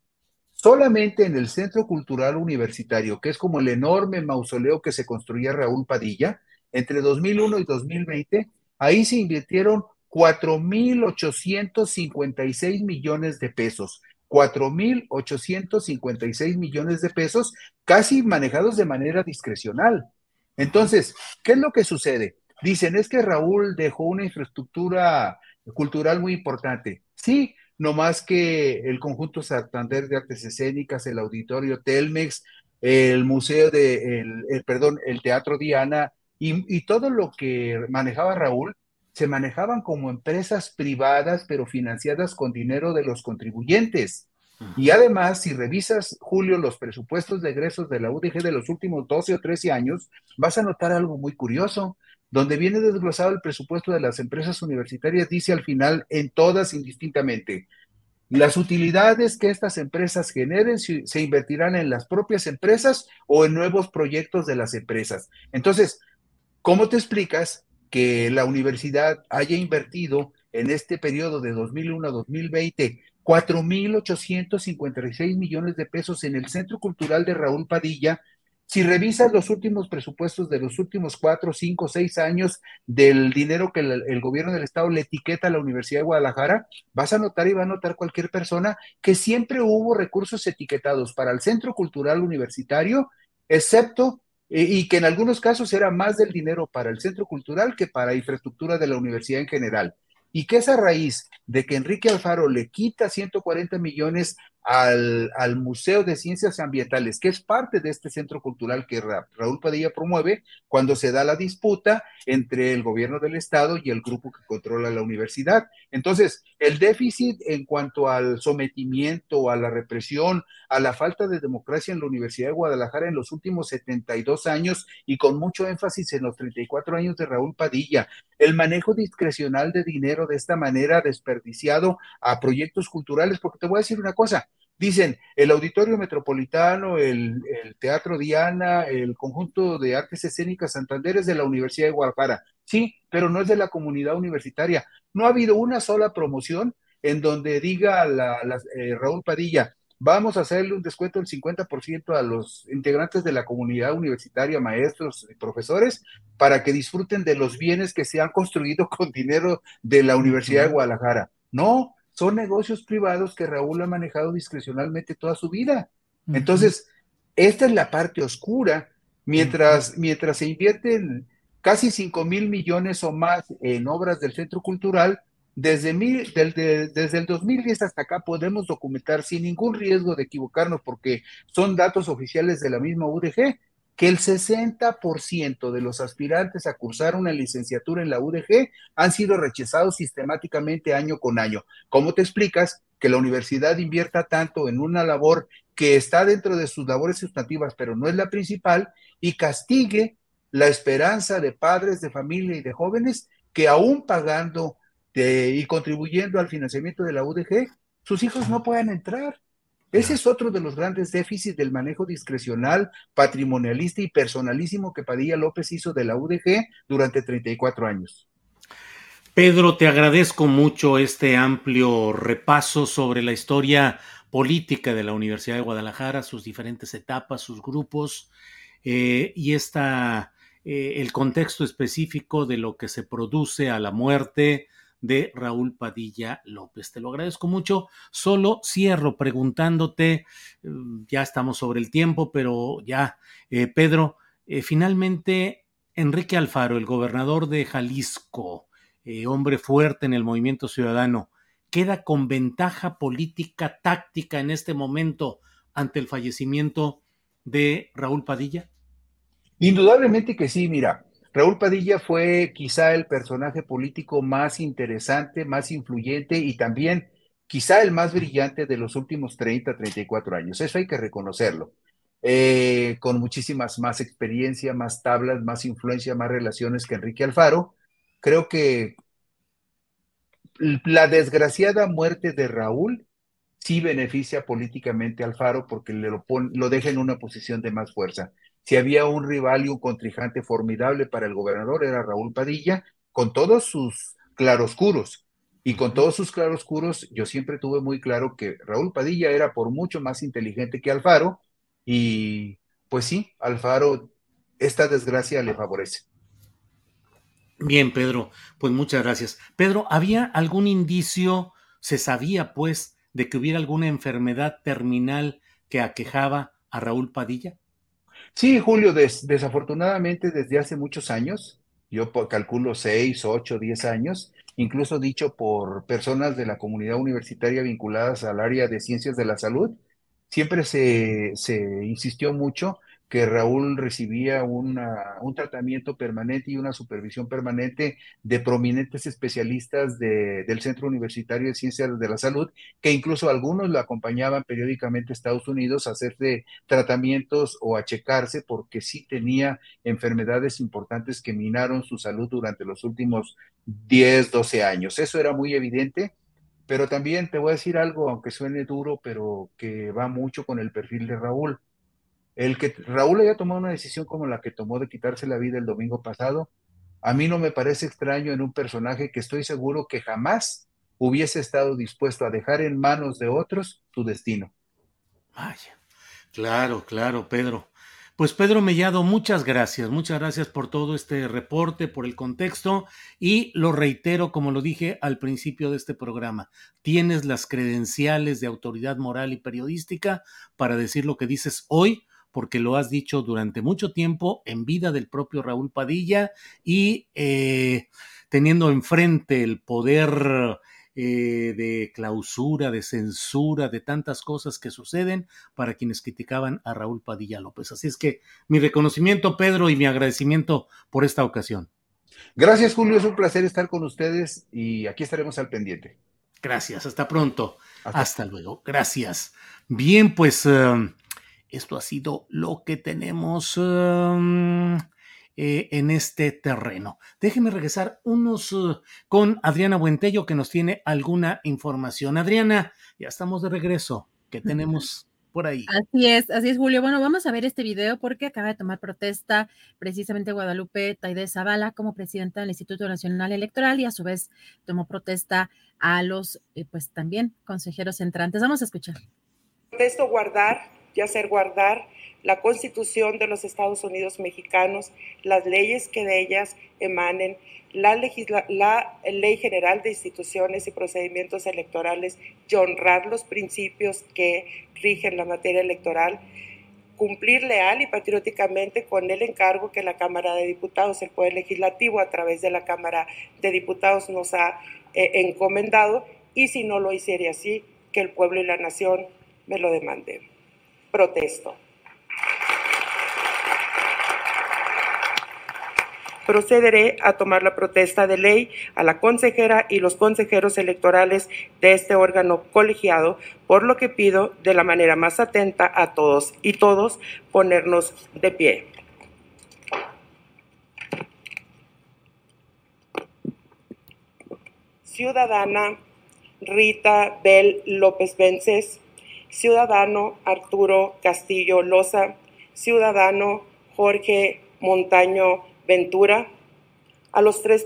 J: Solamente en el Centro Cultural Universitario, que es como el enorme mausoleo que se construía Raúl Padilla, entre 2001 y 2020, ahí se invirtieron 4.856 millones de pesos. 4.856 millones de pesos, casi manejados de manera discrecional. Entonces, ¿qué es lo que sucede? Dicen, es que Raúl dejó una infraestructura cultural muy importante. Sí, no más que el conjunto Santander de Artes Escénicas, el Auditorio Telmex, el Museo de, el, perdón, el Teatro Diana y, todo lo que manejaba Raúl se manejaban como empresas privadas, pero financiadas con dinero de los contribuyentes. Y además, si revisas, Julio, los presupuestos de egresos de la UDG de los últimos 12 o 13 años, vas a notar algo muy curioso. Donde viene desglosado el presupuesto de las empresas universitarias, dice al final, en todas indistintamente, las utilidades que estas empresas generen se invertirán en las propias empresas o en nuevos proyectos de las empresas. Entonces, ¿cómo te explicas que la universidad haya invertido en este periodo de 2001 a 2020 4.856 millones de pesos en el Centro Cultural de Raúl Padilla. Si revisas los últimos presupuestos de los últimos cuatro, cinco, seis años del dinero que el, el, gobierno del estado le etiqueta a la Universidad de Guadalajara, vas a notar y va a notar cualquier persona que siempre hubo recursos etiquetados para el Centro Cultural Universitario, excepto y que en algunos casos era más del dinero para el centro cultural que para infraestructura de la universidad en general. Y que esa raíz de que Enrique Alfaro le quita 140 millones al, al, Museo de Ciencias Ambientales, que es parte de este centro cultural que Raúl Padilla promueve cuando se da la disputa entre el gobierno del Estado y el grupo que controla la universidad. Entonces, el déficit en cuanto al sometimiento, a la represión, a la falta de democracia en la Universidad de Guadalajara en los últimos 72 años y con mucho énfasis en los 34 años de Raúl Padilla, el manejo discrecional de dinero de esta manera desperdiciado a proyectos culturales, porque te voy a decir una cosa, Dicen, el Auditorio Metropolitano, el, Teatro Diana, el Conjunto de Artes Escénicas Santander es de la Universidad de Guadalajara. Sí, pero no es de la comunidad universitaria. No ha habido una sola promoción en donde diga la, eh, Raúl Padilla, vamos a hacerle un descuento del 50% a los integrantes de la comunidad universitaria, maestros y profesores, para que disfruten de los bienes que se han construido con dinero de la Universidad de Guadalajara. No, son negocios privados que Raúl ha manejado discrecionalmente toda su vida. Entonces, esta es la parte oscura. Mientras, mientras se invierten casi 5 mil millones o más en obras del Centro Cultural, desde, desde el 2010 hasta acá podemos documentar sin ningún riesgo de equivocarnos porque son datos oficiales de la misma UDG que el 60% de los aspirantes a cursar una licenciatura en la UDG han sido rechazados sistemáticamente año con año. ¿Cómo te explicas que la universidad invierta tanto en una labor que está dentro de sus labores sustantivas, pero no es la principal, y castigue la esperanza de padres de familia y de jóvenes que aún pagando y contribuyendo al financiamiento de la UDG, sus hijos no puedan entrar? Ese es otro de los grandes déficits del manejo discrecional, patrimonialista y personalísimo que Padilla López hizo de la UDG durante 34 años.
A: Pedro, te agradezco mucho este amplio repaso sobre la historia política de la Universidad de Guadalajara, sus diferentes etapas, sus grupos eh, y esta, eh, el contexto específico de lo que se produce a la muerte, de Raúl Padilla López. Te lo agradezco mucho. Solo cierro preguntándote, mm, ya estamos sobre el tiempo, pero ya, eh, Pedro, eh, finalmente, Enrique Alfaro, el gobernador de Jalisco, eh, hombre fuerte en el movimiento ciudadano, queda con ventaja política táctica en este momento ante el fallecimiento de Raúl Padilla?
J: Indudablemente que sí, mira, Raúl Padilla fue quizá el personaje político más interesante, más influyente y también quizá el más brillante de los últimos 30, 34 años. Eso hay que reconocerlo. eh, con muchísimas más experiencia, más tablas, más influencia, más relaciones que Enrique Alfaro. Creo que la desgraciada muerte de Raúl sí beneficia políticamente a Alfaro porque le lo, lo deja en una posición de más fuerza. Si había un rival y un contrijante formidable para el gobernador, era Raúl Padilla, con todos sus claroscuros. Y con todos sus claroscuros, yo siempre tuve muy claro que Raúl Padilla era por mucho más inteligente que Alfaro, y pues sí, Alfaro, esta desgracia le favorece.
A: Bien, Pedro, pues muchas gracias. Pedro, ¿había algún indicio, se sabía pues, de que hubiera alguna enfermedad terminal que aquejaba a Raúl Padilla?
J: Sí, Julio, desafortunadamente desde hace muchos años, yo calculo seis, ocho, diez años, incluso dicho por personas de la comunidad universitaria vinculadas al área de ciencias de la salud, siempre se, se insistió mucho que Raúl recibía una, un tratamiento permanente y una supervisión permanente de prominentes especialistas de, del Centro Universitario de Ciencias de la Salud, que incluso algunos lo acompañaban periódicamente a Estados Unidos a hacerse tratamientos o a checarse porque sí tenía enfermedades importantes que minaron su salud durante los últimos 10, 12 años. Eso era muy evidente. Pero también te voy a decir algo, aunque suene duro, pero que va mucho con el perfil de Raúl el que Raúl haya tomado una decisión como la que tomó de quitarse la vida el domingo pasado, a mí no me parece extraño en un personaje que estoy seguro que jamás hubiese estado dispuesto a dejar en manos de otros su destino.
A: Vaya, claro, claro, Pedro. Pues Pedro Mellado, muchas gracias, muchas gracias por todo este reporte, por el contexto y lo reitero como lo dije al principio de este programa, tienes las credenciales de autoridad moral y periodística para decir lo que dices hoy porque lo has dicho durante mucho tiempo en vida del propio Raúl Padilla y eh, teniendo enfrente el poder eh, de clausura, de censura, de tantas cosas que suceden para quienes criticaban a Raúl Padilla López. Así es que mi reconocimiento, Pedro, y mi agradecimiento por esta ocasión.
J: Gracias, Julio. Es un placer estar con ustedes y aquí estaremos al pendiente.
A: Gracias. Hasta pronto. Hasta, luego. Gracias. Bien, pues eh, esto ha sido lo que tenemos em, eh, en este terreno. Déjenme regresar unos uh, con Adriana Buentello que nos tiene alguna información. Adriana, ya estamos de regreso. ¿Qué tenemos? por ahí.
B: Así es, así es, Julio. Bueno, vamos a ver este video porque acaba de tomar protesta precisamente Guadalupe Taide Zavala como presidenta del Instituto Nacional Electoral y a su vez tomó protesta a los, eh, pues también consejeros entrantes. Vamos a escuchar.
K: Protesto guardar y hacer guardar la Constitución de los Estados Unidos mexicanos, las leyes que de ellas emanen, la, la, Ley General de Instituciones y Procedimientos Electorales y honrar los principios que rigen la materia electoral, cumplir leal y patrióticamente con el encargo que la Cámara de Diputados, el Poder Legislativo, a través de la Cámara de Diputados nos ha eh, encomendado y si no lo hiciera así, que el pueblo y la nación me lo demanden protesto. Procederé a tomar la protesta de ley a la consejera y los consejeros electorales de este órgano colegiado, por lo que pido de la manera más atenta a todos y todos ponernos de pie. Ciudadana Rita Bel López Vences, ciudadano Arturo Castillo Loza, ciudadano Jorge Montaño Ventura. A los tres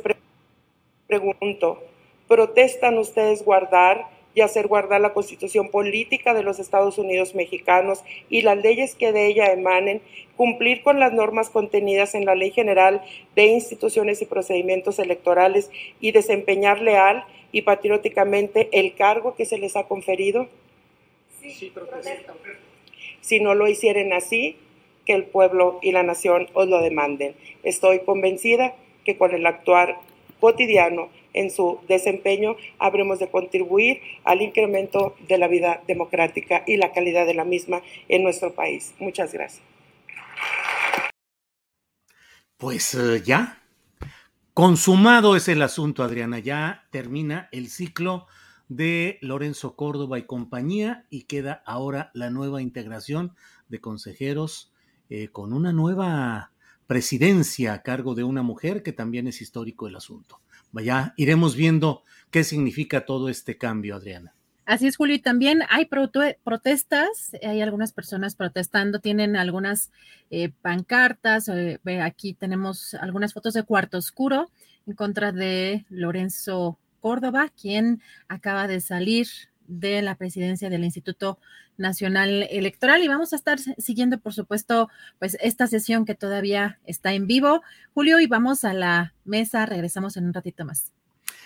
K: pregunto, ¿protestan ustedes guardar y hacer guardar la constitución política de los Estados Unidos mexicanos y las leyes que de ella emanen, cumplir con las normas contenidas en la Ley General de Instituciones y Procedimientos Electorales y desempeñar leal y patrióticamente el cargo que se les ha conferido? Si no lo hicieran así, que el pueblo y la nación os lo demanden. Estoy convencida que con el actuar cotidiano en su desempeño habremos de contribuir al incremento de la vida democrática y la calidad de la misma en nuestro país. Muchas gracias.
A: Pues eh, ya, consumado es el asunto, Adriana, ya termina el ciclo de Lorenzo Córdoba y compañía y queda ahora la nueva integración de consejeros eh, con una nueva presidencia a cargo de una mujer que también es histórico el asunto. Vaya, iremos viendo qué significa todo este cambio, Adriana.
B: Así es, Julio. Y también hay protestas, hay algunas personas protestando, tienen algunas eh, pancartas. Eh, aquí tenemos algunas fotos de cuarto oscuro en contra de Lorenzo Córdoba, quien acaba de salir de la presidencia del Instituto Nacional Electoral y vamos a estar siguiendo, por supuesto, pues esta sesión que todavía está en vivo. Julio, y vamos a la mesa, regresamos en un ratito más.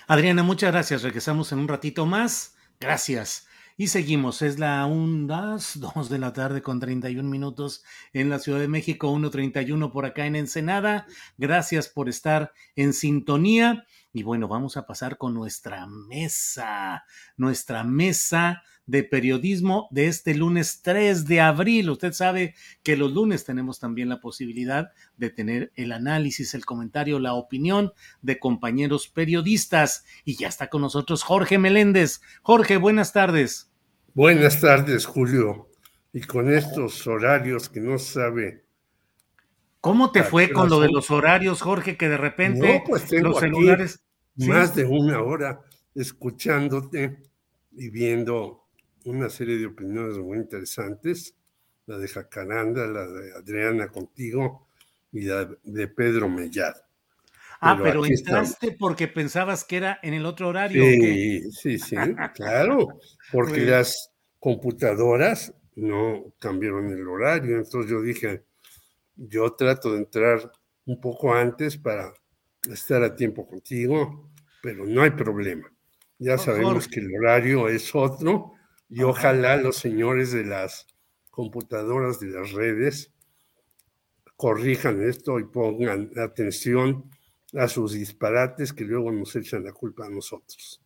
A: Adriana, muchas gracias. Regresamos en un ratito más. Gracias. Y seguimos, es la 1, 2 de la tarde con 31 minutos en la Ciudad de México, 1.31 por acá en Ensenada. Gracias por estar en sintonía. Y bueno, vamos a pasar con nuestra mesa, nuestra mesa de periodismo de este lunes 3 de abril. Usted sabe que los lunes tenemos también la posibilidad de tener el análisis, el comentario, la opinión de compañeros periodistas. Y ya está con nosotros Jorge Meléndez. Jorge, buenas tardes.
L: Buenas tardes, Julio. Y con estos horarios que no sabe
A: ¿Cómo te fue con lo de los horarios, Jorge, que de repente
L: pues los celulares... Más de una hora escuchándote y viendo una serie de opiniones muy interesantes, la de Jacaranda, la de Adriana contigo y la de Pedro Mellado.
A: Ah, pero, entraste porque pensabas que era en el otro horario.
L: Sí, sí, sí, claro, porque las computadoras no cambiaron el horario, entonces yo dije, yo trato de entrar un poco antes para estar a tiempo contigo, pero no hay problema. Ya sabemos que el horario es otro y ojalá los señores de las computadoras de las redes corrijan esto y pongan atención a sus disparates que luego nos echan la culpa a nosotros.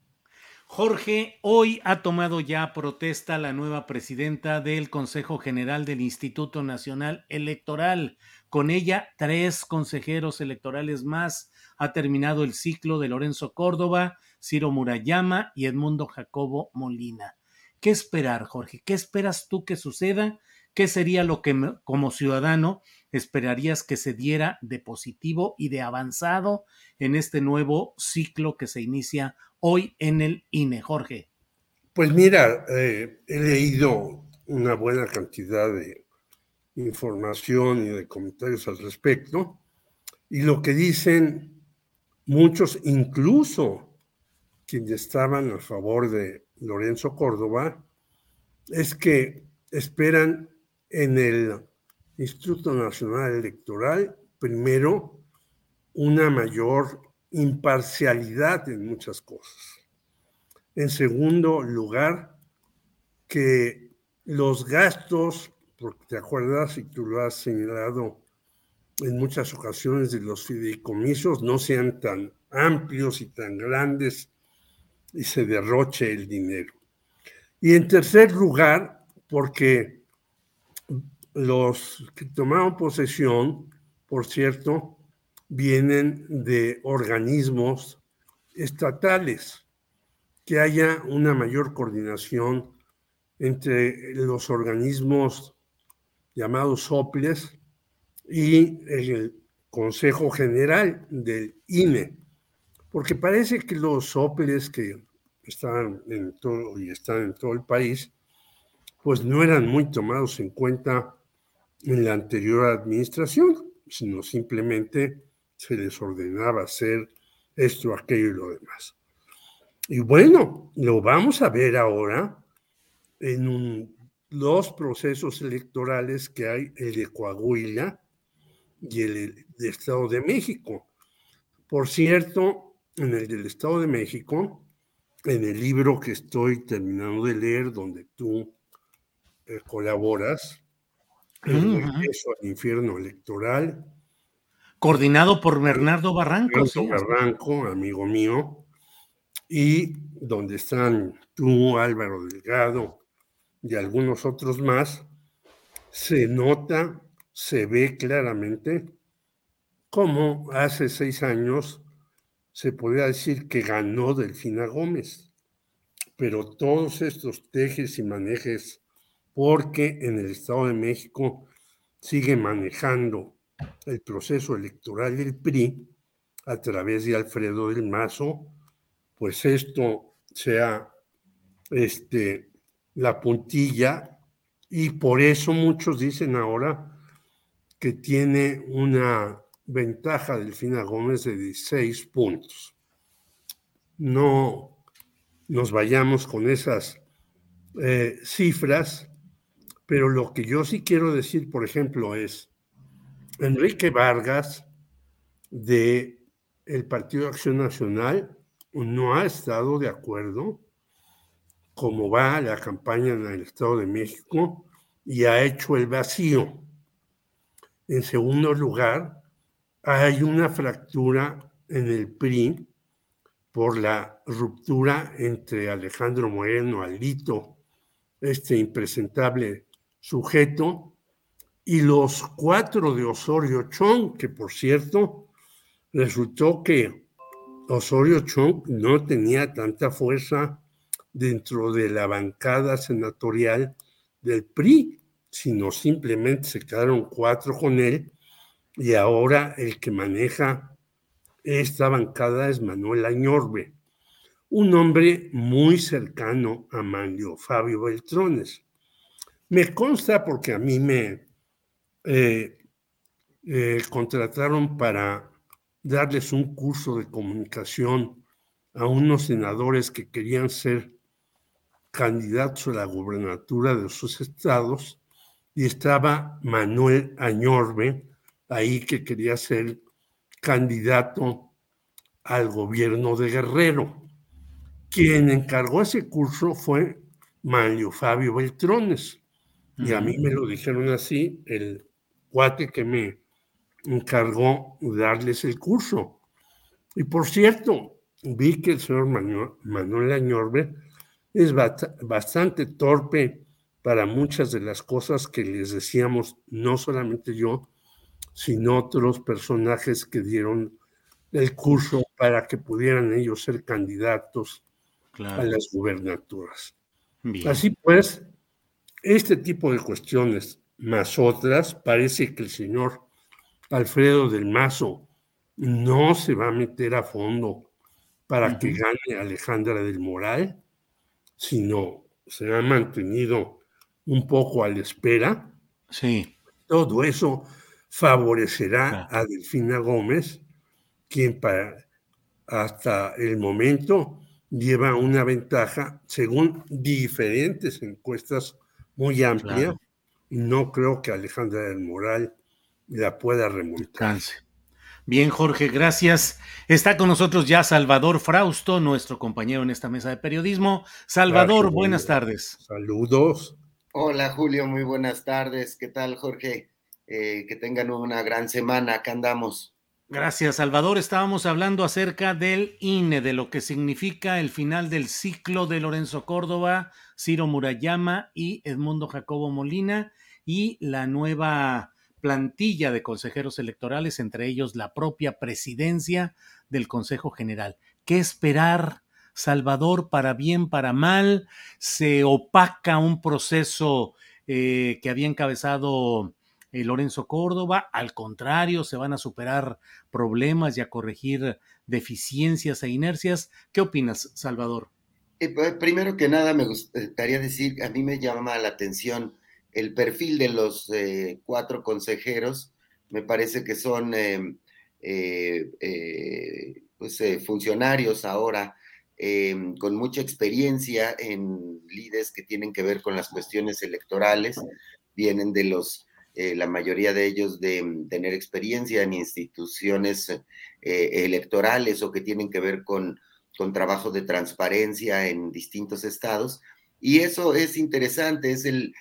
A: Jorge, hoy ha tomado ya protesta la nueva presidenta del Consejo General del Instituto Nacional Electoral. Con ella, tres consejeros electorales más. Ha terminado el ciclo de Lorenzo Córdoba, Ciro Murayama y Edmundo Jacobo Molina. ¿Qué esperar, Jorge? ¿Qué esperas tú que suceda? ¿Qué sería lo que como ciudadano esperarías que se diera de positivo y de avanzado en este nuevo ciclo que se inicia hoy en el INE, Jorge?
L: Pues mira, eh, he leído una buena cantidad de información y de comentarios al respecto, y lo que dicen muchos, incluso quienes estaban a favor de Lorenzo Córdoba, es que esperan en el Instituto Nacional Electoral, primero, una mayor imparcialidad en muchas cosas. En segundo lugar, que los gastos, porque te acuerdas y tú lo has señalado en muchas ocasiones de los fideicomisos, no sean tan amplios y tan grandes y se derroche el dinero. Y en tercer lugar, porque los que tomaron posesión, por cierto, vienen de organismos estatales, que haya una mayor coordinación entre los organismos llamados soples y el Consejo General del INE, porque parece que los soples que están en todo y están en todo el país, pues no eran muy tomados en cuenta en la anterior administración, sino simplemente se les ordenaba hacer esto, aquello y lo demás. Y bueno, lo vamos a ver ahora en los procesos electorales que hay, el de Coahuila y el de Estado de México. Por cierto, en el del Estado de México, en el libro que estoy terminando de leer, donde tú eh, colaboras, el regreso al infierno electoral,
A: Coordinado por Bernardo Barranco.
L: Bernardo Barranco, amigo mío, y donde están tú, Álvaro Delgado y algunos otros más, se nota, se ve claramente cómo hace seis años se podría decir que ganó Delfina Gómez, pero todos estos tejes y manejes porque en el Estado de México sigue manejando el proceso electoral del PRI a través de Alfredo del Mazo, pues esto sea este, la puntilla y por eso muchos dicen ahora que tiene una ventaja Delfina Gómez de 16 puntos. No nos vayamos con esas eh, cifras, pero lo que yo sí quiero decir, por ejemplo, es Enrique Vargas de el Partido de Acción Nacional no ha estado de acuerdo cómo va la campaña en el Estado de México y ha hecho el vacío. En segundo lugar, hay una fractura en el PRI por la ruptura entre Alejandro Moreno, Alito, este impresentable sujeto, y los cuatro de Osorio Chong, que por cierto, resultó que Osorio Chong no tenía tanta fuerza dentro de la bancada senatorial del PRI, sino simplemente se quedaron cuatro con él y ahora el que maneja esta bancada es Manuel Añorbe, un hombre muy cercano a Manlio Fabio Beltrones. Me consta porque a mí me eh, eh, contrataron para darles un curso de comunicación a unos senadores que querían ser candidatos a la gubernatura de sus estados y estaba Manuel Añorbe ahí que quería ser candidato al gobierno de Guerrero. Quien encargó ese curso fue Manlio Fabio Beltrones. Y a mí me lo dijeron así, el cuate que me encargó darles el curso. Y por cierto, vi que el señor Manuel, Añorbe es bastante torpe para muchas de las cosas que les decíamos, no solamente yo, sino otros personajes que dieron el curso para que pudieran ellos ser candidatos a las gubernaturas. Así pues, este tipo de cuestiones, más otras, parece que el señor Alfredo del Mazo no se va a meter a fondo para que gane Alejandra del Moral, sino se ha mantenido un poco a la espera.
A: Sí.
L: Todo eso favorecerá a Delfina Gómez, quien para, hasta el momento lleva una ventaja según diferentes encuestas muy amplias. Y no creo que Alejandra del Moral la pueda remontar.
A: Bien, Jorge, gracias. Está con nosotros ya Salvador Frausto, nuestro compañero en esta mesa de periodismo. Salvador, buenas tardes.
L: Saludos.
M: Hola, Julio, muy buenas tardes. ¿Qué tal, Jorge? Eh, que tengan una gran semana. Acá andamos.
A: Gracias, Salvador. Estábamos hablando acerca del INE, de lo que significa el final del ciclo de Lorenzo Córdoba, Ciro Murayama y Edmundo Jacobo Molina y la nueva plantilla de consejeros electorales, entre ellos la propia presidencia del Consejo General. ¿Qué esperar, Salvador, para bien, para mal? ¿Se opaca un proceso eh, que había encabezado eh, Lorenzo Córdoba? Al contrario, se van a superar problemas y a corregir deficiencias e inercias. ¿Qué opinas, Salvador?
M: Eh, pues, primero que nada, me gustaría decir, a mí me llama la atención el perfil de los eh, cuatro consejeros, me parece que son eh, pues, funcionarios ahora con mucha experiencia en líderes que tienen que ver con las cuestiones electorales, vienen de los, la mayoría de ellos de tener experiencia en instituciones electorales o que tienen que ver con, con trabajo de transparencia en distintos estados. Y eso es interesante, es el,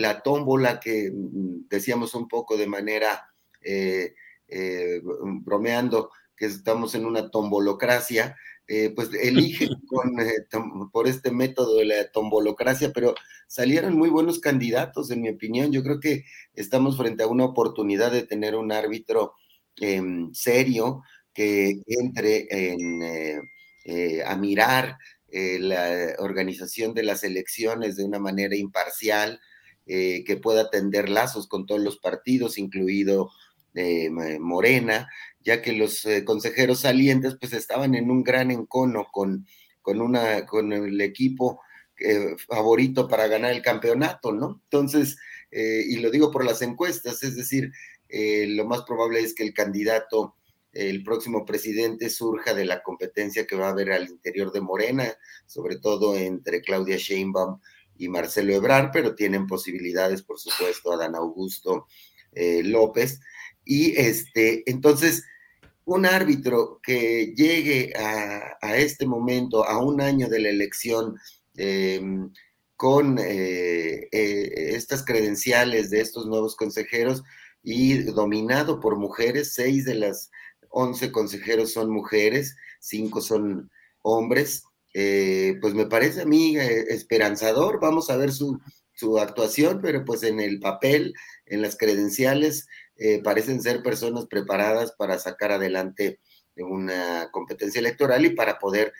M: la tómbola que mm, decíamos un poco de manera eh, eh, bromeando que estamos en una tombolocracia, eh, pues eligen por este método de la tombolocracia, pero salieron muy buenos candidatos, en mi opinión. Yo creo que estamos frente a una oportunidad de tener un árbitro em, serio que entre a mirar la organización de las elecciones de una manera imparcial, que pueda tender lazos con todos los partidos, incluido Morena, ya que los consejeros salientes pues estaban en un gran encono con, con, una, con el equipo favorito para ganar el campeonato, ¿no? Entonces, y lo digo por las encuestas, es decir, lo más probable es que el candidato el próximo presidente surja de la competencia que va a haber al interior de Morena, sobre todo entre Claudia Sheinbaum y Marcelo Ebrard, pero tienen posibilidades, por supuesto, Adán Augusto eh, López. Y este, entonces, un árbitro que llegue a, este momento, a un año de la elección, em, con eh, eh, estas credenciales de estos nuevos consejeros y dominado por mujeres, seis de las 11 consejeros son mujeres, 5 son hombres, eh, pues me parece a mí esperanzador, vamos a ver su, actuación, pero pues en el papel, en las credenciales, eh, parecen ser personas preparadas para sacar adelante una competencia electoral y para poder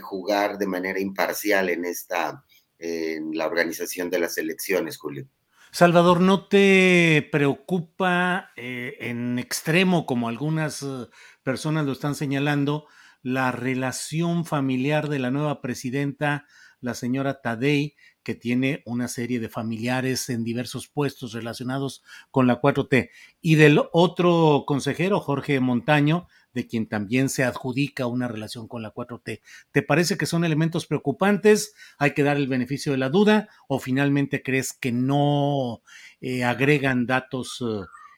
M: jugar de manera imparcial en esta, en la organización de las elecciones, Julio.
A: Salvador, ¿no te preocupa eh, en extremo, como algunas eh, personas lo están señalando, la relación familiar de la nueva presidenta, la señora Tadei, que tiene una serie de familiares en diversos puestos relacionados con la 4T, y del otro consejero, Jorge Montaño, de quien también se adjudica una relación con la 4T. ¿Te parece que son elementos preocupantes? ¿Hay que dar el beneficio de la duda? ¿O finalmente crees que no eh, agregan datos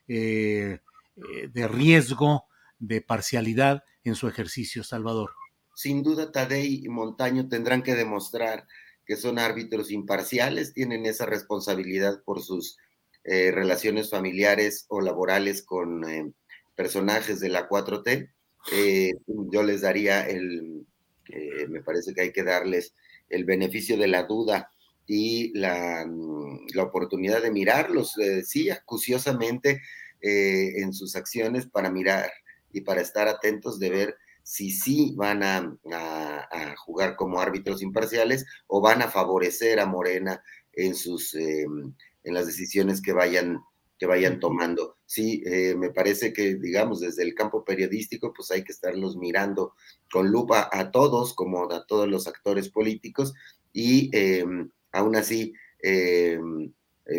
A: eh, eh, de riesgo, de parcialidad en su ejercicio, Salvador?
M: Sin duda, Tadei y Montaño tendrán que demostrar que son árbitros imparciales, tienen esa responsabilidad por sus relaciones familiares o laborales con personajes de la 4T, eh, yo les daría el, eh, me parece que hay que darles el beneficio de la duda y la, mm, la oportunidad de mirarlos, sí, acuciosamente eh, en sus acciones para mirar y para estar atentos de ver si sí van a, a, jugar como árbitros imparciales o van a favorecer a Morena en sus en las decisiones que vayan que vayan tomando. Sí, eh, me parece que, digamos, desde el campo periodístico, pues hay que estarlos mirando con lupa a todos, como a todos los actores políticos, y em, aún así eh,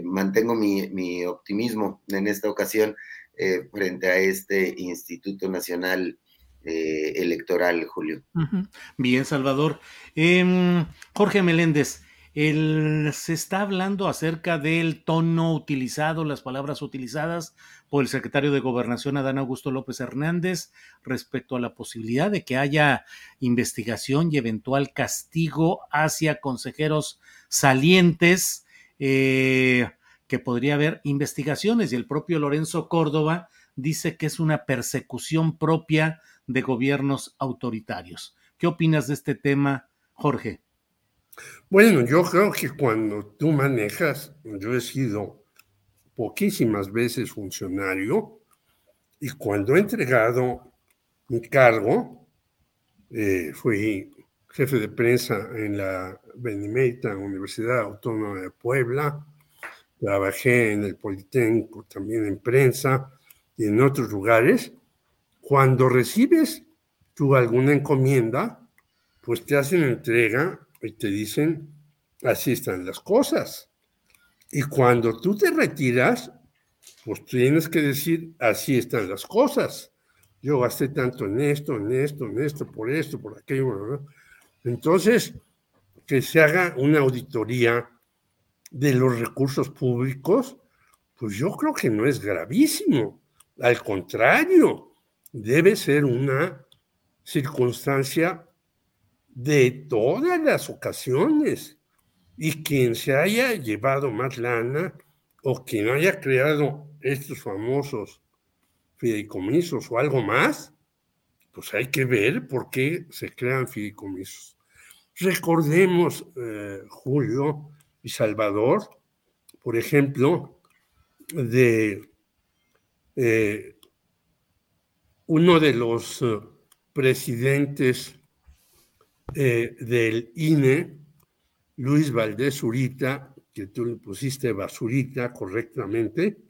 M: mantengo mi, optimismo en esta ocasión eh, frente a este Instituto Nacional Electoral, Julio.
A: Bien, Salvador. Em, Jorge Meléndez se está hablando acerca del tono utilizado, las palabras utilizadas por el secretario de Gobernación Adán Augusto López Hernández respecto a la posibilidad de que haya investigación y eventual castigo hacia consejeros salientes, eh, que podría haber investigaciones y el propio Lorenzo Córdoba dice que es una persecución propia de gobiernos autoritarios. ¿Qué opinas de este tema, Jorge?
L: Bueno, yo creo que cuando tú manejas, yo he sido poquísimas veces funcionario y cuando he entregado mi cargo, eh, fui jefe de prensa en la Benemérita Universidad Autónoma de Puebla, trabajé en el Politécnico también en prensa y en otros lugares. Cuando recibes tú alguna encomienda, pues te hacen entrega y te dicen, así están las cosas. Y cuando tú te retiras, pues tienes que decir, así están las cosas. Yo gasté tanto en esto, en esto, en esto, por esto, por aquello. Entonces, que se haga una auditoría de los recursos públicos, pues yo creo que no es gravísimo. Al contrario, debe ser una circunstancia de todas las ocasiones. Y quien se haya llevado más lana o quien haya creado estos famosos fideicomisos o algo más, pues hay que ver por qué se crean fideicomisos. Recordemos, eh, Julio y Salvador, por ejemplo, de eh, uno de los eh, presidentes eh, del INE, Luis Valdés Zurita, que tú le pusiste basurita correctamente,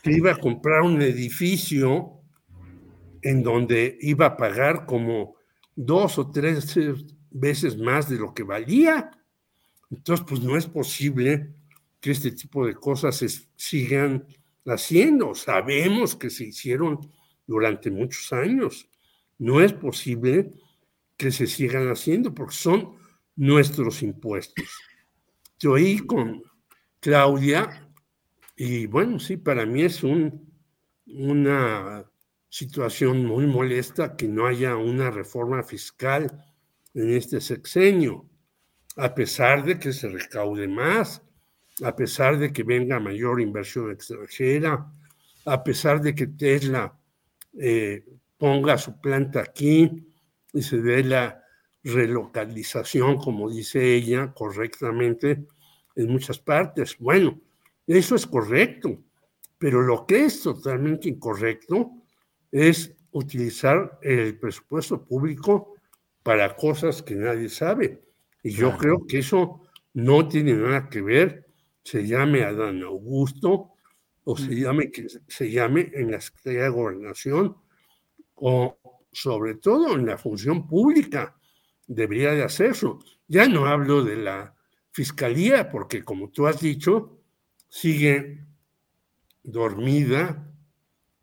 L: que iba a comprar un edificio en donde iba a pagar como dos o tres veces más de lo que valía. Entonces, pues no es posible que este tipo de cosas se sigan haciendo. Sabemos que se hicieron durante muchos años. No es posible que se sigan haciendo porque son nuestros impuestos. Yo oí con Claudia y bueno, sí, para mí es un, una situación muy molesta que no haya una reforma fiscal en este sexenio, a pesar de que se recaude más, a pesar de que venga mayor inversión extranjera, a pesar de que Tesla eh, ponga su planta aquí y se dé la relocalización, como dice ella correctamente, en muchas partes. Bueno, eso es correcto, pero lo que es totalmente incorrecto es utilizar el presupuesto público para cosas que nadie sabe. Y yo creo que eso no tiene nada que ver, se llame Adán Augusto o se llame, que se llame en la Secretaría de Gobernación o sobre todo en la función pública debería de hacerlo. Ya no hablo de la fiscalía porque como tú has dicho, sigue dormida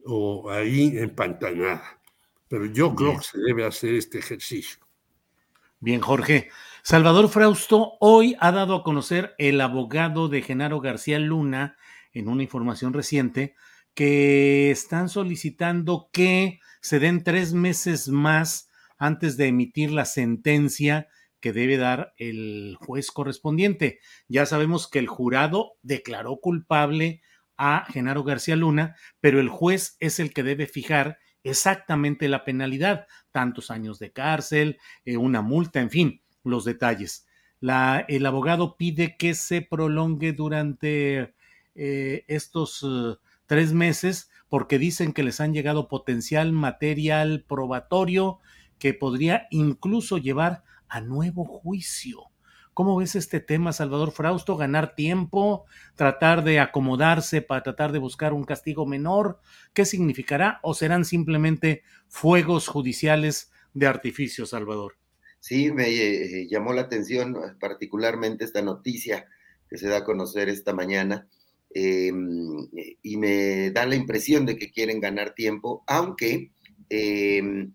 L: o ahí empantanada. Pero yo creo que se debe hacer este ejercicio.
A: Bien, Jorge. Salvador Frausto hoy ha dado a conocer el abogado de Genaro García Luna en una información reciente que están solicitando que se den tres meses más antes de emitir la sentencia que debe dar el juez correspondiente. Ya sabemos que el jurado declaró culpable a Genaro García Luna, pero el juez es el que debe fijar exactamente la penalidad, tantos años de cárcel, eh, una multa, en fin, los detalles. La, el abogado pide que se prolongue durante eh, estos eh, tres meses porque dicen que les han llegado potencial material probatorio que podría incluso llevar a nuevo juicio. ¿Cómo ves este tema, Salvador Frausto? ¿Ganar tiempo? ¿Tratar de acomodarse para tratar de buscar un castigo menor? ¿Qué significará? ¿O serán simplemente fuegos judiciales de artificio, Salvador?
M: Sí, me eh, llamó la atención particularmente esta noticia que se da a conocer esta mañana em, y me da la impresión de que quieren ganar tiempo, aunque em,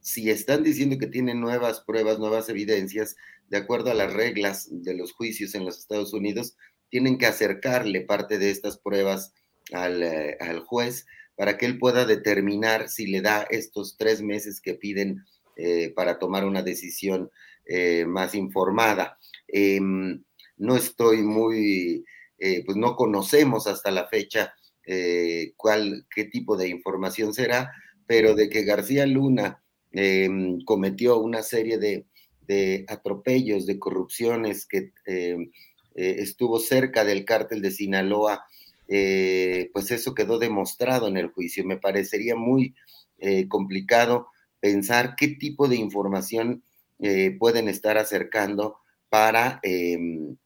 M: si están diciendo que tienen nuevas pruebas, nuevas evidencias, de acuerdo a las reglas de los juicios en los Estados Unidos, tienen que acercarle parte de estas pruebas al, eh, juez para que él pueda determinar si le da estos tres meses que piden eh, para tomar una decisión eh, más informada. Em, no estoy muy, pues no conocemos hasta la fecha cuál, qué tipo de información será, pero de que García Luna Em, cometió una serie de, atropellos, de corrupciones, que em, eh, estuvo cerca del cártel de Sinaloa, eh, pues eso quedó demostrado en el juicio. Me parecería muy eh, complicado pensar qué tipo de información pueden estar acercando para, em,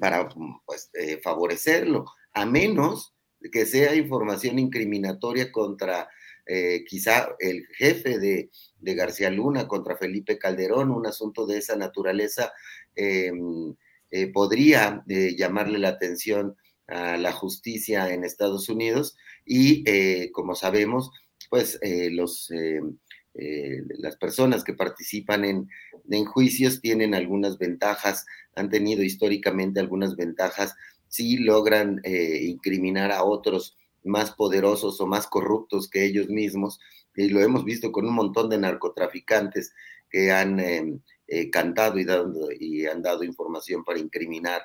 M: para pues, favorecerlo, a menos que sea información incriminatoria contra eh, quizá el jefe de, García Luna contra Felipe Calderón, un asunto de esa naturaleza, eh, eh, podría llamarle la atención a la justicia en Estados Unidos y, como sabemos, pues los, las personas que participan en, juicios tienen algunas ventajas, han tenido históricamente algunas ventajas si logran incriminar a otros más poderosos o más corruptos que ellos mismos, y lo hemos visto con un montón de narcotraficantes que han em, eh, cantado y, y han dado información para incriminar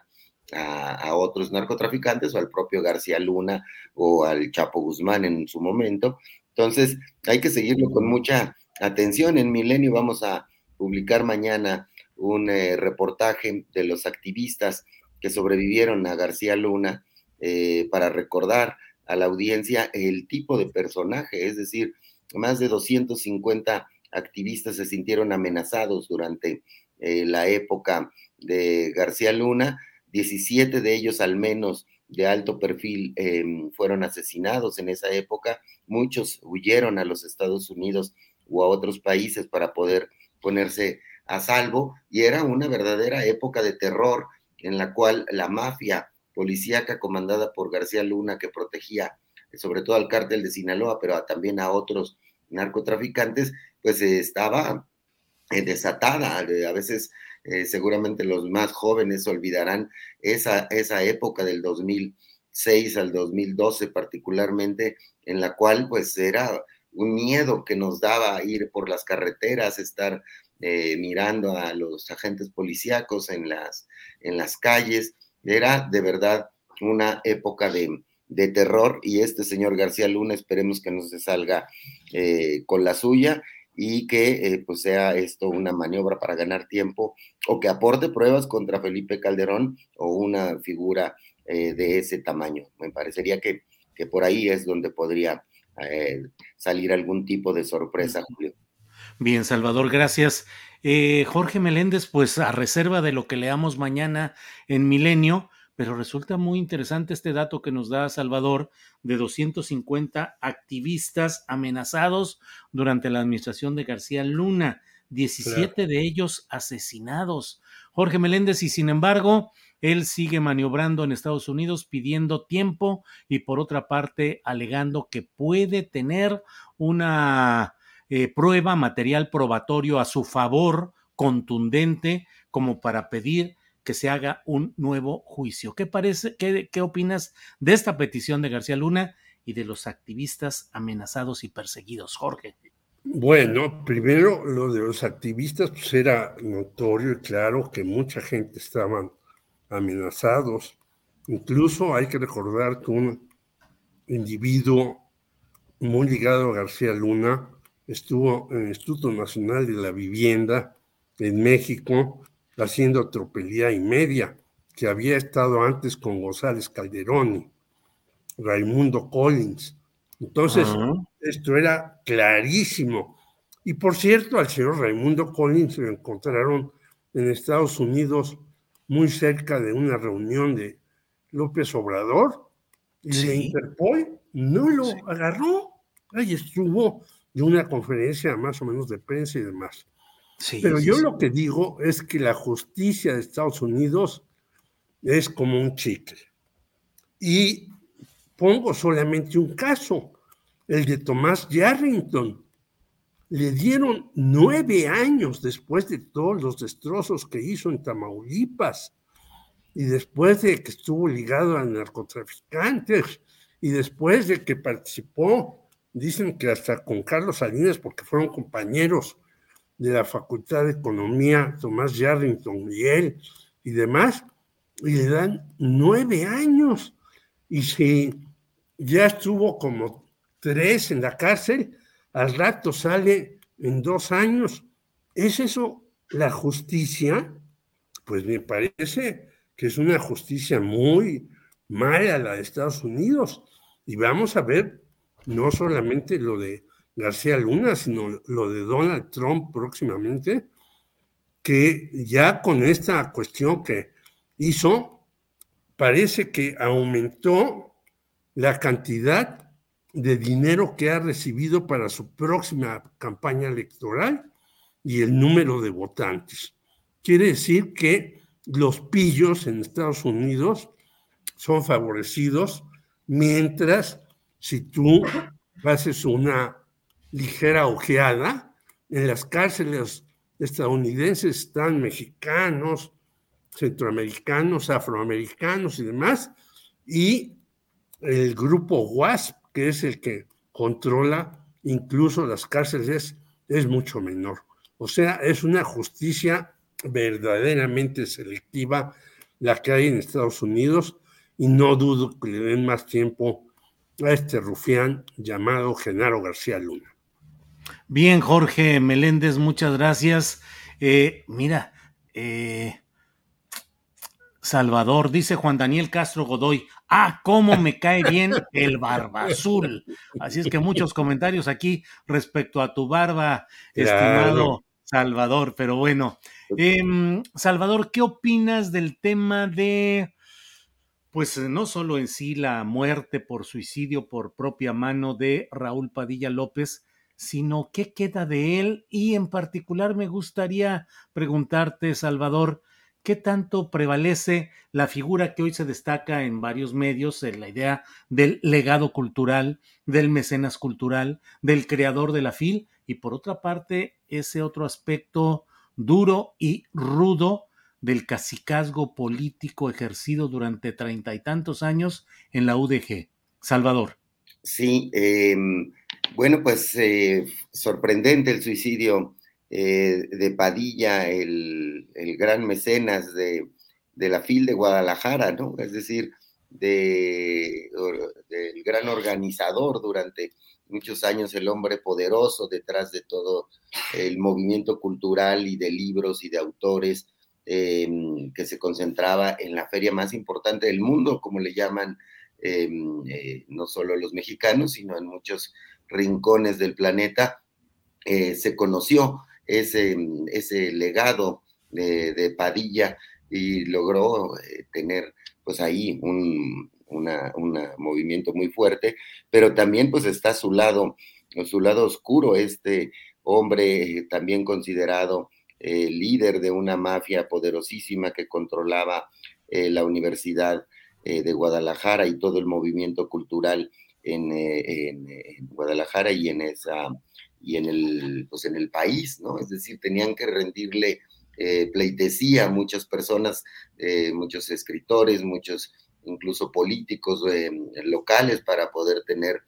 M: a, otros narcotraficantes o al propio García Luna o al Chapo Guzmán en su momento. Entonces, hay que seguirlo con mucha atención. En Milenio vamos a publicar mañana un eh, reportaje de los activistas que sobrevivieron a García Luna eh, para recordar a la audiencia el tipo de personaje, es decir, más de 250 activistas se sintieron amenazados durante eh, la época de García Luna, 17 de ellos al menos de alto perfil em, fueron asesinados en esa época, muchos huyeron a los Estados Unidos o a otros países para poder ponerse a salvo y era una verdadera época de terror en la cual la mafia policíaca comandada por García Luna que protegía sobre todo al cártel de Sinaloa, pero también a otros narcotraficantes, pues estaba eh, desatada. A veces eh, seguramente los más jóvenes olvidarán esa, esa época del 2006 al 2012 particularmente, en la cual pues era un miedo que nos daba ir por las carreteras, estar eh, mirando a los agentes policíacos en las, en las calles. Era de verdad una época de, de terror y este señor García Luna esperemos que no se salga eh, con la suya y que eh, pues sea esto una maniobra para ganar tiempo o que aporte pruebas contra Felipe Calderón o una figura de ese tamaño. Me parecería que, que, por ahí es donde podría salir algún tipo de sorpresa, Julio.
A: Bien, Salvador, gracias. Jorge Meléndez, pues a reserva de lo que leamos mañana en Milenio, pero resulta muy interesante este dato que nos da Salvador de 250 activistas amenazados durante la administración de García Luna, 17 de ellos asesinados. Jorge Meléndez, y sin embargo, él sigue maniobrando en Estados Unidos pidiendo tiempo y por otra parte alegando que puede tener una eh, prueba material probatorio a su favor contundente como para pedir que se haga un nuevo juicio. ¿Qué parece, qué, qué opinas de esta petición de García Luna y de los activistas amenazados y perseguidos, Jorge?
L: Bueno, primero lo de los activistas, pues era notorio y claro que mucha gente estaban amenazados. Incluso hay que recordar que un individuo muy ligado a García Luna estuvo en el Instituto Nacional de la Vivienda en México haciendo tropelía y media, que había estado antes con González Calderoni, Raimundo Collins. Entonces, esto era clarísimo. Y por cierto, al señor Raimundo Collins lo encontraron en Estados Unidos muy cerca de una reunión de López Obrador y de Interpol no lo agarró. Ahí estuvo de una conferencia más o menos de prensa y demás. Pero yo lo que digo es que la justicia de Estados Unidos es como un chicle. Y pongo solamente un caso, el de Tomás Yarrington. Le dieron nueve años después de todos los destrozos que hizo en Tamaulipas y después de que estuvo ligado a narcotraficantes y después de que participó, dicen que hasta con Carlos Salinas, porque fueron compañeros de la Facultad de Economía, Tomás Yarrington y él y demás, y le dan nueve años. Y si ya estuvo como tres en la cárcel, al rato sale en dos años. ¿Es eso la justicia? Pues me parece que es una justicia muy mala la de Estados Unidos. Y vamos a ver no solamente lo de García Luna, sino lo de Donald Trump próximamente, que ya con esta cuestión que hizo, parece que aumentó la cantidad de dinero que ha recibido para su próxima campaña electoral y el número de votantes. Quiere decir que los pillos en Estados Unidos son favorecidos, mientras si tú haces una ligera ojeada. En las cárceles estadounidenses están mexicanos, centroamericanos, afroamericanos y demás, y el grupo WASP, que es el que controla incluso las cárceles, es mucho menor. O sea, es una justicia verdaderamente selectiva la que hay en Estados Unidos y no dudo que le den más tiempo a este rufián llamado Genaro García Luna.
A: Bien, Jorge Meléndez, muchas gracias. Eh, mira, eh, Salvador, dice Juan Daniel Castro Godoy. Ah, cómo me cae bien el barba azul. Así es que muchos comentarios aquí respecto a tu barba, estimado Salvador. Pero bueno, em, Salvador, ¿qué opinas del tema de, pues no solo en sí la muerte por suicidio por propia mano de Raúl Padilla López, sino qué queda de él? Y en particular me gustaría preguntarte, Salvador, ¿qué tanto prevalece la figura que hoy se destaca en varios medios, en la idea del legado cultural, del mecenas cultural, del creador de la FIL, y por otra parte, ese otro aspecto duro y rudo del cacicazgo político ejercido durante treinta y tantos años en la UDG. Salvador.
M: Sí, em, bueno, pues eh, sorprendente el suicidio eh, de Padilla, el, gran mecenas de, la FIL de Guadalajara, ¿no? Es decir, de, del gran organizador durante muchos años, el hombre poderoso detrás de todo el movimiento cultural y de libros y de autores eh, que se concentraba en la feria más importante del mundo, como le llaman eh, no solo los mexicanos, sino en muchos rincones del planeta, se conoció ese, ese legado de, Padilla y logró eh, tener pues ahí un movimiento muy fuerte, pero también pues está su lado, su lado oscuro, este hombre también considerado eh, líder de una mafia poderosísima que controlaba eh, la Universidad de Guadalajara y todo el movimiento cultural en, en, Guadalajara y en esa y en el, pues en el país, ¿no? Es decir, tenían que rendirle eh, pleitesía a muchas personas, eh, muchos escritores, muchos incluso políticos eh, locales para poder tener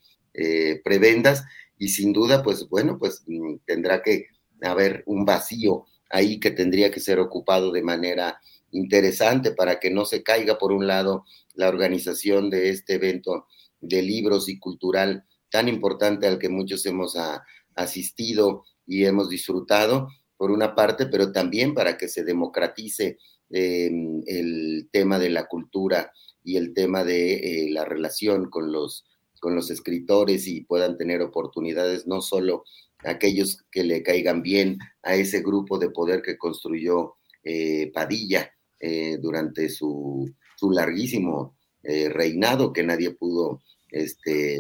M: prebendas y sin duda, pues bueno, pues mm, tendrá que haber un vacío ahí que tendría que ser ocupado de manera interesante para que no se caiga por un lado la organización de este evento de libros y cultural tan importante al que muchos hemos a, asistido y hemos disfrutado, por una parte, pero también para que se democratice em, el tema de la cultura y el tema de eh, la relación con los, con los escritores y puedan tener oportunidades, no solo aquellos que le caigan bien a ese grupo de poder que construyó eh, Padilla eh, durante su, su larguísimo reinado, que nadie pudo este,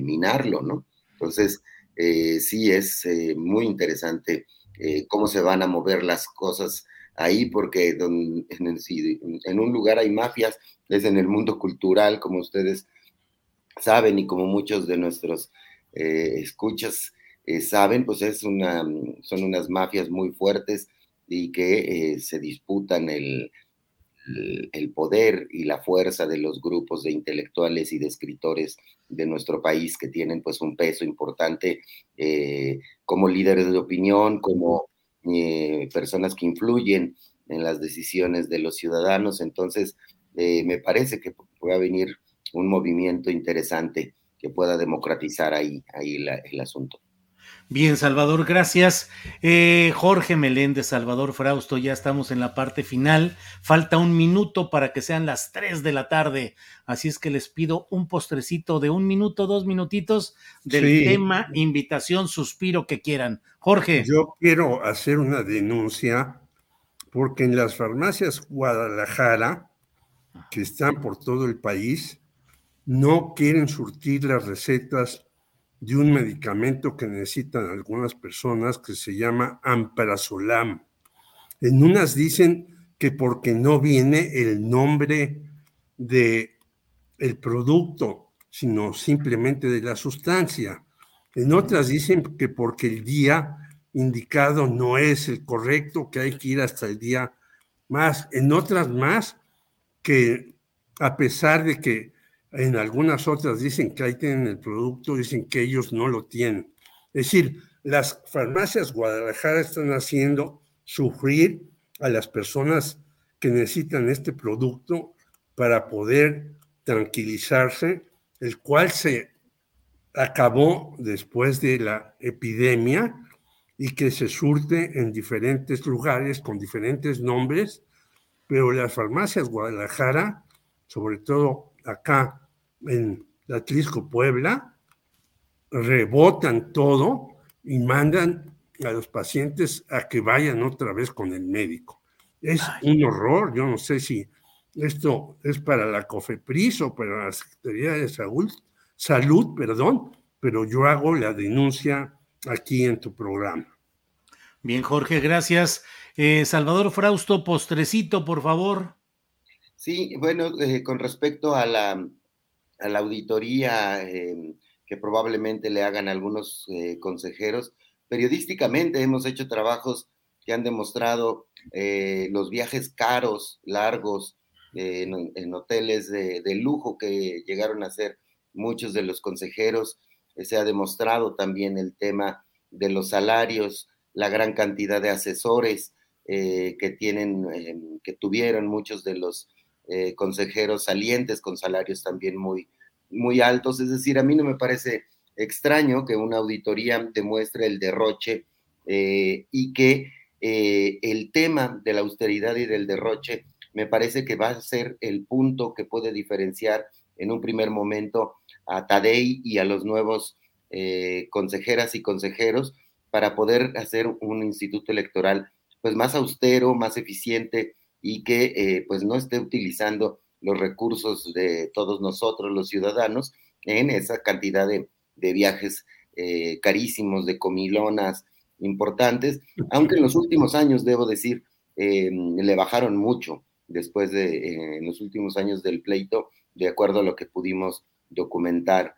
M: minarlo, ¿no? Entonces, eh, sí es eh, muy interesante eh, cómo se van a mover las cosas ahí, porque en, en, un lugar hay mafias, es en el mundo cultural, como ustedes saben y como muchos de nuestros escuchas saben, pues es una, son unas mafias muy fuertes y que se disputan el, el poder y la fuerza de los grupos de intelectuales y de escritores de nuestro país que tienen pues un peso importante eh, como líderes de opinión, como eh, personas que influyen en las decisiones de los ciudadanos. Entonces, eh, me parece que pueda venir un movimiento interesante que pueda democratizar ahí, ahí el asunto.
A: Bien, Salvador, gracias. Eh, Jorge Meléndez, Salvador Frausto, ya estamos en la parte final. Falta un minuto para que sean las tres de la tarde. Así es que les pido un postrecito de un minuto, dos minutitos del tema, invitación, suspiro que quieran. Jorge.
L: Yo quiero hacer una denuncia porque en las farmacias Guadalajara, que están por todo el país, no quieren surtir las recetas de un medicamento que necesitan algunas personas que se llama Amprazolam. En unas dicen que porque no viene el nombre de el producto, sino simplemente de la sustancia. En otras dicen que porque el día indicado no es el correcto, que hay que ir hasta el día más. En otras más, que a pesar de que en algunas otras dicen que ahí tienen el producto, dicen que ellos no lo tienen. Es decir, las farmacias Guadalajara están haciendo sufrir a las personas que necesitan este producto para poder tranquilizarse, el cual se acabó después de la epidemia y que se surte en diferentes lugares con diferentes nombres pero las farmacias Guadalajara, sobre todo acá en la Atlisco Puebla, rebotan todo y mandan a los pacientes a que vayan otra vez con el médico. Es un horror, yo no sé si esto es para la COFEPRIS o para la Secretaría de Salud, Salud, perdón, pero yo hago la denuncia aquí en tu programa.
A: Bien, Jorge, gracias. Eh, Salvador Frausto, postrecito, por favor.
M: Sí, bueno, eh, con respecto a la, a la auditoría em, que probablemente le hagan algunos eh, consejeros, periodísticamente hemos hecho trabajos que han demostrado los viajes caros, largos, en, hoteles de, de, lujo que llegaron a ser muchos de los consejeros. se ha demostrado también el tema de los salarios, la gran cantidad de asesores eh, que tienen, eh, que tuvieron muchos de los eh, consejeros salientes con salarios también muy, muy altos. Es decir, a mí no me parece extraño que una auditoría demuestre el derroche y que el tema de la austeridad y del derroche me parece que va a ser el punto que puede diferenciar en un primer momento a Tadei y a los nuevos consejeras y consejeros para poder hacer un instituto electoral pues más austero, más eficiente y que eh, pues no esté utilizando los recursos de todos nosotros, los ciudadanos, en esa cantidad de, viajes eh, carísimos, de comilonas importantes, aunque en los últimos años, debo decir, eh, le bajaron mucho después de, en los últimos años del pleito, de acuerdo a lo que pudimos documentar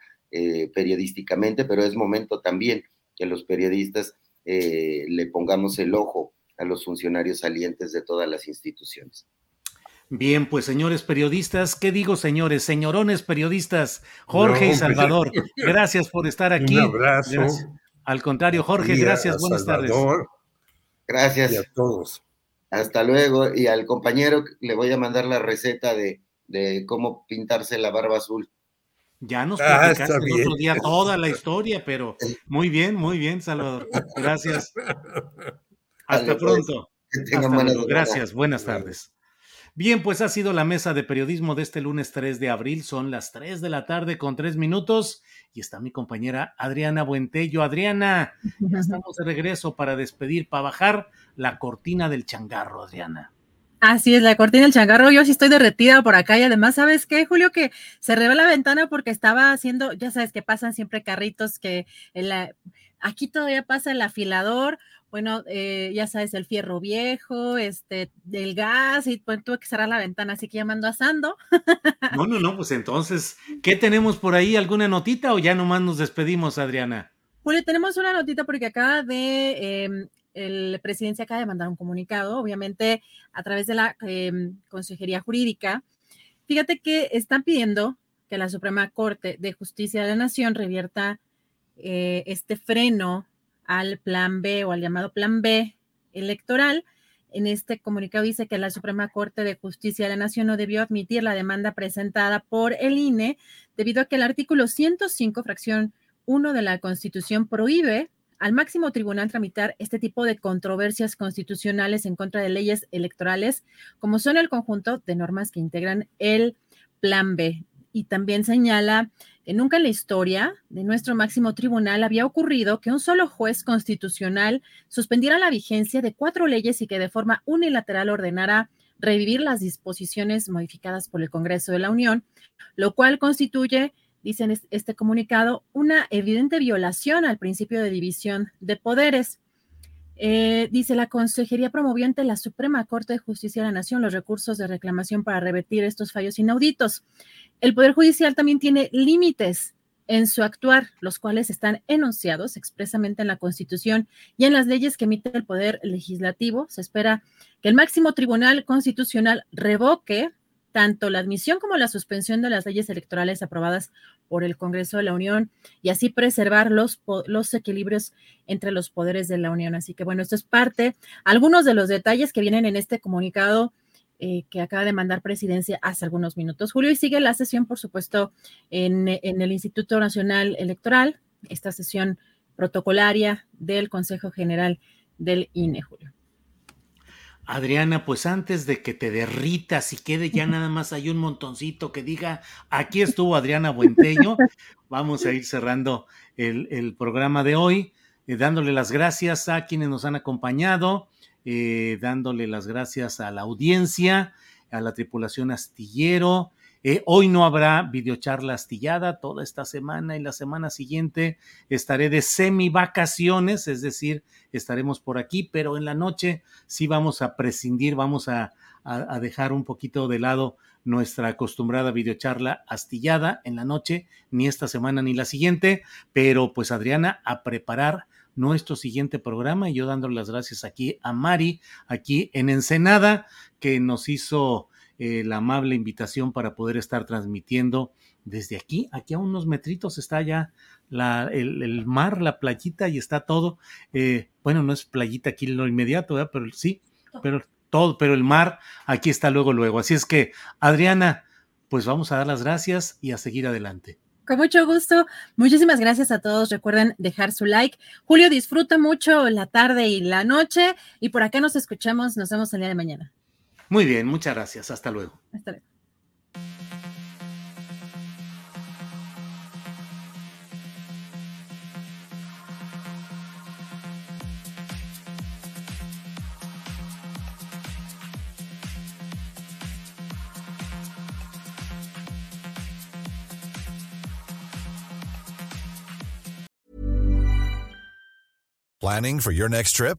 M: periodísticamente, pero es momento también que los periodistas le pongamos el ojo a los funcionarios salientes de todas las instituciones.
A: Bien, pues señores periodistas, ¿qué digo señores? Señorones periodistas, Jorge y Salvador, gracias por estar aquí.
L: Un abrazo.
A: Al contrario, Jorge, gracias, buenas tardes.
M: Gracias.
L: Y a todos.
M: Hasta luego. Y al compañero le voy a mandar la receta de, de cómo pintarse la barba azul.
A: Ya nos ah, platicaste el otro día toda la historia, pero muy bien, muy bien, Salvador. Gracias. Hasta pues, pronto. Gracias, buenas tardes. Bien, pues ha sido la mesa de periodismo de este lunes 3 de abril. Son las 3 de la tarde con 3 minutos y está mi compañera Adriana Buentello. Adriana, ya estamos de regreso para despedir, para bajar la cortina del changarro, Adriana.
B: Así es, la cortina del changarro, yo sí estoy derretida por acá y además, ¿sabes qué, Julio? Que cerré la ventana porque estaba haciendo, ya sabes que pasan siempre carritos que aquí todavía pasa el afilador, bueno, eh, ya sabes, el fierro viejo, este, del gas y pues tuve que cerrar la ventana, así que llamando asando.
A: No, no, no, pues entonces, ¿qué tenemos por ahí? ¿Alguna notita o ya nomás nos despedimos, Adriana?
B: Julio, tenemos una notita porque acaba de em, el presidente acaba de mandar un comunicado, obviamente a través de la em, Consejería Jurídica. Fíjate que están pidiendo que la Suprema Corte de Justicia de la Nación revierta eh, este freno al plan B o al llamado plan B electoral. En este comunicado dice que la Suprema Corte de Justicia de la Nación no debió admitir la demanda presentada por el INE debido a que el artículo 105, fracción 1 de la Constitución prohíbe al máximo tribunal tramitar este tipo de controversias constitucionales en contra de leyes electorales, como son el conjunto de normas que integran el Plan B. Y también señala nunca en la historia de nuestro máximo tribunal había ocurrido que un solo juez constitucional suspendiera la vigencia de cuatro leyes y que de forma unilateral ordenara revivir las disposiciones modificadas por el Congreso de la Unión, lo cual constituye dicen este comunicado, una evidente violación al principio de división de poderes. Eh, dice, la Consejería promovió ante la Suprema Corte de Justicia de la Nación los recursos de reclamación para revertir estos fallos inauditos. El Poder Judicial también tiene límites en su actuar, los cuales están enunciados expresamente en la Constitución y en las leyes que emite el Poder Legislativo. Se espera que el máximo Tribunal Constitucional revoque tanto la admisión como la suspensión de las leyes electorales aprobadas por el Congreso de la Unión y así preservar los, los equilibrios entre los poderes de la Unión. Así que bueno, esto es parte, algunos de los detalles que vienen en este comunicado eh, que acaba de mandar presidencia hace algunos minutos. Julio, y sigue la sesión, por supuesto, en, en el Instituto Nacional Electoral, esta sesión protocolaria del Consejo General del INE, Julio.
A: Adriana, pues antes de que te derritas y quede ya nada más hay un montoncito que diga, aquí estuvo Adriana Buentello, vamos a ir cerrando el, programa de hoy, eh, dándole las gracias a quienes nos han acompañado, eh, dándole las gracias a la audiencia, a la tripulación astillero, eh, hoy no habrá videocharla astillada toda esta semana y la semana siguiente estaré de semi vacaciones, es decir, estaremos por aquí, pero en la noche sí vamos a prescindir, vamos a, a dejar un poquito de lado nuestra acostumbrada videocharla astillada en la noche, ni esta semana ni la siguiente, pero pues Adriana, a preparar nuestro siguiente programa y yo dándole las gracias aquí a Mari, aquí en Ensenada, que nos hizo eh, la amable invitación para poder estar transmitiendo desde aquí. Aquí a unos metritos está ya la, el, mar, la playita y está todo. Eh, bueno, no es playita aquí en lo inmediato, pero sí, pero todo, pero el mar aquí está luego, luego. Así es que, Adriana, pues vamos a dar las gracias y a seguir adelante.
B: Con mucho gusto. Muchísimas gracias a todos. Recuerden dejar su like. Julio, disfruta mucho la tarde y la noche. Y por acá nos escuchamos. Nos vemos el día de mañana.
A: Muy bien, muchas gracias. Hasta luego.
B: Hasta luego.
N: Planning for your next trip?